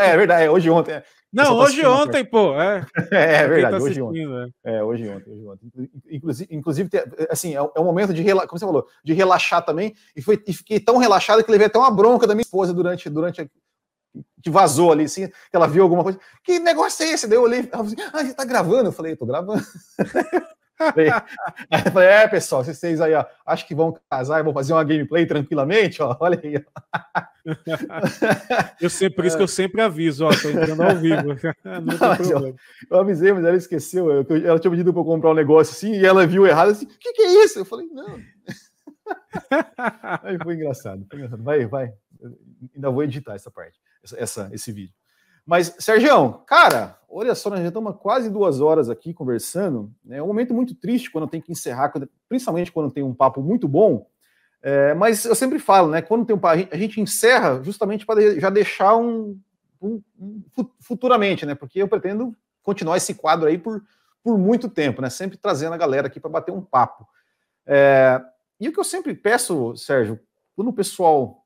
É verdade, é hoje, ontem. É. Não, hoje, ontem, pô. É, é, é verdade, tá hoje, ontem. É. é, hoje, ontem, hoje, ontem. Inclusive, inclusive assim, é, é um momento de, como você falou, de relaxar também. E, foi, e fiquei tão relaxado que levei até uma bronca da minha esposa durante, durante que vazou ali, assim, que ela viu alguma coisa. Que negócio é esse? Daí eu olhei, ela falou assim, ah, você tá gravando? Eu falei, tô gravando. Aí eu falei, é, pessoal, vocês aí, ó, acho que vão casar e vão fazer uma gameplay tranquilamente, ó, olha aí. eu sempre, por isso que eu sempre aviso, ó, tô entrando ao vivo. Não, eu, eu, avisei, mas ela esqueceu. Eu, ela tinha pedido para eu comprar um negócio assim, e ela viu errado assim, o que, que é isso? Eu falei, não. aí foi engraçado, foi engraçado. Vai, vai. Eu ainda vou editar essa parte, essa esse vídeo. Mas, Sérgio, cara, olha só, nós já estamos quase duas horas aqui conversando. Né? É um momento muito triste quando tem que encerrar, principalmente quando tem um papo muito bom. É, mas eu sempre falo, né? Quando tem um papo, a gente encerra justamente para já deixar um, um, um, futuramente, né? Porque eu pretendo continuar esse quadro aí por, por muito tempo, né? Sempre trazendo a galera aqui para bater um papo. É, e o que eu sempre peço, Sérgio, quando o pessoal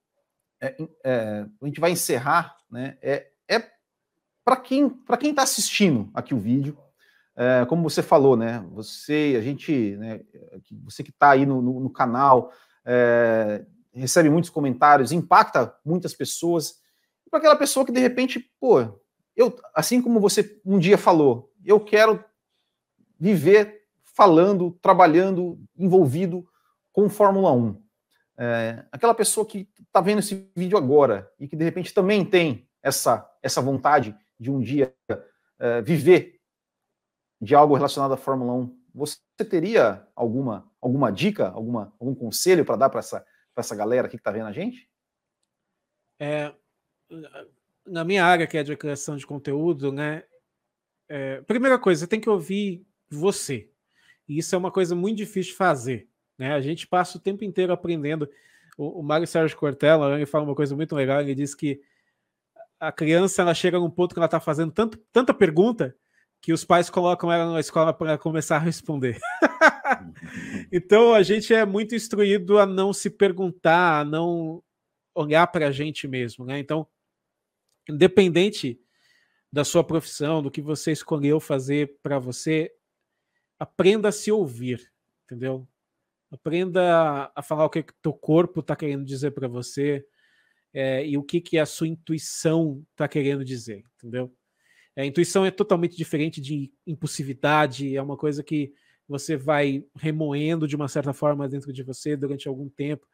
é, é a gente vai encerrar, né? É, é para quem para quem está assistindo aqui o vídeo, é, como você falou, né? Você, a gente, né, você que está aí no, no, no canal, é, recebe muitos comentários, impacta muitas pessoas. Para aquela pessoa que de repente, pô, eu, assim como você um dia falou, eu quero viver falando, trabalhando, envolvido com Fórmula 1. É, aquela pessoa que está vendo esse vídeo agora e que de repente também tem essa, essa vontade de um dia uh, viver de algo relacionado à Fórmula 1, você teria alguma, alguma dica, alguma, algum conselho para dar para essa, essa galera aqui que está vendo a gente? É, na minha área, que é de criação de conteúdo, né? É, primeira coisa, você tem que ouvir você. E isso é uma coisa muito difícil de fazer. Né? A gente passa o tempo inteiro aprendendo. O, o Mário Sérgio Cortella ele fala uma coisa muito legal. Ele diz que a criança ela chega num ponto que ela está fazendo tanto, tanta pergunta que os pais colocam ela na escola para começar a responder. então a gente é muito instruído a não se perguntar, a não olhar para a gente mesmo, né? Então, independente da sua profissão, do que você escolheu fazer para você, aprenda a se ouvir, entendeu? Aprenda a falar o que o teu corpo está querendo dizer para você, é, e o que, que a sua intuição está querendo dizer, entendeu? A intuição é totalmente diferente de impulsividade, é uma coisa que você vai remoendo de uma certa forma dentro de você durante algum tempo.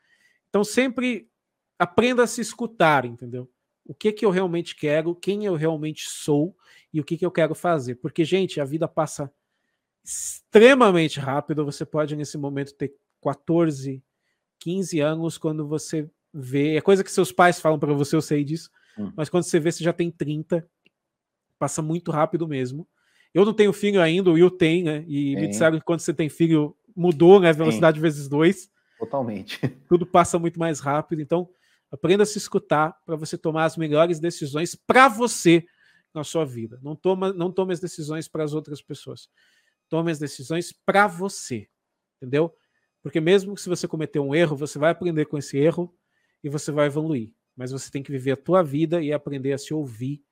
Então sempre aprenda a se escutar, entendeu? O que que eu realmente quero, quem eu realmente sou e o que que eu quero fazer. Porque, gente, a vida passa extremamente rápido. Você pode, nesse momento, ter 14, 15 anos, quando você vê. É coisa que seus pais falam para você, eu sei disso. Hum. Mas quando você vê, você já tem 30. Passa muito rápido mesmo. Eu não tenho filho ainda, o Will tem, né? E me disseram que quando você tem filho, mudou, né? Velocidade vezes dois. Totalmente. Tudo passa muito mais rápido. Então, aprenda a se escutar para você tomar as melhores decisões para você na sua vida. Não toma, não tome as decisões para as outras pessoas. Tome as decisões para você. Entendeu? Porque mesmo se você cometer um erro, você vai aprender com esse erro e você vai evoluir. Mas você tem que viver a tua vida e aprender a se ouvir.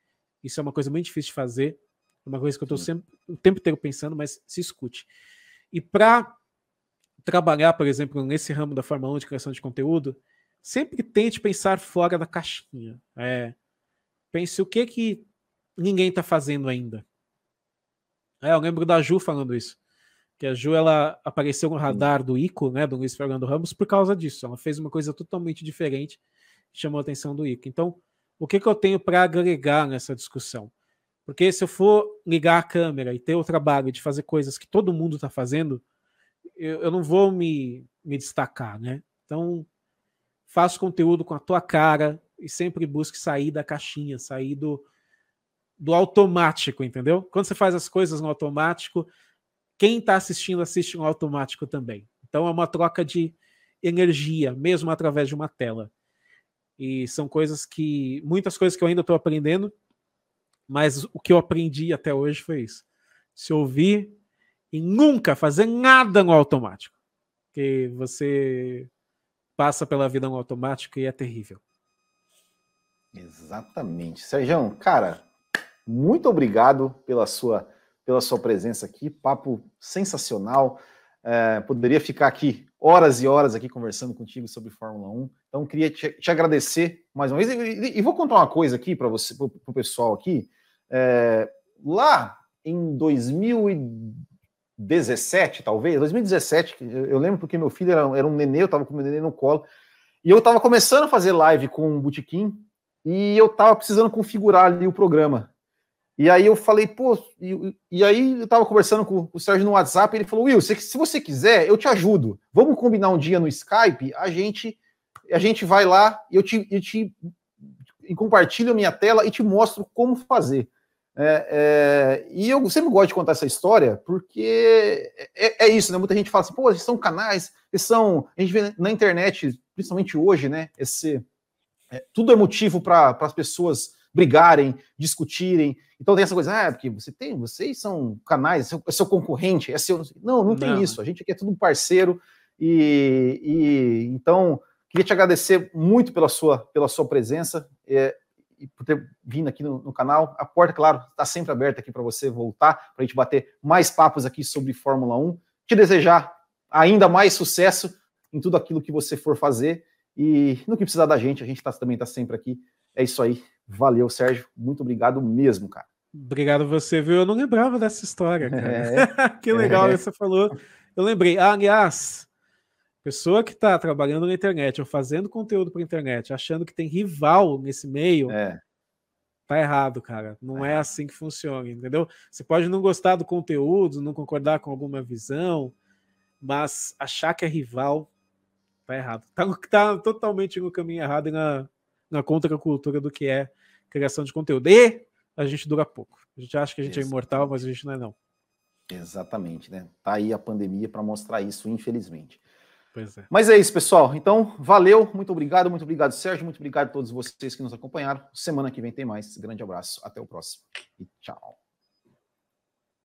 Isso é uma coisa muito difícil de fazer. É uma coisa que eu estou sempre o tempo inteiro pensando, mas se escute. E para trabalhar, por exemplo, nesse ramo da Fórmula 1 de criação de conteúdo, sempre tente pensar fora da caixinha. É, pense o que que ninguém está fazendo ainda. É, eu lembro da Ju falando isso que a Ju ela apareceu no radar do ICO, né, do Luiz Fernando Ramos, por causa disso. Ela fez uma coisa totalmente diferente, chamou a atenção do ICO. Então, o que, que eu tenho para agregar nessa discussão? Porque se eu for ligar a câmera e ter o trabalho de fazer coisas que todo mundo está fazendo, eu, eu, não vou me, me destacar, né? Então, faça conteúdo com a tua cara e sempre busque sair da caixinha, sair do, do automático, entendeu? Quando você faz as coisas no automático, quem está assistindo assiste no automático também. Então é uma troca de energia, mesmo através de uma tela. E são coisas que. muitas coisas que eu ainda estou aprendendo, mas o que eu aprendi até hoje foi isso. Se ouvir e nunca fazer nada no automático. Porque você passa pela vida no automático e é terrível. Exatamente. Sérgio, cara, muito obrigado pela sua, pela sua presença aqui. Papo sensacional. É, poderia ficar aqui horas e horas aqui conversando contigo sobre Fórmula 1. Então, queria te, te agradecer mais uma vez. E, e, vou contar uma coisa aqui para você, para o pessoal aqui. É, lá em 2017, talvez, 2017, eu lembro porque meu filho era, era um nenê, eu estava com meu nenê no colo, e eu estava começando a fazer live com o Botequim, e eu estava precisando configurar ali o programa. E aí eu falei, pô, e, e aí eu tava conversando com, o Sérgio no WhatsApp, ele falou, Will, se, se você quiser, eu te ajudo. Vamos combinar um dia no Skype, a gente a gente vai lá, eu te, eu te compartilho a minha tela e te mostro como fazer. É, é, e eu sempre gosto de contar essa história porque é, é, isso, né? Muita gente fala assim, pô, esses são canais, esses são. A gente vê na internet, principalmente hoje, né? Esse, é, tudo é motivo para as pessoas brigarem, discutirem. Então tem essa coisa, ah, porque você tem, vocês são canais, é seu, é seu concorrente, é seu. Não, não tem não. isso. A gente aqui é tudo parceiro. E, e, então queria te agradecer muito pela sua, pela sua presença é, e por ter vindo aqui no, no canal. A porta, claro, está sempre aberta aqui para você voltar, para a gente bater mais papos aqui sobre Fórmula 1. Te desejar ainda mais sucesso em tudo aquilo que você for fazer. E no que precisar da gente, a gente tá, também está sempre aqui. É isso aí. Valeu, Sérgio. Muito obrigado mesmo, cara. Obrigado você, viu? Eu não lembrava dessa história, cara. É, que legal é. você falou. Eu lembrei. Ah, aliás, pessoa que está trabalhando na internet ou fazendo conteúdo para internet, achando que tem rival nesse meio, é. tá errado, cara. Não é. é assim que funciona, entendeu? Você pode não gostar do conteúdo, não concordar com alguma visão, mas achar que é rival tá errado. Tá, tá totalmente no caminho errado e na, na contracultura do que é criação de conteúdo. E a gente dura pouco. A gente acha que a gente Exatamente. é imortal, mas a gente não é, não. Exatamente, né? Tá aí a pandemia para mostrar isso, infelizmente. Pois é. Mas é isso, pessoal. Então, valeu, muito obrigado, muito obrigado, Sérgio, muito obrigado a todos vocês que nos acompanharam. Semana que vem tem mais. Grande abraço, até o próximo e tchau.